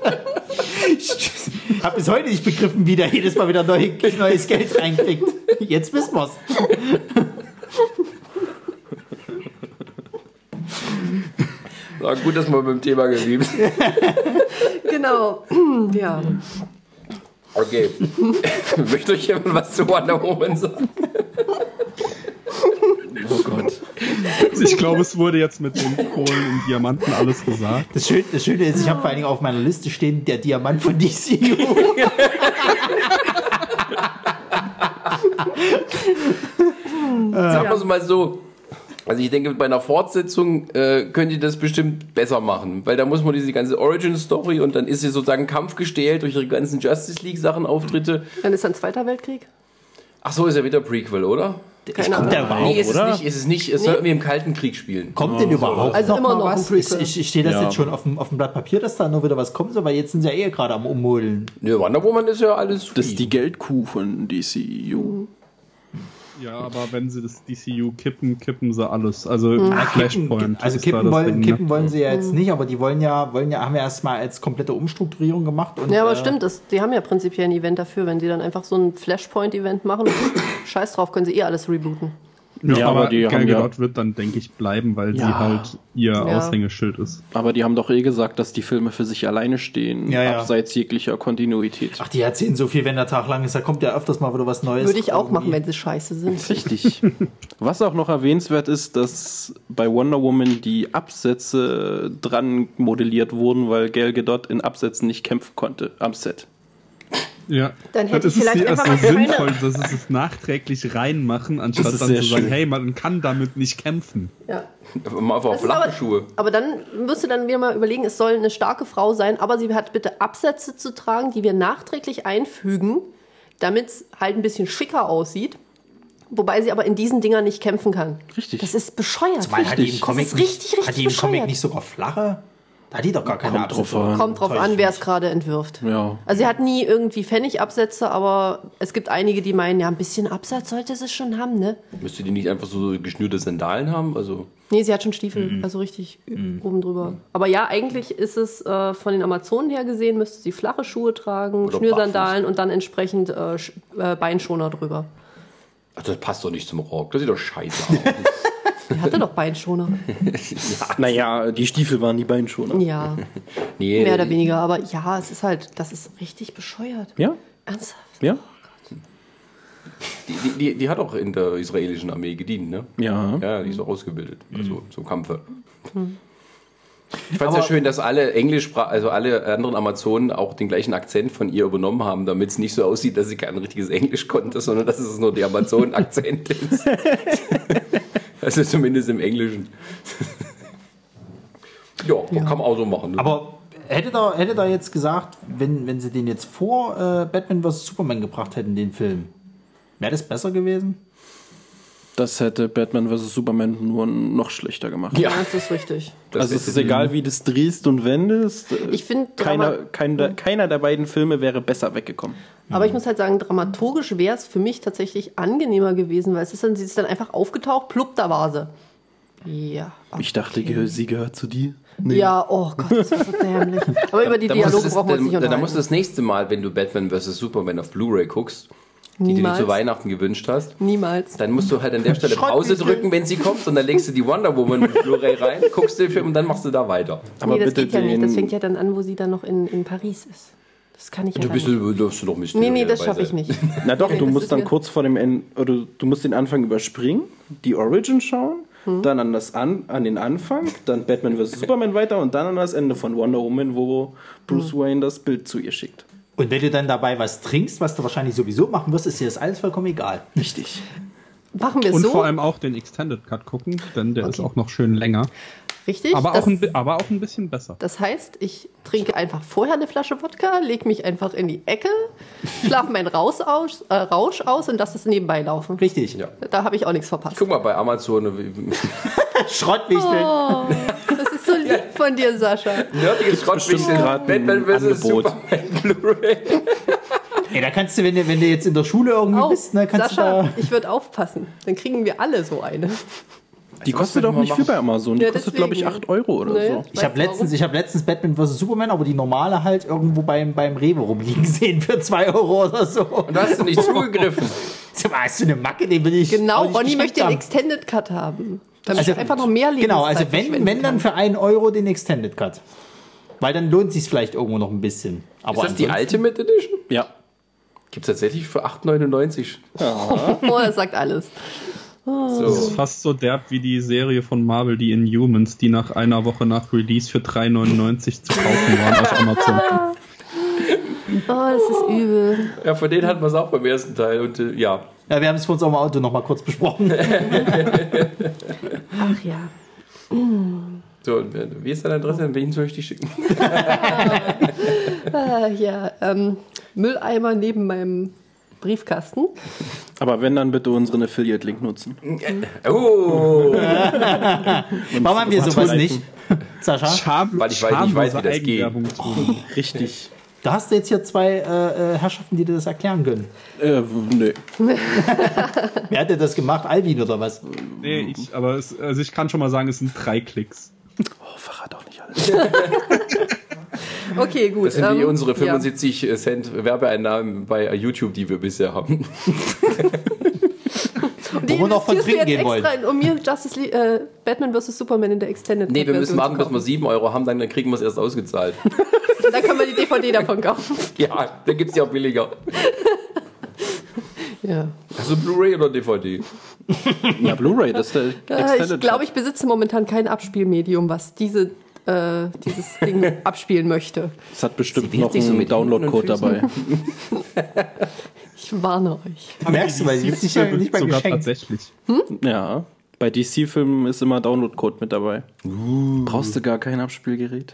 Ich habe bis heute nicht begriffen, wie der jedes Mal wieder neu, neues Geld reinkriegt. Jetzt wissen wir's. Na gut, dass wir beim Thema geblieben sind. Genau. ja. Okay. Möchte euch jemand was zu Wonder Woman sagen? Oh Gott. Ich glaube, es wurde jetzt mit den Kohlen und Diamanten alles gesagt. Das Schöne, das Schöne ist, ich habe vor allen Dingen auf meiner Liste stehen, der Diamant von DCU. Sagen wir es mal so. Also ich denke, bei einer Fortsetzung äh, könnt ihr das bestimmt besser machen, weil da muss man diese ganze Origin-Story und dann ist sie sozusagen kampfgestählt durch ihre ganzen Justice League-Sachen, Auftritte. Dann ist dann Zweiter Weltkrieg. Ach so, ist ja wieder Prequel, oder? Keine Kommt der überhaupt? nee, ist oder? es nicht, ist es nicht. Es soll irgendwie im Kalten Krieg spielen. Kommt denn überhaupt Also noch immer noch was? Prequel. Ich, ich stehe das Ja. jetzt schon auf dem, auf dem Blatt Papier, dass da nur wieder was kommen soll, weil jetzt sind sie ja eh gerade am Umholen. Nö, Wonder Woman ist ja alles Das ist die Geldkuh von DCU. Ja, aber wenn sie das DCU kippen, kippen sie alles. Also Kippen, Flashpoint. also ist da kippen, das wollen, Ding, ne? kippen wollen sie ja jetzt nicht, aber die wollen ja, wollen ja, haben ja erstmal als komplette Umstrukturierung gemacht. Und, Ja, aber äh, stimmt, das, die haben ja prinzipiell ein Event dafür. Wenn sie dann einfach so ein Flashpoint-Event machen, scheiß drauf, können sie eh alles rebooten. Ja, Ja, aber, aber die Gal haben ja- Gadot wird dann, denke ich, bleiben, weil sie Ja. halt ihr Ja. Aushängeschild ist. Aber die haben doch eh gesagt, dass die Filme für sich alleine stehen, Ja, ja. abseits jeglicher Kontinuität. Ach, die erzählen so viel, wenn der Tag lang ist, da kommt ja öfters mal wieder was Neues. Würde ich auch Irgendwie. machen, wenn sie scheiße sind. Richtig. Was auch noch erwähnenswert ist, dass bei Wonder Woman die Absätze dran modelliert wurden, weil Gal Gadot in Absätzen nicht kämpfen konnte am Set. Ja. Dann hätte das ich vielleicht einfach mal sinnvoll, dass sie es nachträglich reinmachen, anstatt dann zu sagen, schön. hey, man kann damit nicht kämpfen. Ja. Mal einfach flache aber, Schuhe. aber dann müsst ihr dann wieder mal überlegen, es soll eine starke Frau sein, aber sie hat bitte Absätze zu tragen, die wir nachträglich einfügen, damit es halt ein bisschen schicker aussieht. Wobei sie aber in diesen Dingern nicht kämpfen kann. Richtig. Das ist bescheuert. Zumal hat die im Richtig. Comic Das ist nicht, richtig, richtig hat die im Comic bescheuert. nicht sogar flache? Da hat die doch gar keine Kommt drauf Absätze. an. Kommt drauf an, wer es gerade entwirft. Ja. Also sie hat nie irgendwie Pfennigabsätze, aber es gibt einige, die meinen, ja, ein bisschen Absatz sollte sie schon haben, ne? Müsste die nicht einfach so geschnürte Sandalen haben? Also, Nee, sie hat schon Stiefel, Mhm. also richtig oben drüber. Aber ja, eigentlich ist es äh, von den Amazonen her gesehen, müsste sie flache Schuhe tragen, Oder Schnürsandalen und dann entsprechend äh, äh, Beinschoner drüber. ach, das passt doch nicht zum Rock. Das sieht doch scheiße aus. Die hatte doch Beinschoner. Naja, die Stiefel waren die Beinschoner. Ja, nee, mehr oder weniger. Aber ja, es ist halt, das ist richtig bescheuert. Ja? Ernsthaft? Ja? Die, die, die, die hat auch in der israelischen Armee gedient, ne? Ja. Ja, die ist auch ausgebildet. Also zum Kampfe. Ich fand es ja schön, dass alle Englisch, also alle anderen Amazonen auch den gleichen Akzent von ihr übernommen haben, damit es nicht so aussieht, dass sie kein richtiges Englisch konnte, sondern dass es nur der Amazonen-Akzent ist. also zumindest im Englischen. ja, kann man auch so machen. Ne? Aber hätte da, hätte da jetzt gesagt, wenn, wenn sie den jetzt vor äh, Batman vs. Superman gebracht hätten, den Film, wäre das besser gewesen? Das hätte Batman vs. Superman nur noch schlechter gemacht. Ja. Ja, das ist richtig. Das also es ist- ist egal, wie das drehst und wendest. äh, Ich finde, keiner, Drama- kein, der- keiner der beiden Filme wäre besser weggekommen. Aber ich muss halt sagen, dramaturgisch wäre es für mich tatsächlich angenehmer gewesen, weil es ist dann, sie ist dann einfach aufgetaucht, plupp, da war sie. Ja. Ich dachte, sie gehört zu dir. Ja, oh Gott, das war so dämlich. Aber über die du Dialoge brauchen wir uns nicht da, da unterhalten. musst du das nächste Mal, wenn du Batman vs. Superman auf Blu-ray guckst, die du dir zu Weihnachten gewünscht hast, Niemals. dann musst du halt an der Stelle Pause drücken, wenn sie kommt, und dann legst du die Wonder Woman mit Blu-ray rein, guckst den Film und dann machst du da weiter. Aber nee, das bitte geht ja nicht. Das fängt ja dann an, wo sie dann noch in, in Paris ist. Das kann ich ja Du bist nicht. du darfst du doch Mysterio Nee, nee, das schaffe ich nicht. Na doch, du musst dann kurz vor dem Ende, oder du musst den Anfang überspringen, die Origin schauen, Hm. dann an, das an, an den Anfang, dann Batman vs. Superman weiter und dann an das Ende von Wonder Woman, wo Bruce Hm. Wayne das Bild zu ihr schickt. Und wenn du dann dabei was trinkst, was du wahrscheinlich sowieso machen wirst, ist dir das alles vollkommen egal. Richtig. Machen wir Und so. vor allem auch den Extended Cut gucken, denn der ist auch noch schön länger. richtig? Aber das, auch, ein, aber auch ein bisschen besser. das heißt, ich trinke einfach vorher eine Flasche Wodka, lege mich einfach in die Ecke, schlafe meinen Rausch aus, äh, Rausch aus und lasse es nebenbei laufen. Richtig. Ja. Da habe ich auch nichts verpasst. Guck mal bei Amazon, Schrottwichteln. Oh, das ist so lieb von dir, Sascha. nerdiges Schrottwichteln, grad ein Batman vs. Angebot. Blu-ray. Ey, da kannst du, wenn du, wenn du jetzt in der Schule irgendwie Oh, bist, ne, kannst Sascha, du ich würde aufpassen. Dann kriegen wir alle so eine. Die was kostet auch nicht viel bei Amazon. Die Ja, kostet, glaube ich, deswegen. 8 Euro oder Nee. so. da. Ich habe letztens, ich hab letztens Batman vs. Superman, aber die normale halt irgendwo beim, beim Rewe rumliegen sehen für 2 Euro oder so. Und da hast du nicht zugegriffen. Hast du eine Macke, den will ich. Genau, nicht Ronny möchte den haben. Extended Cut haben. Damit Also, ich einfach noch mehr Lebenszeit Genau, also wenn, wenn dann für 1 Euro den Extended Cut. Weil dann lohnt sich vielleicht irgendwo noch ein bisschen. Aber Ist das die ansonsten- Ultimate Edition? Ja. Gibt es tatsächlich für 8,99. Oh, das sagt alles. Das So. ist fast so derb wie die Serie von Marvel, die Inhumans, die nach einer Woche nach Release für 3,99 zu kaufen waren auf Amazon. Oh, das ist übel. Ja, von denen hatten wir es auch beim ersten Teil. Und äh, ja, Ja, wir haben es vor unserem Auto noch mal kurz besprochen. Ach ja. So, und, äh, wie ist deine Adresse? An wen soll ich die schicken? Ah, ja, ähm, Mülleimer neben meinem Briefkasten. Aber wenn, dann bitte unseren Affiliate-Link nutzen. Oh! Warum haben wir sowas nicht? Sascha? Scham, Weil ich weiß- ich weiß, wie das geht. Tun. Richtig. Da hast du jetzt hier zwei äh, äh, Herrschaften, die dir das erklären können. Äh, nö. Wer hat denn das gemacht? Alvin oder was? Nee, ich, aber es, also ich kann schon mal sagen, es sind drei Klicks. Oh, verrat auch nicht alles. Okay, gut. Das sind wie ähm, unsere ja. 75 Cent Werbeeinnahmen bei YouTube, die wir bisher haben. Die Wo wir noch von trinken gehen wollen. in, um mir Justice League, äh, Batman vs. Superman in der Extended Nee, wir müssen warten, bis wir kaufen. 7 Euro haben, dann kriegen wir es erst ausgezahlt. Dann können wir die DVD davon kaufen. ja, dann gibt es die auch billiger. Ja. Also Blu-ray oder DVD? Ja, Blu-ray, das ist der Äh, Extended ich glaube, ich besitze momentan kein Abspielmedium, was diese, äh, dieses Ding abspielen möchte. Es hat bestimmt Sie noch sich so einen Händen Download-Code dabei. Ich warne euch. Merkst du, weil die gibt's nicht, nicht mal Sogar geschenkt. tatsächlich. Ja, bei DC-Filmen ist immer Download-Code mit dabei. Brauchst du gar kein Abspielgerät?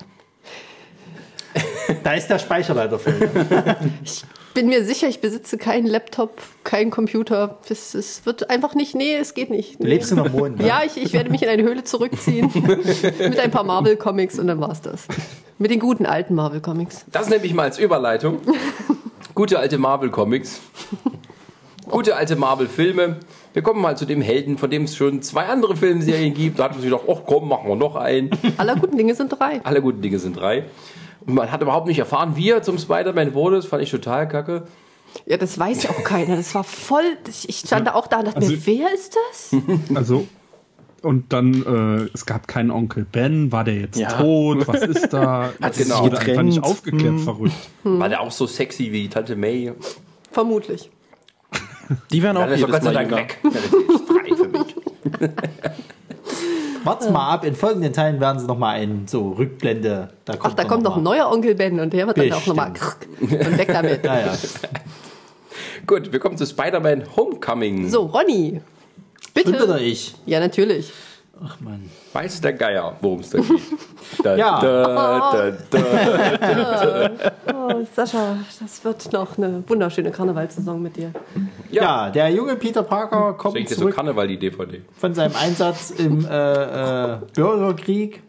Da ist der Speicherleiter für. Bin mir sicher, ich besitze keinen Laptop, keinen Computer. Es, es wird einfach nicht, nee, es geht nicht. Du lebst in der Mond. Ne? Ja, ich, ich werde mich in eine Höhle zurückziehen mit ein paar Marvel-Comics und dann war's das. Mit den guten alten Marvel-Comics. Das nehme ich mal als Überleitung. Gute alte Marvel-Comics. Gute alte Marvel-Filme. Wir kommen mal zu dem Helden, von dem es schon zwei andere Filmserien gibt. Da hat man sich gedacht, ach komm, machen wir noch einen. Aller guten Dinge sind drei. Alle guten Dinge sind drei. Und man hat überhaupt nicht erfahren, wie er zum Spider-Man wurde. Das fand ich total kacke. Ja, das weiß ja auch keiner. Das war voll. Ich stand da auch da und dachte Also- mir, wer ist das? Also, und dann, äh, es gab keinen Onkel Ben, war der jetzt Ja. tot, was ist da? Hat sich einfach getrennt? nicht aufgeklärt, verrückt. Hm. War der auch so sexy wie Tante May? Vermutlich. Die werden auch Ja, jedes Mal weg. Ja, das ist drei für mich. Wart's mal ab, in folgenden Teilen werden sie nochmal ein so Rückblende. Da kommt Ach, da dann kommt noch ein neuer Onkel Ben und der wird dann auch nochmal Bestimmt. und weg damit. Ja, ja. Gut, wir kommen zu Spider-Man Homecoming. So, Ronny. Bitte. ich? Ja, natürlich. Ach man. Weiß der Geier, worum es da geht. Da, Ja. Da, da, da. Oh, Sascha, das wird noch eine wunderschöne Karnevalssaison mit dir. Ja. der junge Peter Parker kommt Schenkt dir so zurück Karneval die DVD. von seinem Einsatz im äh, äh, Bürgerkrieg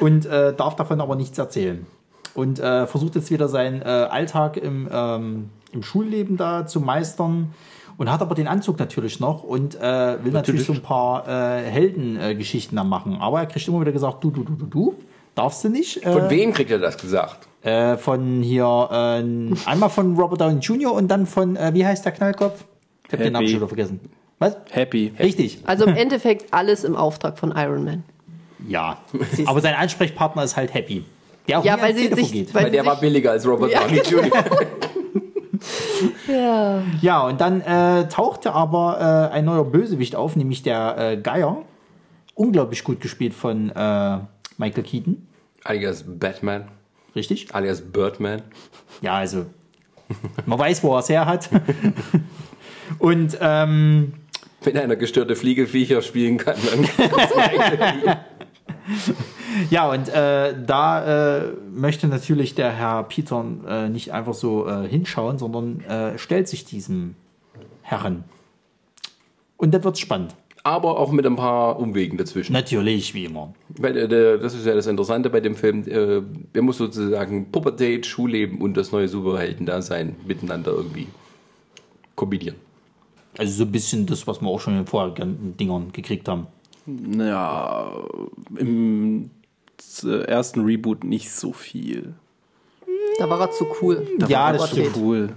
und äh, darf davon aber nichts erzählen. Und äh, versucht jetzt wieder seinen äh, Alltag im, ähm, im Schulleben da zu meistern. Und hat aber den Anzug natürlich noch und äh, will natürlich so ein paar äh, Heldengeschichten dann machen. Aber er kriegt immer wieder gesagt, du, du, du, du, du, darfst du nicht. Äh, Von wem kriegt er das gesagt? Äh, von hier, äh, einmal von Robert Downey Jr. und dann von, äh, wie heißt der Knallkopf? Ich hab den Namen schon wieder vergessen. Was? Happy. Richtig. Also im Endeffekt alles im Auftrag von Iron Man. Ja. Aber sein Ansprechpartner ist halt happy. Der auch Ja, weil sie Telefon sich- geht. weil- Weil der sie war sich- billiger als Robert Ja. Downey Jr. Ja. Ja, und dann äh, tauchte aber äh, ein neuer Bösewicht auf, nämlich der äh, Geier. Unglaublich gut gespielt von äh, Michael Keaton. alias Batman, Richtig? alias Birdman. Ja, also man weiß, wo er es her hat. und ähm, Wenn einer gestörte Fliegeviecher spielen kann, dann Ja, und äh, da äh, möchte natürlich der Herr Peter äh, nicht einfach so äh, hinschauen, sondern äh, stellt sich diesem Herren. Und das wird spannend. aber auch mit ein paar Umwegen dazwischen. Natürlich, wie immer. Weil äh, das ist ja das Interessante bei dem Film. Äh, er muss sozusagen Pubertät, Schulleben und das neue Superhelden-Dasein miteinander irgendwie kombinieren. Also so ein bisschen das, was wir auch schon in den vorherigen Dingern gekriegt haben. Ja, im ersten Reboot nicht so viel. Da war er zu cool. ja, war das er stimmt. Cool.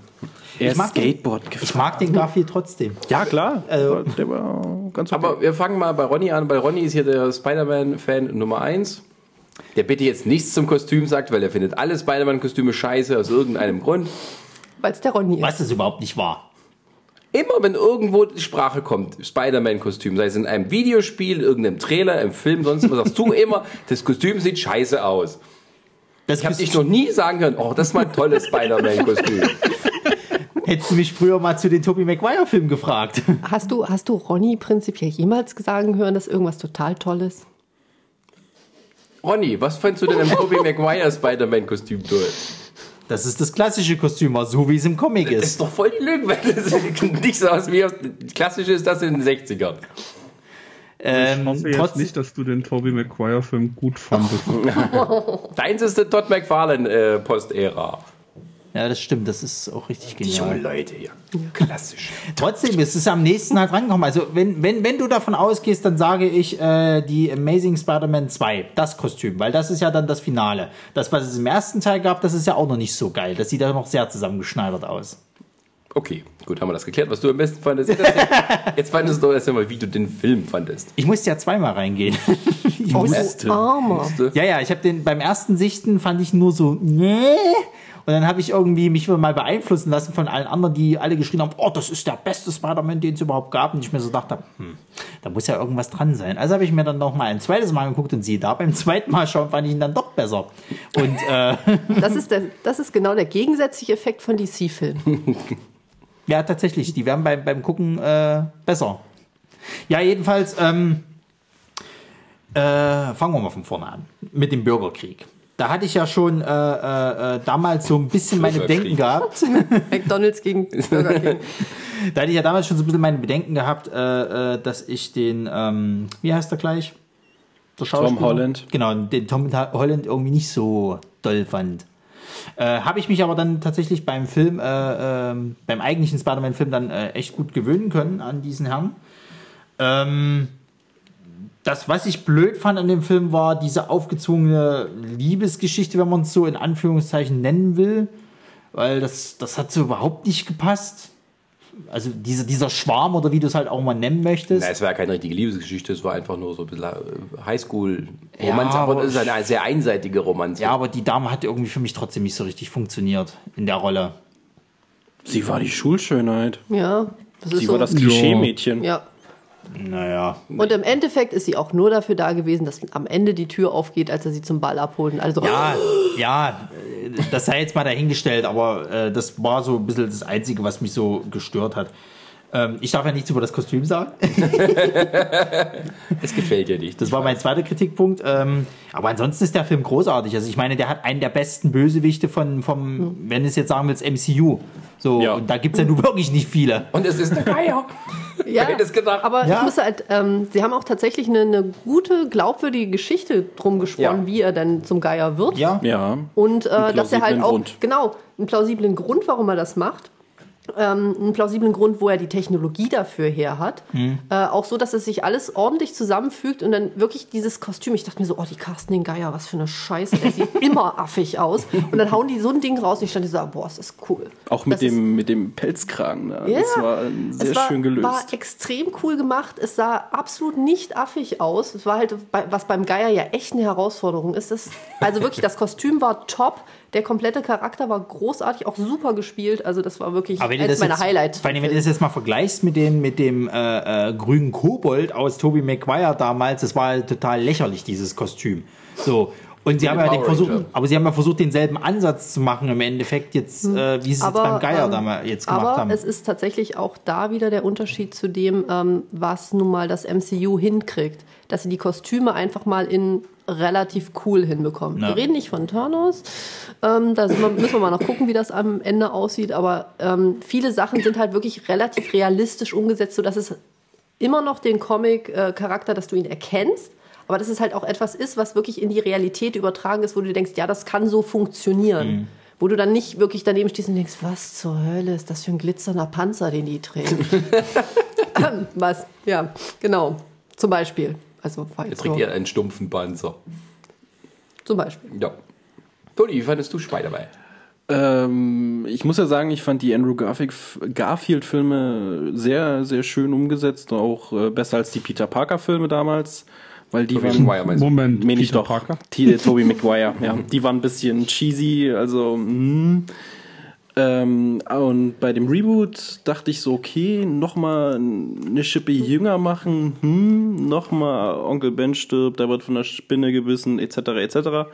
Er ist mag den- Skateboard Ich gefahren. mag den Garfield trotzdem. Ja, klar. Also- der war ganz okay. Aber wir fangen mal bei Ronny an. Bei Ronny ist hier der Spider-Man-Fan Nummer 1. Der bitte jetzt nichts zum Kostüm sagt, weil er findet alle Spider-Man-Kostüme scheiße aus irgendeinem Grund. Weil es der Ronny ist. Was das überhaupt nicht war. Immer wenn irgendwo die Sprache kommt, Spider-Man-Kostüm, sei es in einem Videospiel, irgendeinem Trailer, im Film, sonst was, sagst du immer, das Kostüm sieht scheiße aus. Das Ich habe dich noch nie sagen können, oh, das ist mal ein tolles Spider-Man-Kostüm. Hättest du mich früher mal zu den Tobey Maguire-Filmen gefragt. Hast du, hast du Ronny prinzipiell jemals sagen hören, dass irgendwas total toll ist? Ronny, was fandst du denn im Tobey Maguire Spider-Man-Kostüm toll? Das ist das klassische Kostüm, so wie es im Comic Das ist. ist doch voll die Lüge, weil das sieht nicht so aus wie aus, klassisch ist das in den 60ern. Ähm, Ich hoffe jetzt nicht, dass du den Tobey Maguire-Film gut fandest. Deins ist der Todd McFarlane äh. Ja, das stimmt. Das ist auch richtig genial. Leute, ja. Klassisch. Trotzdem ist es am nächsten halt rangekommen. Also, wenn, wenn, wenn du davon ausgehst, dann sage ich äh, die Amazing Spider-Man 2, das Kostüm, weil das ist ja dann das Finale. Das, was es im ersten Teil gab, das ist ja auch noch nicht so geil. Das sieht ja noch sehr zusammengeschneidert aus. Okay, gut, haben wir das geklärt, was du am besten fandest. Jetzt, jetzt fandest du doch erst einmal, wie du den Film fandest. Ich musste ja zweimal reingehen. ich musste, Armer. ja, ja, ich habe den beim ersten Sichten fand ich nur so, nee. Und dann habe ich irgendwie mich mal beeinflussen lassen von allen anderen, die alle geschrien haben, oh, das ist der beste Spider-Man, den es überhaupt gab. Und ich mir so dachte, hm, da muss ja irgendwas dran sein. Also habe ich mir dann noch mal ein zweites Mal geguckt und siehe da, beim zweiten Mal schauen fand ich ihn dann doch besser. Und äh, Das ist, der, das ist genau der gegensätzliche Effekt von DC-Filmen. ja, tatsächlich, die werden beim, beim Gucken äh, besser. Ja, jedenfalls, ähm, äh, fangen wir mal von vorne an. Mit dem Bürgerkrieg. Da hatte ich ja schon äh, äh, äh, damals so ein bisschen meine Bedenken gehabt. McDonalds gegen Burger King. Da hatte ich ja damals schon so ein bisschen meine Bedenken gehabt, äh, äh, dass ich den, ähm, wie heißt er gleich? Der Schauspieler? Holland. Genau, den Tom Holland irgendwie nicht so doll fand. Äh, Habe ich mich aber dann tatsächlich beim Film, äh, ähm, beim eigentlichen Spider-Man-Film dann äh, echt gut gewöhnen können an diesen Herrn. Ähm, das, was ich blöd fand an dem Film, war diese aufgezwungene Liebesgeschichte, wenn man es so in Anführungszeichen nennen will. Weil das, das hat so überhaupt nicht gepasst. Also diese, dieser Schwarm oder wie du es halt auch mal nennen möchtest. Na, es war ja keine richtige Liebesgeschichte, es war einfach nur so ein bisschen äh, Highschool-Romanze, Ja, aber das ist eine sehr einseitige Romanze. Ja, aber die Dame hat irgendwie für mich trotzdem nicht so richtig funktioniert in der Rolle. Sie war die Schulschönheit. Ja, das ist Sie so. war das Klischee-Mädchen. ja. Naja. Und im Endeffekt ist sie auch nur dafür da gewesen, dass am Ende die Tür aufgeht, als er sie zum Ball abholt. Also, Ja, ja, äh, das sei jetzt mal dahingestellt, aber äh, das war so ein bisschen das Einzige, was mich so gestört hat. Ähm, ich darf ja nichts über das Kostüm sagen. Es gefällt dir nicht. Das war mein zweiter Kritikpunkt. Ähm, aber ansonsten ist der Film großartig. Also ich meine, der hat einen der besten Bösewichte von, vom, wenn du es jetzt sagen willst, MCU. So, Ja. und da gibt es ja nun wirklich nicht viele. Und es ist der Geier. ja, aber Ja. ich muss halt, ähm, sie haben auch tatsächlich eine, eine gute, glaubwürdige Geschichte drum gesponnen, Ja. wie er dann zum Geier wird. Ja, Ja. Und äh, dass er halt auch, Grund. genau, einen plausiblen Grund, warum er das macht. Ähm, einen plausiblen Grund, wo er die Technologie dafür her hat. Mhm. Äh, auch so, dass es sich alles ordentlich zusammenfügt und dann wirklich dieses Kostüm. Ich dachte mir so, oh, die casten den Geier, was für eine Scheiße. Der sieht immer affig aus. Und dann hauen die so ein Ding raus und ich stand so, ah, boah, ist das cool. Auch mit Das dem, mit dem Pelzkragen. Da. Ja, das war sehr es war, schön gelöst. war extrem cool gemacht. Es sah absolut nicht affig aus. Es war halt, was beim Geier ja echt eine Herausforderung ist. Das, also wirklich, das Kostüm war top. Der komplette Charakter war großartig, auch super gespielt. Also das war wirklich Aber eines das meiner jetzt, Highlights. Vor allem, wenn du das jetzt mal vergleichst mit dem, mit dem äh, äh, grünen Kobold aus Tobey Maguire damals, das war halt total lächerlich, dieses Kostüm. So. Und sie haben ja den versucht, aber sie haben ja versucht, denselben Ansatz zu machen im Endeffekt jetzt, äh, wie sie es jetzt beim Geier ähm, damals jetzt gemacht aber haben. es ist tatsächlich auch da wieder der Unterschied zu dem, ähm, was nun mal das MCU hinkriegt. Dass sie die Kostüme einfach mal in relativ cool hinbekommen. Ja. Wir reden nicht von Thanos. Ähm, da wir, müssen wir mal noch gucken, wie das am Ende aussieht. Aber ähm, viele Sachen sind halt wirklich relativ realistisch umgesetzt, sodass es immer noch den Comic-Charakter, dass du ihn erkennst. Aber dass es halt auch etwas ist, was wirklich in die Realität übertragen ist, wo du denkst, ja, das kann so funktionieren. Wo du dann nicht wirklich daneben stehst und denkst, was zur Hölle ist das für ein glitzernder Panzer, den die trägt? was? Ja, genau. Zum Beispiel. Also war Er jetzt trägt nur, ja einen stumpfen Panzer. zum Beispiel. Ja. Toni, wie fandest du Spider-Man? Ähm, ich muss ja sagen, ich fand die Andrew Garfield- Garfield-Filme sehr, sehr schön umgesetzt. Auch äh, besser als die Peter Parker-Filme damals. Weil die Tobey waren. Maguire meinst du? Moment, Meine ich Peter doch. Parker? T- Tobey Maguire, ja. Die waren ein bisschen cheesy, also. Mh. Ähm, und bei dem Reboot dachte ich so, okay, nochmal eine Schippe jünger machen, hm, nochmal Onkel Ben stirbt, da wird von der Spinne gebissen, etc., etc.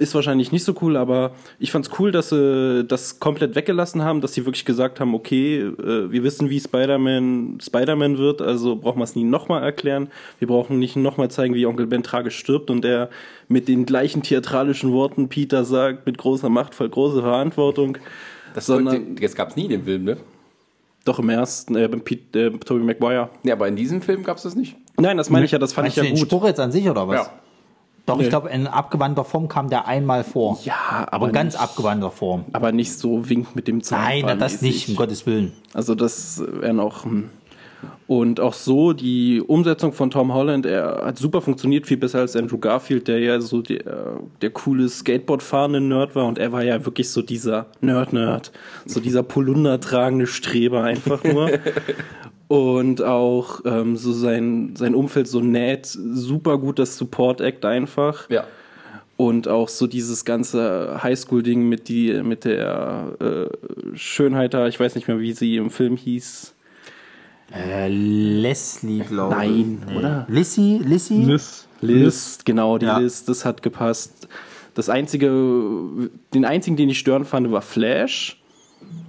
Ist wahrscheinlich nicht so cool, aber ich fand's cool, dass sie das komplett weggelassen haben, dass sie wirklich gesagt haben, okay, äh, wir wissen, wie Spider-Man Spider-Man wird, also brauchen wir es nie nochmal erklären. Wir brauchen nicht nochmal zeigen, wie Onkel Ben tragisch stirbt und er mit den gleichen theatralischen Worten Peter sagt, mit großer Macht folgt große Verantwortung. Das, Sondern- das gab es nie in dem Film, ne? Doch im ersten, äh, beim Pete, äh, Tobey Maguire. Ja, aber in diesem Film gab es das nicht. Nein, das meine ich ja, das fand Meinst ich du ja den gut. Spruch jetzt an sich oder was? Doch, Nee. ich glaube, in abgewandter Form kam der einmal vor. Ja, aber Aber ganz nicht- abgewandter Form. Aber nicht so winkt mit dem Zaun. Nein, das nicht, um Gottes Willen. Also das wäre noch. hm. Und auch so die Umsetzung von Tom Holland, er hat super funktioniert, viel besser als Andrew Garfield, der ja so der, der coole Skateboard fahrende Nerd war und er war ja wirklich so dieser Nerd-Nerd, so dieser Polunder tragende Streber einfach nur. und auch ähm, so sein, sein Umfeld so nett, super gut das Support-Act einfach. Ja. Und auch so dieses ganze Highschool-Ding mit, die, mit der äh, Schönheit da, ich weiß nicht mehr, wie sie im Film hieß. Äh, Leslie, glaube ich. Nein, oder? Lissy, Lissy? Liz. Liz, genau, die Ja. Liz, das hat gepasst. Das einzige, den einzigen, den ich stören fand, war Flash.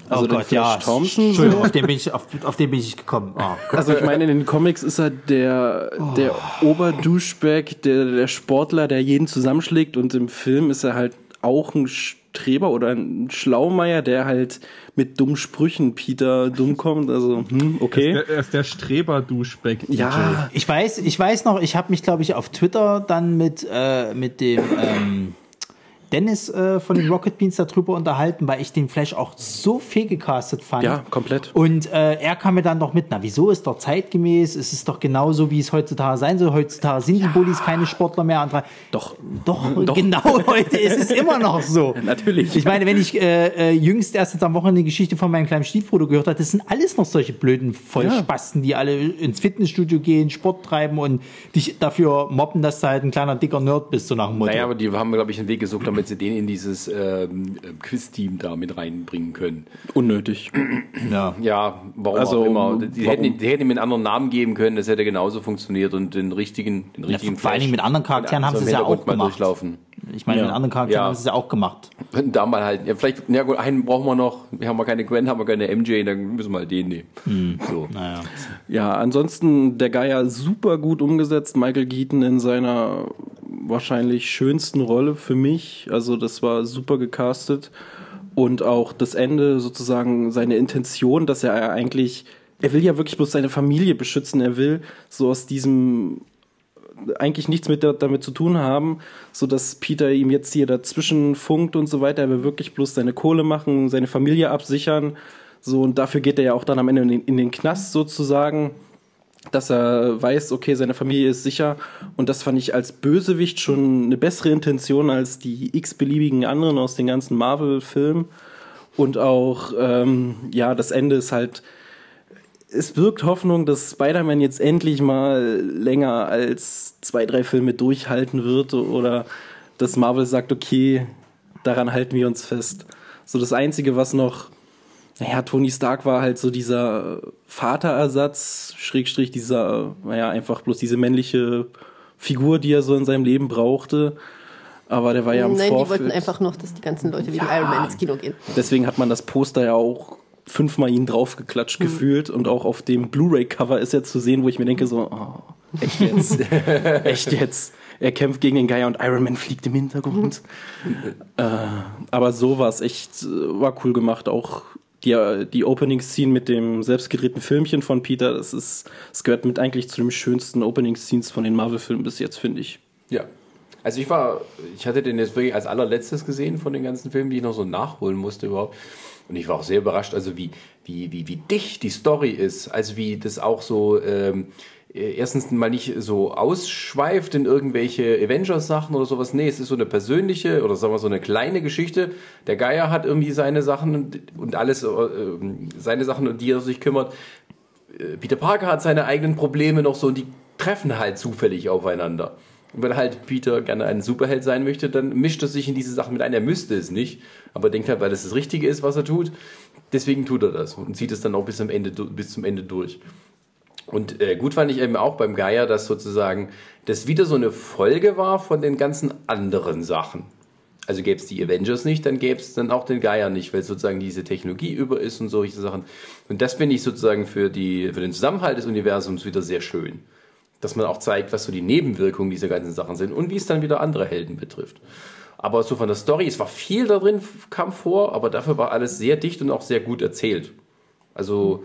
Also oh Gott, Flash ja. Thompson. Entschuldigung, auf den bin ich, auf, auf den bin ich gekommen. Oh. Also ich meine, in den Comics ist er der, der Oberduschback, der, der Sportler, der jeden zusammenschlägt und im Film ist er halt auch ein Streber oder ein Schlaumeier, der halt mit dummen Sprüchen Peter dumm kommt. Also, hm, okay. Er er ist der Streber-Duschback. Ja, Ich weiß, ich weiß noch, ich habe mich, glaube ich, auf Twitter dann mit, äh, mit dem ähm, Dennis äh, von den Rocket Beans darüber unterhalten, weil ich den Flash auch so viel gecastet fand. ja, komplett. Und äh, er kam mir dann doch mit, na wieso ist doch zeitgemäß, es ist doch genauso, wie es heutzutage sein soll. Heutzutage sind die Bullies keine Sportler mehr. Andere. Doch. Doch, Doch. genau heute ist es immer noch so. Natürlich. Ich meine, wenn ich äh, äh, jüngst erst jetzt am Wochenende die Geschichte von meinem kleinen Stiefbruder gehört habe, das sind alles noch solche blöden Vollspasten, die alle ins Fitnessstudio gehen, Sport treiben und dich dafür mobben, dass du halt ein kleiner dicker Nerd bist, so nach dem Motto. Naja, aber die haben, glaube ich, einen Weg gesucht, damit sie den in dieses ähm, äh, Quiz-Team da mit reinbringen können. Unnötig. ja. Ja, warum Also, auch immer. Die, warum? Hätten, die hätten ihm einen anderen Namen geben können, das hätte genauso funktioniert und den richtigen, den Ja, richtigen vor allen Dingen mit anderen Charakteren haben so sie es ja auch gemacht. durchlaufen. Ich meine, Ja. mit anderen Charakteren Ja. haben sie es ja auch gemacht. Da mal halt, ja, vielleicht, ja gut, einen brauchen wir noch. Wir haben wir keine Gwen, haben wir keine MJ, dann müssen wir halt den nehmen. Hm. So. Naja. Ja, ansonsten der Geier super gut umgesetzt. Michael Keaton in seiner wahrscheinlich schönsten Rolle für mich. Also das war super gecastet. Und auch das Ende sozusagen seine Intention, dass er eigentlich, er will ja wirklich bloß seine Familie beschützen. Er will so aus diesem eigentlich nichts mit damit zu tun haben, so dass Peter ihm jetzt hier dazwischen funkt und so weiter. Er will wirklich bloß seine Kohle machen, seine Familie absichern. So, und dafür geht er ja auch dann am Ende in den, in den Knast sozusagen, dass er weiß, okay, seine Familie ist sicher. Und das fand ich als Bösewicht schon eine bessere Intention als die x-beliebigen anderen aus den ganzen Marvel-Filmen. Und auch, ähm, ja, das Ende ist halt, es wirkt Hoffnung, dass Spider-Man jetzt endlich mal länger als zwei, drei Filme durchhalten wird oder dass Marvel sagt, okay, daran halten wir uns fest. So das Einzige, was noch, naja, Tony Stark war halt so dieser Vaterersatz, Schrägstrich dieser, naja, einfach bloß diese männliche Figur, die er so in seinem Leben brauchte. Aber der war ja im Nein, die Vorfeld. wollten einfach noch, dass die ganzen Leute wie Ja. Iron Man ins Kino gehen. Deswegen hat man das Poster ja auch fünfmal ihn draufgeklatscht gefühlt und auch auf dem Blu-ray-Cover ist er zu sehen, wo ich mir denke so, oh, echt jetzt, echt jetzt. Er kämpft gegen den Geier und Iron Man fliegt im Hintergrund. äh, aber so war es echt, äh, war cool gemacht. Auch die, die Opening-Scene mit dem selbstgedrehten Filmchen von Peter, das ist, es gehört mit eigentlich zu den schönsten Opening-Scenes von den Marvel-Filmen bis jetzt, finde ich. Ja. Also ich war, ich hatte den jetzt wirklich als allerletztes gesehen von den ganzen Filmen, die ich noch so nachholen musste überhaupt. Und ich war auch sehr überrascht, also wie, wie, wie, wie dicht die Story ist, also wie das auch so ähm, äh, erstens mal nicht so ausschweift in irgendwelche Avengers-Sachen oder sowas. Nee, es ist so eine persönliche oder sagen wir so eine kleine Geschichte. Der Geier hat irgendwie seine Sachen und, und alles, äh, ähm, seine Sachen, um die er sich kümmert. Äh, Peter Parker hat seine eigenen Probleme noch so und die treffen halt zufällig aufeinander. Und wenn halt Peter gerne ein Superheld sein möchte, dann mischt er sich in diese Sachen mit ein. Er müsste es nicht, aber denkt halt, weil das das Richtige ist, was er tut. Deswegen tut er das und zieht es dann auch bis, am Ende, bis zum Ende durch. Und äh, gut fand ich eben auch beim Geier, dass sozusagen das wieder so eine Folge war von den ganzen anderen Sachen. Also gäbe es die Avengers nicht, dann gäbe es dann auch den Geier nicht, weil sozusagen diese Technologie über ist und solche Sachen. Und das finde ich sozusagen für, die, für den Zusammenhalt des Universums wieder sehr schön. Dass man auch zeigt, was so die Nebenwirkungen dieser ganzen Sachen sind und wie es dann wieder andere Helden betrifft. Aber so von der Story, es war viel da drin, kam vor, aber dafür war alles sehr dicht und auch sehr gut erzählt. Also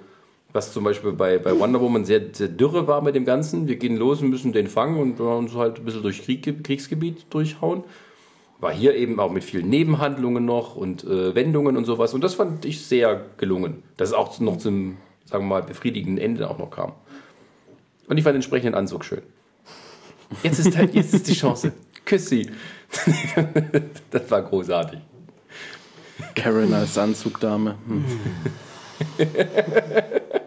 Was zum Beispiel bei, bei Wonder Woman sehr, sehr dürre war mit dem Ganzen. Wir gehen los und müssen den fangen und uns halt ein bisschen durch Krieg, Kriegsgebiet durchhauen. War hier eben auch mit vielen Nebenhandlungen noch und äh, Wendungen und sowas. Und das fand ich sehr gelungen. Dass es auch noch zum, sagen wir mal, befriedigenden Ende auch noch kam. Und ich fand den entsprechenden Anzug schön. Jetzt ist, halt, jetzt ist die Chance. Küss sie. das war großartig. Karen als Anzugdame. Hm.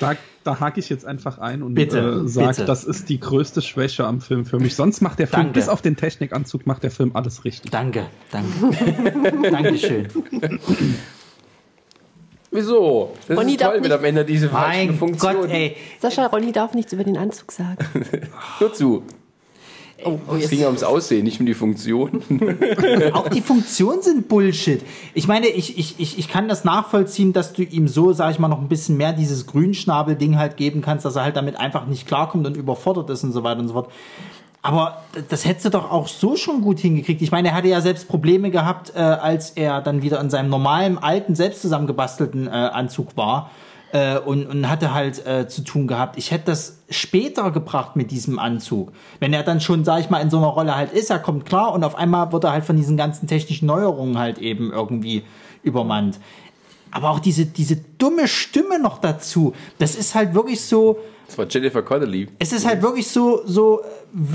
Da, da hake ich jetzt einfach ein und Bitte, äh, sage, das ist die größte Schwäche am Film für mich. Sonst macht der Film, Danke. bis auf den Technikanzug, macht der Film alles richtig. Danke, danke. Dankeschön. Wieso? Das Ronny ist toll, wenn am Ende diese falschen Mein Funktionen. Gott, ey. Sascha, Ronny darf nichts über den Anzug sagen. Nur zu. Oh, oh Es ging ja ums Aussehen, nicht um die Funktion. Auch die Funktionen sind Bullshit. Ich meine, ich, ich, ich, ich kann das nachvollziehen, dass du ihm so, sag ich mal, noch ein bisschen mehr dieses Grünschnabel-Ding halt geben kannst, dass er halt damit einfach nicht klarkommt und überfordert ist und so weiter und so fort. Aber das hättest du doch auch so schon gut hingekriegt. Ich meine, er hatte ja selbst Probleme gehabt, äh, als er dann wieder in seinem normalen, alten, selbst zusammengebastelten äh, Anzug war. Äh, und, und hatte halt äh, zu tun gehabt. Ich hätte das später gebracht mit diesem Anzug. Wenn er dann schon, sag ich mal, in so einer Rolle halt ist, er kommt klar und auf einmal wird er halt von diesen ganzen technischen Neuerungen halt eben irgendwie übermannt. Aber auch diese, diese dumme Stimme noch dazu, das ist halt wirklich so, Das war Jennifer Connelly. es ist halt wirklich so, so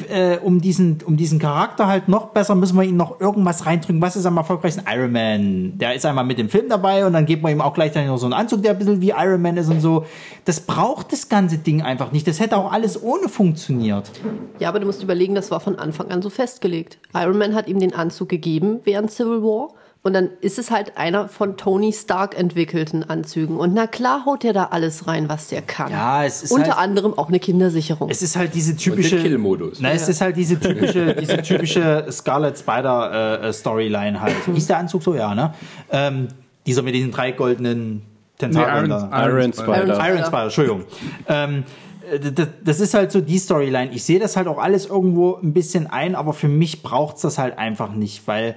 äh, um, diesen, um diesen Charakter halt noch besser, müssen wir ihm noch irgendwas reindrücken. Was ist am erfolgreichsten? Iron Man. Der ist einmal mit dem Film dabei und dann geben wir ihm auch gleichzeitig noch so einen Anzug, der ein bisschen wie Iron Man ist und so. Das braucht das ganze Ding einfach nicht. Das hätte auch alles ohne funktioniert. Ja, aber du musst überlegen, das war von Anfang an so festgelegt. Iron Man hat ihm den Anzug gegeben während Civil War. Und dann ist es halt einer von Tony Stark entwickelten Anzügen. Und na klar haut er da alles rein, was der kann. Ja, es ist Unter halt- anderem auch eine Kindersicherung. Es ist halt diese typische. Kill-Modus. Na, es ist halt diese typische, diese typische Scarlet Spider äh, äh, Storyline halt. Ist der Anzug so, ja, ne? Ähm, dieser mit diesen drei goldenen Tentakeln Iron- da. Iron Spider. Iron Iron Spider, Entschuldigung. Ähm, äh, das, ist halt so die Storyline. Ich sehe das halt auch alles irgendwo ein bisschen ein, aber für mich braucht's das halt einfach nicht, weil,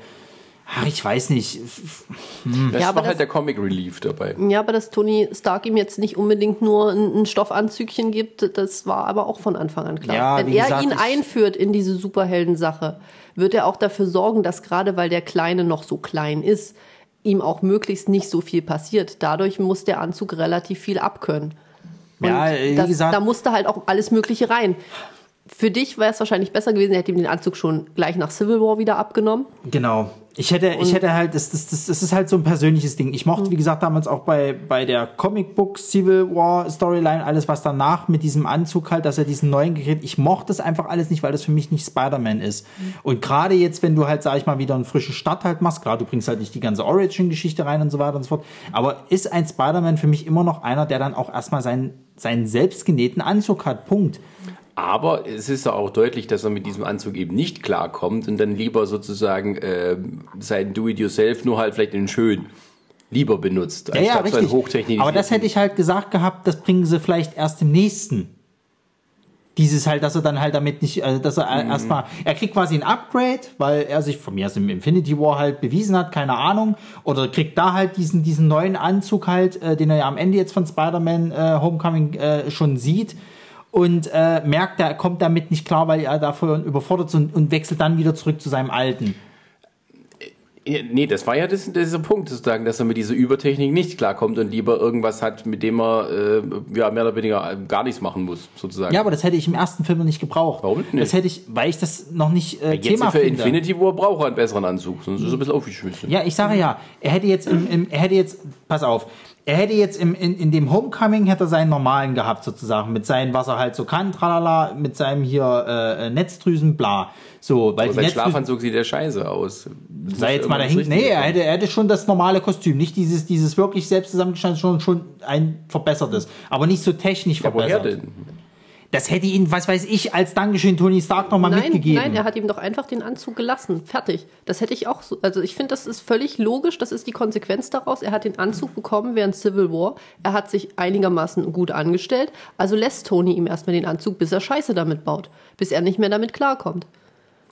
ach, ich weiß nicht. Das Ja, aber war das- halt der Comic Relief dabei. ja, aber dass Tony Stark ihm jetzt nicht unbedingt nur ein, ein Stoffanzügchen gibt, das war aber auch von Anfang an klar. Ja, Wenn er gesagt, ihn einführt in diese Superheldensache, wird er auch dafür sorgen, dass gerade weil der Kleine noch so klein ist, ihm auch möglichst nicht so viel passiert. Dadurch muss der Anzug relativ viel abkönnen. Und Ja, wie das, gesagt- da musste halt auch alles Mögliche rein. Für dich wäre es wahrscheinlich besser gewesen, er hätte ihm den Anzug schon gleich nach Civil War wieder abgenommen. Genau. Ich hätte, ich hätte halt, das, das, das, das ist halt so ein persönliches Ding. Ich mochte, wie gesagt, damals auch bei, bei der Comicbook Civil War Storyline, alles was danach mit diesem Anzug halt, dass er diesen neuen gekriegt, ich mochte das einfach alles nicht, weil das für mich nicht Spider-Man ist. Und gerade jetzt, wenn du halt, sag ich mal, wieder einen frischen Start halt machst, klar, du bringst halt nicht die ganze Origin-Geschichte rein und so weiter und so fort, aber ist ein Spider-Man für mich immer noch einer, der dann auch erstmal seinen, seinen selbstgenähten Anzug hat. Punkt. Aber es ist ja auch deutlich, dass er mit diesem Anzug eben nicht klarkommt und dann lieber sozusagen äh, sein Do-it-yourself nur halt vielleicht in schön lieber benutzt. Ja, ja, so richtig. hochtechnisierten- Aber das hätte ich halt gesagt gehabt, das bringen sie vielleicht erst im nächsten. Dieses halt, dass er dann halt damit nicht, also dass er Mhm. erstmal, er kriegt quasi ein Upgrade, weil er sich von mir aus im Infinity War halt bewiesen hat, keine Ahnung, oder kriegt da halt diesen, diesen neuen Anzug halt, äh, den er ja am Ende jetzt von Spider-Man äh, Homecoming äh, schon sieht und äh, merkt, er kommt damit nicht klar, weil er davor überfordert ist und, und wechselt dann wieder zurück zu seinem alten. Ja, Nee, das war ja das, dieser Punkt, sozusagen, dass er mit dieser Übertechnik nicht klarkommt und lieber irgendwas hat, mit dem er äh, ja, mehr oder weniger gar nichts machen muss, sozusagen. Ja, aber das hätte ich im ersten Film noch nicht gebraucht. Warum nicht? Das hätte ich, weil ich das noch nicht äh, Jetzt Thema für finde. Infinity War braucht er einen besseren Anzug, sonst ist er ein bisschen aufgeschmissen. Ja, ich sage ja, er hätte jetzt im, im er hätte jetzt, pass auf, er hätte jetzt im, in, in dem Homecoming hätte er seinen normalen gehabt sozusagen, mit seinem, was er halt so kann, tralala, mit seinem hier äh, Netzdrüsen, bla. So, weil Aber sein Schlafanzug sieht ja scheiße aus. Das sei jetzt mal dahin, nee, er hätte, er hätte schon das normale Kostüm, nicht dieses, dieses wirklich selbst zusammengestellte, schon, schon ein verbessertes, aber nicht so technisch Ja, woher verbessert. denn? Das hätte ihn, was weiß ich, als Dankeschön Tony Stark nochmal mitgegeben. nein, er hat ihm doch einfach den Anzug gelassen. Fertig. Das hätte ich auch so. Also ich finde, das ist völlig logisch. Das ist die Konsequenz daraus. Er hat den Anzug bekommen während Civil War. Er hat sich einigermaßen gut angestellt. Also lässt Tony ihm erstmal den Anzug, bis er Scheiße damit baut. Bis er nicht mehr damit klarkommt.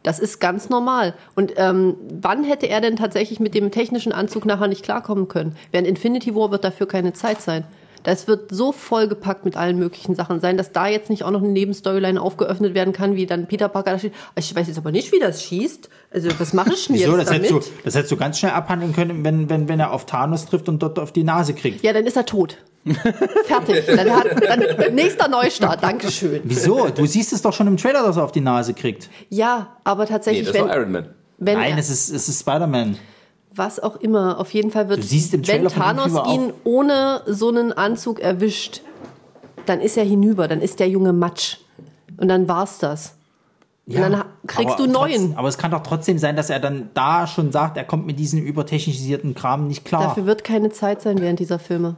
Das ist ganz normal. Und ähm, wann hätte er denn tatsächlich mit dem technischen Anzug nachher nicht klarkommen können? Während Infinity War wird dafür keine Zeit sein. Das wird so vollgepackt mit allen möglichen Sachen sein, dass da jetzt nicht auch noch eine Nebenstoryline aufgeöffnet werden kann, wie dann Peter Parker da steht. Ich weiß jetzt aber nicht, wie das schießt. Also was mache ich denn Wieso? jetzt Das hättest, du, damit? das hättest du ganz schnell abhandeln können, wenn, wenn, wenn er auf Thanos trifft und dort auf die Nase kriegt. Ja, dann ist er tot. Fertig. Dann hat, dann, nächster Neustart. Dankeschön. Wieso? Du siehst es doch schon im Trailer, dass er auf die Nase kriegt. Ja, aber Nee, tatsächlich, das wenn, war Iron Man. wenn Nein, er, es ist, es ist Spider-Man. Was auch immer, auf jeden Fall wird, wenn Thanos ihn ohne so einen Anzug erwischt, dann ist er hinüber, dann ist der Junge Matsch. Und dann war's das. Und dann kriegst du neuen. Trotz, aber es kann doch trotzdem sein, dass er dann da schon sagt, er kommt mit diesem übertechnisierten Kram nicht klar. Dafür wird keine Zeit sein während dieser Filme.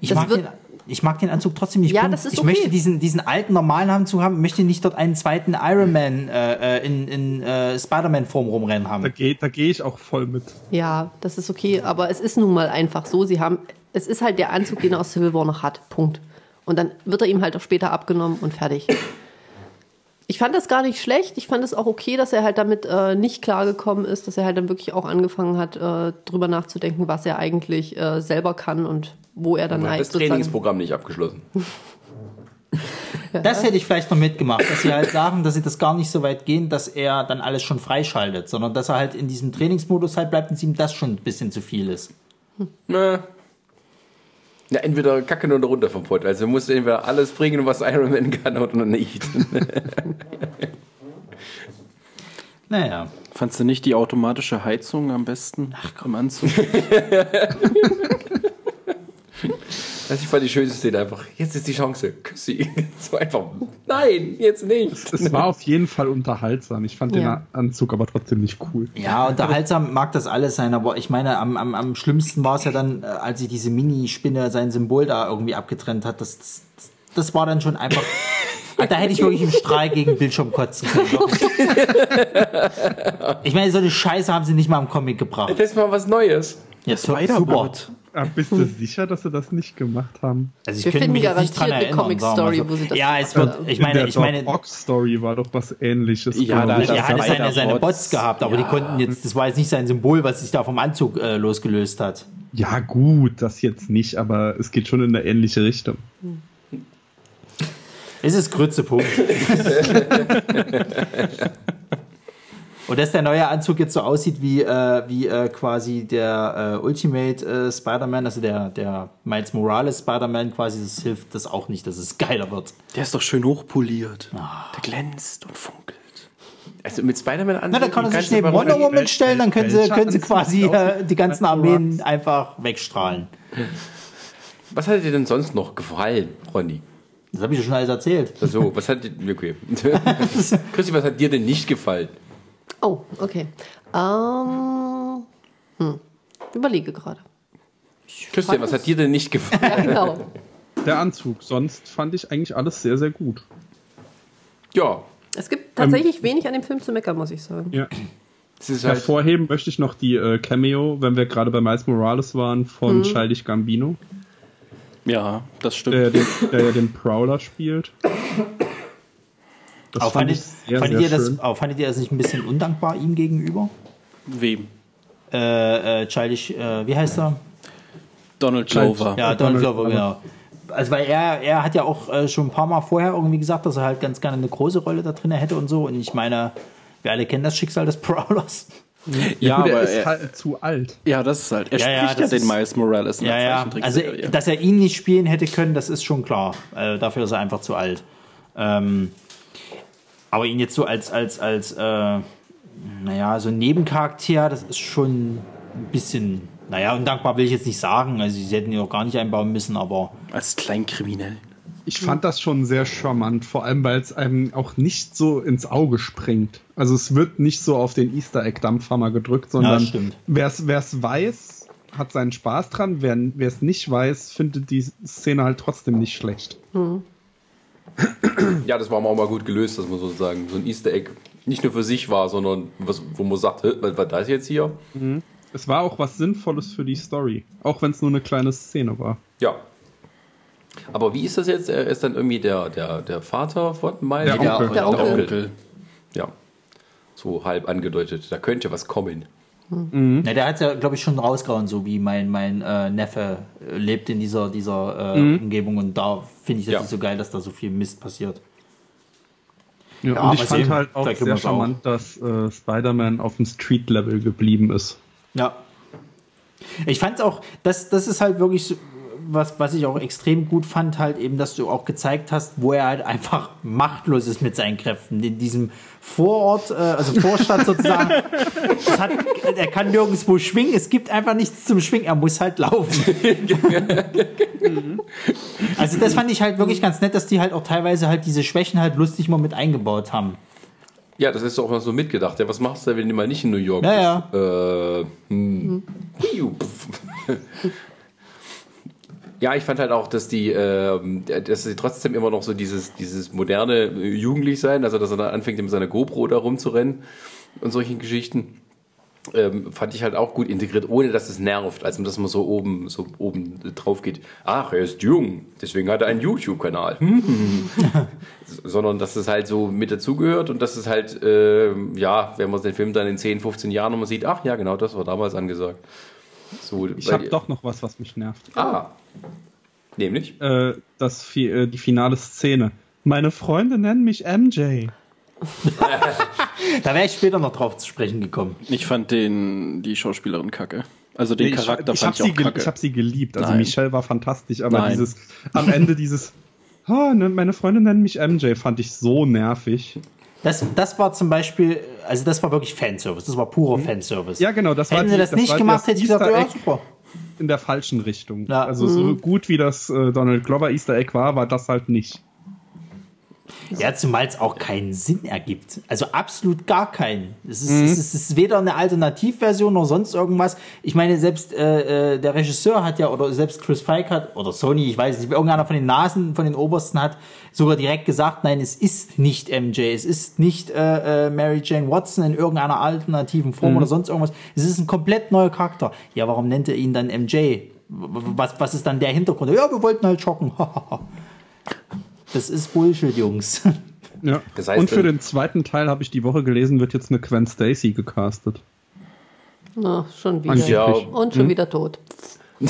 ich, das mag wird- den, ich mag den Anzug trotzdem nicht. Ja, das ist ich okay. möchte diesen, diesen alten, normalen Anzug haben, möchte nicht dort einen zweiten Iron Man äh, äh, in, in äh, Spider-Man-Form rumrennen Da haben. gehe da geh ich auch voll mit. Ja, das ist okay, aber es ist nun mal einfach so. Sie haben, es ist halt der Anzug, den er aus Civil War noch hat. Punkt. Und dann wird er ihm halt auch später abgenommen und fertig. Ich fand das gar nicht schlecht. Ich fand es auch okay, dass er halt damit äh, nicht klargekommen ist, dass er halt dann wirklich auch angefangen hat, äh, drüber nachzudenken, was er eigentlich äh, selber kann und wo er dann hat halt das Trainingsprogramm nicht abgeschlossen. Das hätte ich vielleicht noch mitgemacht, dass sie halt sagen, dass sie das gar nicht so weit gehen, dass er dann alles schon freischaltet, sondern dass er halt in diesem Trainingsmodus halt bleibt und ihm das schon ein bisschen zu viel ist. Na. Ja, entweder kacken oder runter vom Pott. Also musst du entweder alles bringen, was Iron Man kann oder nicht. Naja. Fandst du nicht die automatische Heizung am besten Ach, im Anzug? Also ich fand die schönste Szene einfach, jetzt ist die Chance, küss sie. So einfach, nein, jetzt nicht. Es war auf jeden Fall unterhaltsam. Ich fand Ja. den Anzug aber trotzdem nicht cool. Ja, unterhaltsam mag das alles sein, aber ich meine, am, am, am schlimmsten war es ja dann, äh, als sich diese Minispinne sein Symbol da irgendwie abgetrennt hat. Das, das, das war dann schon einfach. Da hätte ich wirklich im Strahl gegen den Bildschirm kotzen können. Ich meine, so eine Scheiße haben sie nicht mal im Comic gebracht. Das ist mal was Neues. Ja, super. Spider-Bot. Ah, bist du sicher, dass sie das nicht gemacht haben? Also ich Wir könnte finden mich jetzt nicht garantiert eine Comic-Story, so. wo sie das Ja, es wird, ich In meine, der ich meine, Ock Story war doch was ähnliches. Ja, da- da- er hatte seine, seine. Bots gehabt, aber die konnten jetzt, das war jetzt nicht sein Symbol, was sich da vom Anzug äh, losgelöst hat. ja, gut, das jetzt nicht, aber es geht schon in eine ähnliche Richtung. Es ist Grützepunkt. Und dass der neue Anzug jetzt so aussieht wie, äh, wie äh, quasi der äh, Ultimate äh, Spider-Man, also der, der Miles Morales Spider-Man quasi, das hilft das auch nicht, dass es geiler wird. Der ist doch schön hochpoliert. Der glänzt und funkelt. Also mit Spider-Man an. Na, dann kann er sich neben Wonder Woman stellen, dann können sie, können sie quasi äh, die ganzen Armeen einfach wegstrahlen. Was hat dir denn sonst noch gefallen, Ronny? Das habe ich ja schon alles erzählt. Also, was hat dir. Okay. Christi, was hat dir denn nicht gefallen? Oh, okay. Ähm, hm. Überlege gerade. Christian, was hat dir denn nicht gefallen? Ja, genau. Der Anzug, sonst fand ich eigentlich alles sehr, sehr gut. Ja, Es gibt tatsächlich wenig an dem Film zu meckern, muss ich sagen. Ja. es ist halt. Hervorheben möchte ich noch die äh, Cameo, wenn wir gerade bei Miles Morales waren, von Childish Gambino, Ja, das stimmt. der, den, der ja den Prowler spielt. Das Aber fand fandet, ich sehr, fandet, sehr ihr das, aber fandet ihr das nicht ein bisschen undankbar ihm gegenüber? Wem? Äh, äh, Childish, äh, wie heißt er? Donald. Glover. Ja, Ja, Donald Donald Glover, genau. Also weil er, er hat ja auch äh, schon ein paar Mal vorher irgendwie gesagt, dass er halt ganz gerne eine große Rolle da drin hätte und so. Und ich meine, wir alle kennen das Schicksal des Prowlers. Ja, Gut, er aber ist er, halt zu alt. ja, das ist halt. Er Ja, ja, spricht ja, das den ist- Miles Morales in Ja, der ja. Also, Zeichentrickserie. dass er ihn nicht spielen hätte können, das ist schon klar. Äh, dafür ist er einfach zu alt. Ähm, aber ihn jetzt so als, als, als, äh, naja, so ein Nebencharakter, das ist schon ein bisschen, naja, undankbar will ich jetzt nicht sagen. Also, sie hätten ihn auch gar nicht einbauen müssen, aber Als Kleinkriminell. Ich fand das schon sehr charmant, vor allem weil es einem auch nicht so ins Auge springt. Also es wird nicht so auf den Easter Egg Dampfhammer gedrückt, sondern stimmt. wer es weiß, hat seinen Spaß dran. Wer es nicht weiß, findet die Szene halt trotzdem nicht schlecht. Ja, das war auch mal gut gelöst, dass man sozusagen so ein Easter Egg nicht nur für sich war, sondern was, wo man sagt, "Hä, was war das jetzt hier? Es war auch was Sinnvolles für die Story, auch wenn es nur eine kleine Szene war. Ja. Aber wie ist das jetzt? Er ist dann irgendwie der, der, der Vater von Miles? Der Onkel. Der Onkel. Ja. So halb angedeutet. Da könnte was kommen. Na, der hat ja, glaube ich, schon rausgehauen, so wie mein, mein äh, Neffe äh, lebt in dieser, dieser äh, Umgebung und da finde ich das Ja. nicht so geil, dass da so viel Mist passiert. Ja, Ja, und ich fand sehen, halt auch sehr wir's auch. charmant, dass äh, Spider-Man auf dem Street-Level geblieben ist. Ja. Ich fand es auch, das, das ist halt wirklich so, was, was ich auch extrem gut fand, halt eben, dass du auch gezeigt hast, wo er halt einfach machtlos ist mit seinen Kräften. In diesem Vorort, äh, also Vorstadt sozusagen, hat, er kann nirgendwo schwingen, es gibt einfach nichts zum Schwingen, er muss halt laufen. also das fand ich halt wirklich ganz nett, dass die halt auch teilweise halt diese Schwächen halt lustig mal mit eingebaut haben. Ja, das ist auch mal so mitgedacht. Ja, was machst du, wenn du mal nicht in New York Ja, bist? Äh, hm. Ja, ich fand halt auch, dass die, ähm, dass sie trotzdem immer noch so dieses, dieses moderne äh, Jugendlichsein, also dass er dann anfängt, mit seiner GoPro da rumzurennen und solchen Geschichten, ähm, fand ich halt auch gut integriert, ohne dass es nervt, also dass man so oben, so oben drauf geht. Ach, er ist jung, deswegen hat er einen YouTube-Kanal. Sondern dass es halt so mit dazugehört und dass es halt, ähm, ja, wenn man den Film dann in 10, 15 Jahren nochmal sieht, ach ja, genau, das war damals angesagt. So, Ich habe doch noch was, was mich nervt. Ah. Nämlich? Äh, das, äh, die finale Szene. Meine Freunde nennen mich MJ. Da wäre ich später noch drauf zu sprechen gekommen. Ich fand den, die Schauspielerin kacke. Also den Nee, Charakter ich, ich fand habe ich auch kacke. ich hab sie geliebt. Also Nein. Michelle war fantastisch, aber Nein. dieses am Ende dieses oh, ne, meine Freunde nennen mich MJ fand ich so nervig. Das, das war zum Beispiel, also das war wirklich Fanservice, das war purer Fanservice. Ja, genau, das war Hätten sie das, das nicht gemacht, hätte ich gesagt, ja, super. in der falschen Richtung. Ja. Also so gut wie das äh, Donald Glover Easter Egg war, war das halt nicht. Ja, zumal es auch keinen Sinn ergibt. Also absolut gar keinen. Es ist, Mhm. es ist, es ist weder eine Alternativversion noch sonst irgendwas. Ich meine, selbst äh, äh, der Regisseur hat ja, oder selbst Chris Feig hat, oder Sony, ich weiß nicht, irgendeiner von den Nasen, von den Obersten hat sogar direkt gesagt, nein, es ist nicht MJ, es ist nicht äh, äh, Mary Jane Watson in irgendeiner alternativen Form Mhm. oder sonst irgendwas. Es ist ein komplett neuer Charakter. Ja, warum nennt er ihn dann MJ? Was, was ist dann der Hintergrund? Ja, wir wollten halt schocken. das ist Bullshit, Jungs. Ja. Das heißt, Und für den zweiten Teil habe ich die Woche gelesen, wird jetzt eine Gwen Stacy gecastet. Na, schon wieder. Ja, Und schon wieder tot.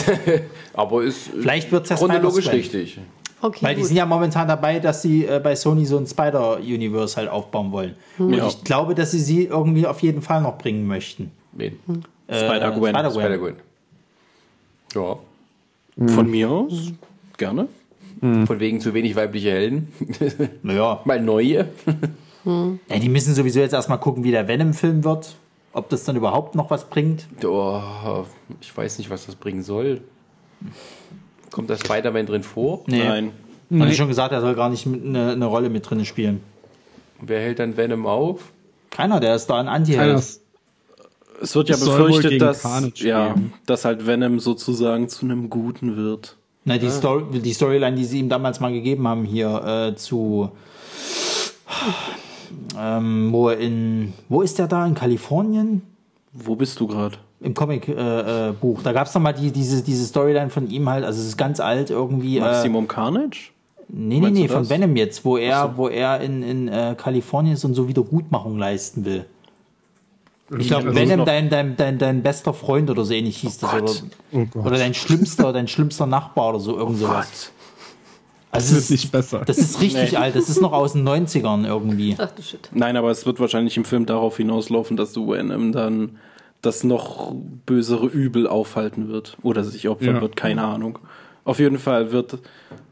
aber ist Vielleicht wird's ja chronologisch richtig. Okay, Weil die gut. sind ja momentan dabei, dass sie äh, bei Sony so ein Spider-Universe halt aufbauen wollen. Und Ja. ich glaube, dass sie sie irgendwie auf jeden Fall noch bringen möchten. Wen? Äh, Spider-Gwen. Spider-Gwen. Spider-Gwen. Ja. Von mir aus gerne. Von wegen zu wenig weibliche Helden. Naja. Mal neue. ja, die müssen sowieso jetzt erstmal gucken, wie der Venom-Film wird. Ob das dann überhaupt noch was bringt. Oh, ich weiß nicht, was das bringen soll. Kommt da Spider-Man drin vor? Nee. Nein. Hat ich schon gesagt, er soll gar nicht eine, eine Rolle mit drin spielen. Wer hält dann Venom auf? Keiner, der ist da ein anti Keiner -Held. ist- Es wird ja Es befürchtet, dass, ja, dass halt Venom sozusagen zu einem Guten wird. Na, die, Story, die Storyline, die sie ihm damals mal gegeben haben, hier äh, zu. Ähm, wo er in. Wo ist der da? In Kalifornien? Wo bist du gerade? Im Comic-Buch. Äh, Buch. da gab es mal die, diese, diese Storyline von ihm halt, also es ist ganz alt irgendwie. Äh, Maximum Carnage? nee, nee, nee, von? Venom jetzt, wo er, wo er in, in äh, Kalifornien ist und so Wiedergutmachung leisten will. Ich glaube, Also- Venom, noch- dein, dein, dein, dein bester Freund oder so ähnlich hieß das. Gott. Oder, Oh oder dein schlimmster, dein schlimmster Nachbar oder so, irgend sowas. Also Das es wird ist- nicht besser. Das ist richtig Nee. alt. Das ist noch aus den 90ern irgendwie. Ach du Shit. Nein, aber es wird wahrscheinlich im Film darauf hinauslaufen, dass du Venom dann das noch bösere Übel aufhalten wird. Oder sich opfern Ja. wird, keine Ahnung. Auf jeden Fall wird,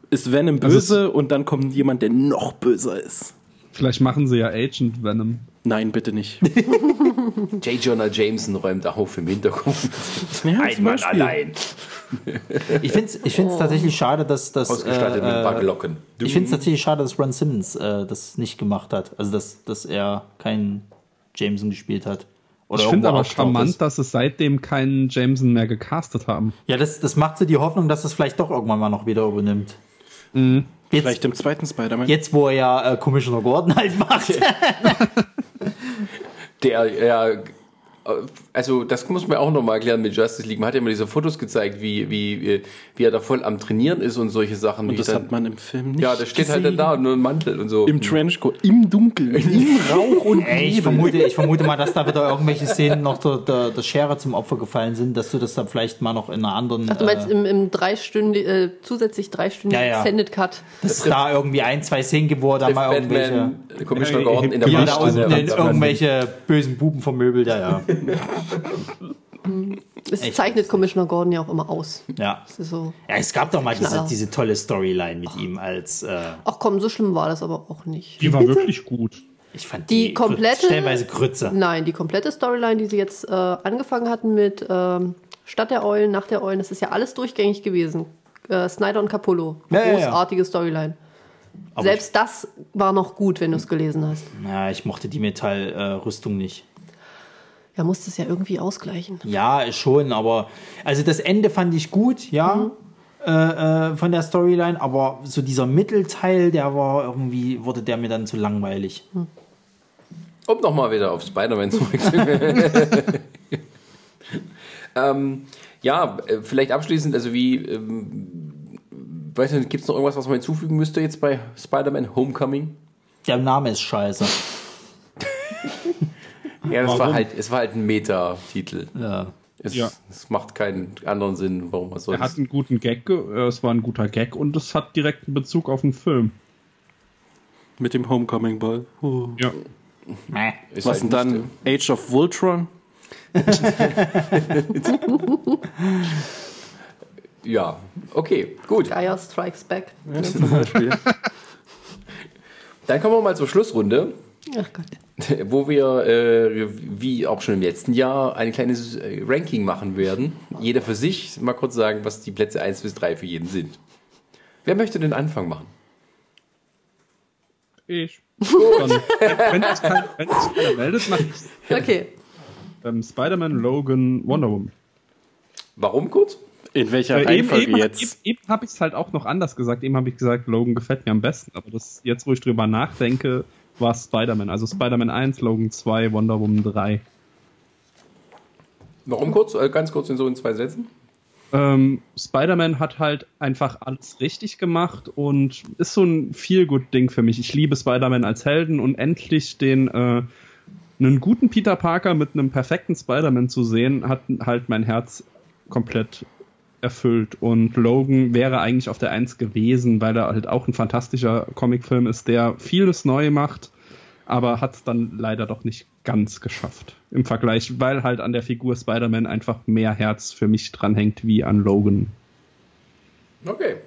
ist Venom Also böse und dann kommt jemand, der noch böser ist. Vielleicht machen sie ja Agent Venom. Nein, bitte nicht. J. Jonah Jameson räumt auf im Hintergrund. Ja, Ein Mann allein. Ich finde es ich find's tatsächlich schade, dass das. Ausgestattet mit äh, Backlocken. Ich finde es tatsächlich schade, dass Ron Simmons äh, das nicht gemacht hat. Also, dass, dass er keinen Jameson gespielt hat. Oder Ich finde aber charmant, ist. dass es seitdem keinen Jameson mehr gecastet haben. Ja, das, das macht so die Hoffnung, dass es vielleicht doch irgendwann mal noch wieder übernimmt. Mhm. Jetzt, Vielleicht im zweiten Spider-Man. jetzt, wo er ja äh, Commissioner Gordon halt macht. Der, ja, also das muss man auch nochmal erklären mit Justice League. Man hat ja immer diese Fotos gezeigt, wie, wie, wie er da voll am Trainieren ist und solche Sachen. Und das dann, hat man im Film nicht Ja, das steht halt dann gesehen. da, nur ein Mantel und so. Im Trenchcoat, im Dunkeln, im Rauch und Ey, ich vermute, ich vermute mal, dass da wieder irgendwelche Szenen noch der, der, der Schere zum Opfer gefallen sind, dass du das dann vielleicht mal noch in einer anderen. Ach, du meinst äh, im, im dreistündigen, äh, zusätzlich dreistündigen Ja, ja. Extended Cut. dass es da irgendwie ein, zwei Szenen gibt, wo er da mal irgendwelche. Batman, Commissioner Äh, Gordon in der er da unten in irgendwelche bösen Buben vermöbelt, ja, ja. Es Echt? zeichnet Commissioner Gordon ja auch immer aus. ja. So. Ja, es gab doch mal diese, diese tolle Storyline mit ihm als. Äh, Ach komm, so schlimm war das aber auch nicht. Die war wirklich gut. ich fand Die die, komplette- stellenweise Grütze. Nein, die komplette Storyline, die sie jetzt äh, angefangen hatten mit ähm, Stadt der Eulen, Nacht der Eulen, das ist ja alles durchgängig gewesen. Äh, Snyder und Capullo. Ja, ja, ja. Großartige Storyline. Aber Selbst das war noch gut, wenn du es gelesen hast. Ja, ich mochte die Metallrüstung nicht. Ja, musste es ja irgendwie ausgleichen. Ja, schon, aber also das Ende fand ich gut, ja, äh, äh, von der Storyline, aber so dieser Mittelteil, der war irgendwie, wurde der mir dann zu langweilig. Um nochmal wieder auf Spider-Man zurückzukommen. ähm, ja, äh, vielleicht abschließend, also wie, ähm, weiß nicht, gibt es noch irgendwas, was man hinzufügen müsste jetzt bei Spider-Man Homecoming? Der Name ist scheiße. Ja, das war halt, es war halt ein Meta-Titel. Ja. Es, Ja. es macht keinen anderen Sinn, warum man soll. Er hat einen guten Gag, äh, es war ein guter Gag und es hat direkt einen Bezug auf den Film. Mit dem Homecoming Ball. Uh. Ja. Ist Was denn halt dann? nicht, Age of Voltron? Ja, okay, gut. Gaia Strikes Back. Zum Beispiel. Dann kommen wir mal zur Schlussrunde. Ach Gott. wo wir, äh, wie auch schon im letzten Jahr, ein kleines äh, Ranking machen werden. Jeder für sich. Mal kurz sagen, was die Plätze 1 bis 3 für jeden sind. Wer möchte den Anfang machen? Ich. Wenn sich keiner meldet, mache ich Okay. ähm, Spider-Man, Logan, Wonder Woman. Warum kurz? In welcher Äh, Reihenfolge eben, jetzt? eben, eben habe ich es halt auch noch anders gesagt. Eben habe ich gesagt, Logan gefällt mir am besten. Aber das jetzt, wo ich drüber nachdenke, war Spider-Man. Also Spider-Man 1, Logan 2, Wonder Woman 3. Warum kurz? Äh, ganz kurz in so in zwei Sätzen. Ähm, Spider-Man hat halt einfach alles richtig gemacht und ist so ein Feel-Good-Ding für mich. Ich liebe Spider-Man als Helden und endlich den äh, einen guten Peter Parker mit einem perfekten Spider-Man zu sehen, hat halt mein Herz komplett erfüllt. Und Logan wäre eigentlich auf der Eins gewesen, weil er halt auch ein fantastischer Comicfilm ist, der vieles neu macht, aber hat es dann leider doch nicht ganz geschafft im Vergleich, weil halt an der Figur Spider-Man einfach mehr Herz für mich dranhängt wie an Logan. Okay.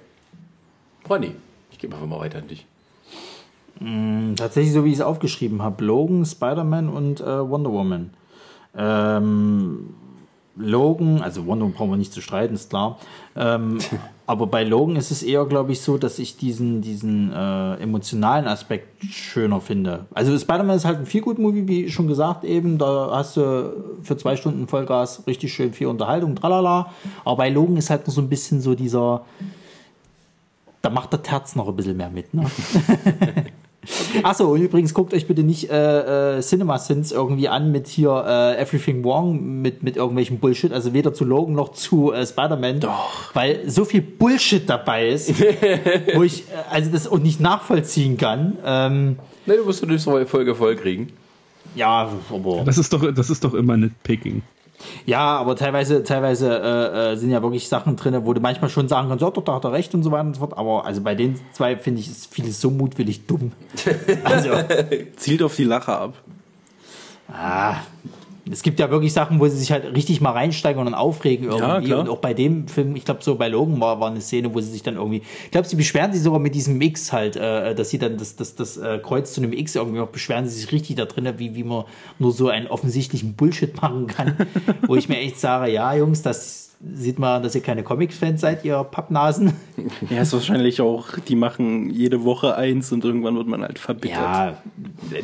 Ronny, ich gebe einfach mal weiter an dich. Tatsächlich so, wie ich es aufgeschrieben habe. Logan, Spider-Man und äh, Wonder Woman. Ähm, Logan, also Wonder Woman brauchen wir nicht zu streiten, ist klar. Ähm, aber bei Logan ist es eher, glaube ich, so, dass ich diesen, diesen äh, emotionalen Aspekt schöner finde. Also Spider-Man ist halt ein viel gut Movie, wie schon gesagt eben. Da hast du für zwei Stunden Vollgas richtig schön viel Unterhaltung, tralala. Aber bei Logan ist halt noch so ein bisschen so dieser, da macht der Terz noch ein bisschen mehr mit, ne? Achso, und übrigens guckt euch bitte nicht äh, äh, Cinema Sins irgendwie an mit hier äh, Everything Wrong mit, mit irgendwelchem Bullshit, also weder zu Logan noch zu äh, Spider-Man. Doch. Weil so viel Bullshit dabei ist, wo ich äh, also das auch nicht nachvollziehen kann. Ähm, Ne, du musst die Folge voll kriegen. ja, aber. Das ist doch, das ist doch immer Nitpicking. Ja, aber teilweise, teilweise äh, äh, sind ja wirklich Sachen drin, wo du manchmal schon sagen kannst, ja, doch, da hat er recht und so weiter und so fort. Aber also bei den zwei finde ich, ist vieles so mutwillig dumm. Also, Zielt auf die Lache ab. ah, es gibt ja wirklich Sachen, wo sie sich halt richtig mal reinsteigen und dann aufregen irgendwie. klar. und auch bei dem Film, ich glaube, so bei Logan war, war eine Szene, wo sie sich dann irgendwie, ich glaube, sie beschweren sich sogar mit diesem X halt, äh, dass sie dann das, das, das äh, Kreuz zu einem X irgendwie noch beschweren sie sich richtig da drin, wie, wie man nur so einen offensichtlichen Bullshit machen kann. wo ich mir echt sage, ja, Jungs, das sieht man, dass ihr keine Comics-Fans seid, ihr Pappnasen. Ja, ist wahrscheinlich auch, die machen jede Woche eins und irgendwann wird man halt verbittert. Ja,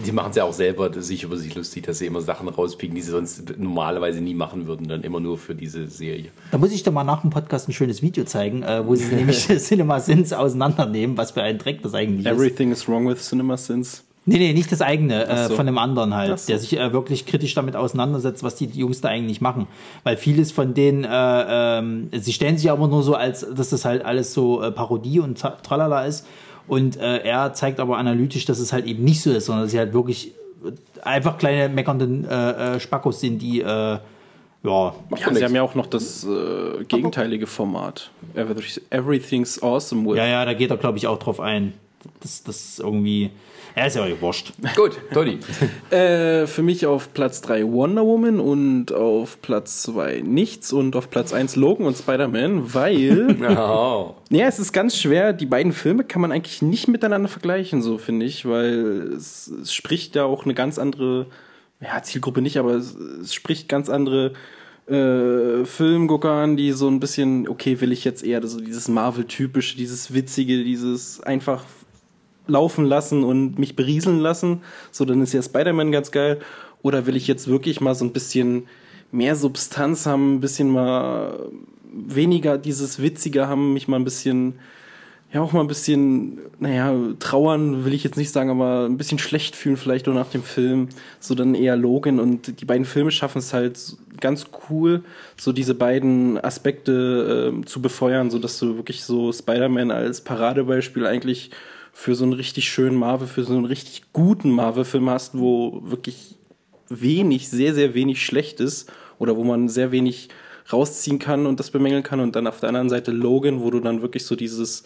Die machen es ja auch selber sich über sich lustig, dass sie immer Sachen rauspicken, die sie sonst normalerweise nie machen würden, dann immer nur für diese Serie. Da muss ich doch mal nach dem Podcast ein schönes Video zeigen, äh, wo sie nämlich Cinema Sins auseinandernehmen, was für ein Dreck das eigentlich ist. Everything is wrong with Cinema Sins. Nee, nee, nicht das eigene, äh, so. von dem anderen halt, so. der sich äh, wirklich kritisch damit auseinandersetzt, was die, Jungs da eigentlich machen. Weil vieles von denen, äh, ähm, sie stellen sich aber nur so, als dass das halt alles so äh, Parodie und tra- tralala ist. Und äh, er zeigt aber analytisch, dass es halt eben nicht so ist, sondern dass sie halt wirklich äh, einfach kleine meckernden äh, äh, Spackos sind, die, äh, ja, Ja, sie haben ja auch noch das äh, gegenteilige Format. Everyth- Everything's awesome with. ja, ja, da geht er, glaube ich, auch drauf ein. Das, das ist irgendwie, er ist ja wurscht. Gut, Toni. Äh, für mich auf Platz 3 Wonder Woman und auf Platz 2 nichts und auf Platz 1 Logan und Spider-Man, weil. Oh. ja, es ist ganz schwer. Die beiden Filme kann man eigentlich nicht miteinander vergleichen, so finde ich, weil es, es spricht ja auch eine ganz andere, ja, Zielgruppe nicht, aber es, es spricht ganz andere äh, Filmgucker an, die so ein bisschen, okay, will ich jetzt eher so dieses Marvel-typische, dieses Witzige, dieses einfach laufen lassen und mich berieseln lassen. So, dann ist ja Spider-Man ganz geil. Oder will ich jetzt wirklich mal so ein bisschen mehr Substanz haben, ein bisschen mal weniger dieses Witzige haben, mich mal ein bisschen, ja, auch mal ein bisschen, naja, trauern will ich jetzt nicht sagen, aber ein bisschen schlecht fühlen vielleicht nur nach dem Film. So dann eher Logan und die beiden Filme schaffen es halt ganz cool, so diese beiden Aspekte ähm, zu befeuern, so dass du wirklich so Spider-Man als Paradebeispiel eigentlich für so einen richtig schönen Marvel, für so einen richtig guten Marvel-Film hast, wo wirklich wenig, sehr, sehr wenig schlecht ist oder wo man sehr wenig rausziehen kann und das bemängeln kann und dann auf der anderen Seite Logan, wo du dann wirklich so dieses,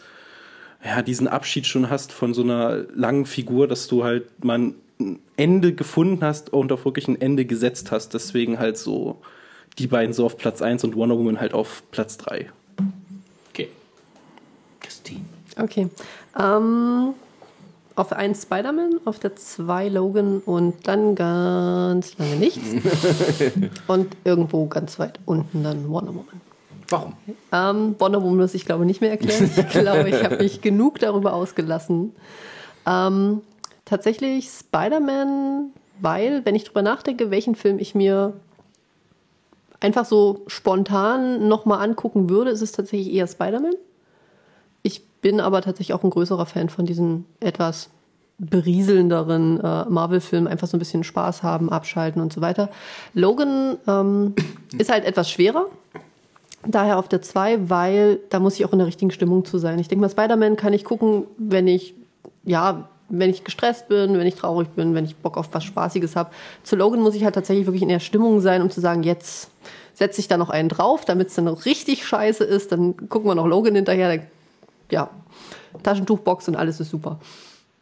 ja, diesen Abschied schon hast von so einer langen Figur, dass du halt mal ein Ende gefunden hast und auch wirklich ein Ende gesetzt hast. Deswegen halt so die beiden so auf Platz 1 und Wonder Woman halt auf Platz 3. Okay. Christine. Okay. Ähm, auf der 1 Spider-Man, auf der 2 Logan und dann ganz lange nichts. und irgendwo ganz weit unten dann Wonder Woman. Warum? Ähm, Wonder Woman muss ich glaube nicht mehr erklären. Ich glaube, ich habe mich genug darüber ausgelassen. Ähm, tatsächlich Spider-Man, weil, wenn ich drüber nachdenke, welchen Film ich mir einfach so spontan nochmal angucken würde, ist es tatsächlich eher Spider-Man. Bin aber tatsächlich auch ein größerer Fan von diesen etwas berieselnderen äh, Marvel-Filmen, einfach so ein bisschen Spaß haben, abschalten und so weiter. Logan ähm, ist halt etwas schwerer. Daher auf der 2, weil da muss ich auch in der richtigen Stimmung zu sein. Ich denke mal, Spider-Man kann ich gucken, wenn ich, ja, wenn ich gestresst bin, wenn ich traurig bin, wenn ich Bock auf was Spaßiges habe. Zu Logan muss ich halt tatsächlich wirklich in der Stimmung sein, um zu sagen, jetzt setze ich da noch einen drauf, damit es dann noch richtig scheiße ist. Dann gucken wir noch Logan hinterher. Dann, ja, Taschentuchbox und alles ist super.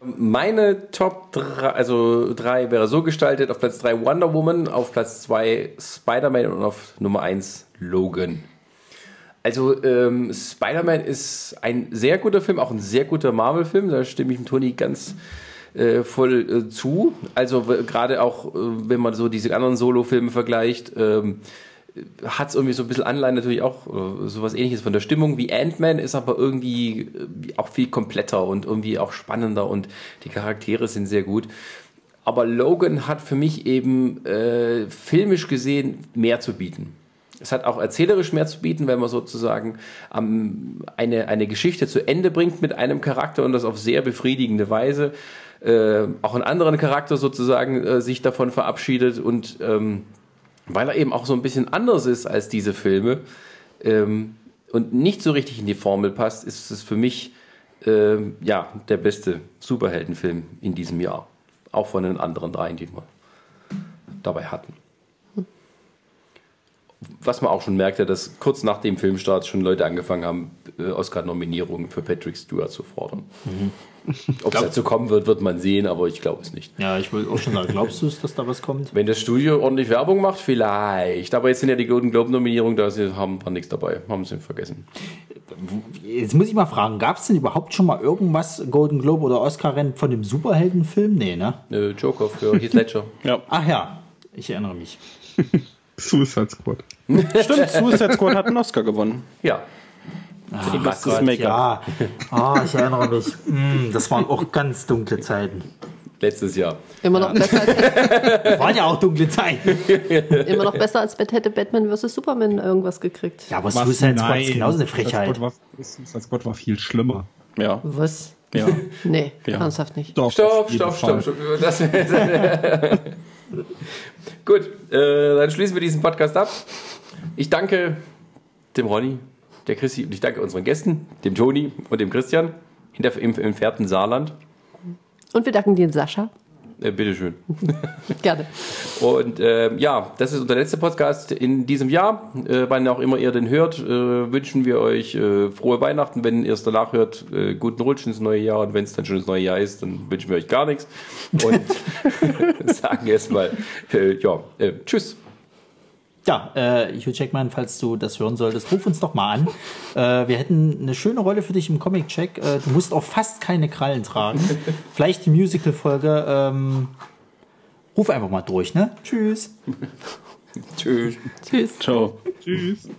Meine Top 3, also 3 wäre so gestaltet: auf Platz 3 Wonder Woman, auf Platz 2 Spider-Man und auf Nummer 1 Logan. Also, ähm, Spider-Man ist ein sehr guter Film, auch ein sehr guter Marvel-Film, da stimme ich dem Toni ganz äh, voll äh, zu. Also, gerade auch, äh, wenn man so diese anderen Solo-Filme vergleicht, ähm, hat es irgendwie so ein bisschen Anleihen natürlich auch sowas ähnliches von der Stimmung wie Ant-Man, ist aber irgendwie äh, auch viel kompletter und irgendwie auch spannender und die Charaktere sind sehr gut. Aber Logan hat für mich eben äh, filmisch gesehen mehr zu bieten. Es hat auch erzählerisch mehr zu bieten, wenn man sozusagen ähm, eine, eine Geschichte zu Ende bringt mit einem Charakter und das auf sehr befriedigende Weise. Äh, auch einen anderen Charakter sozusagen äh, sich davon verabschiedet und ähm, weil er eben auch so ein bisschen anders ist als diese Filme ähm, und nicht so richtig in die Formel passt, ist es für mich ähm, ja der beste Superheldenfilm in diesem Jahr. Auch von den anderen dreien, die wir dabei hatten. Was man auch schon merkte, dass kurz nach dem Filmstart schon Leute angefangen haben, äh, Oscar-Nominierungen für Patrick Stewart zu fordern. Ob es dazu kommen wird, wird man sehen, aber ich glaube es nicht. Ja, ich wollte auch schon sagen, glaubst du es, dass da was kommt? Wenn das Studio ordentlich Werbung macht, vielleicht. Aber jetzt sind ja die Golden Globe-Nominierungen, da sie- haben wir nichts dabei. Haben sie vergessen. Jetzt muss ich mal fragen, gab es denn überhaupt schon mal irgendwas, Golden Globe oder Oscar-Rennen von dem Superheldenfilm? Nee, ne? Äh, Joker für Heath Ledger. Ja. Ach ja, ich erinnere mich. Suicide Squad. Stimmt, Suicide Squad hat einen Oscar gewonnen. Ja. Für bestes Gott, Make-up. ja. Ah, ich erinnere mich. Mm, das waren auch ganz dunkle Zeiten. Letztes Jahr. Immer noch, besser, als, Waren ja auch dunkle Zeiten. immer noch besser als Bat- hätte Batman vs. Superman irgendwas gekriegt. Ja, aber Suicide Squad ist genauso eine Frechheit. Suicide Squad war viel schlimmer. Ja. Was? Ja. Nee, Ja. ernsthaft nicht. Doch, Stopp, stopp, stopp, stopp. Das, Gut, äh, dann schließen wir diesen Podcast ab. Ich danke dem Ronny, der Christi und ich danke unseren Gästen, dem Toni und dem Christian in der, im entfernten Saarland. Und wir danken dir, Sascha. Äh, bitteschön. Gerne. Und ähm, ja, das ist unser letzter Podcast in diesem Jahr. Äh, wann auch immer ihr den hört, äh, wünschen wir euch äh, frohe Weihnachten. Wenn ihr es danach hört, äh, guten Rutsch ins neue Jahr. Und wenn es dann schon das neue Jahr ist, dann wünschen wir euch gar nichts. Und sagen erstmal, äh, ja, äh, tschüss. Ja, äh, Hugh Jackman, falls du das hören solltest, ruf uns doch mal an. Äh, wir hätten eine schöne Rolle für dich im Comic-Check. Äh, du musst auch fast keine Krallen tragen. Vielleicht die Musical-Folge. Ähm, ruf einfach mal durch, ne? Tschüss. Tschüss. Tschüss. Ciao. Tschüss.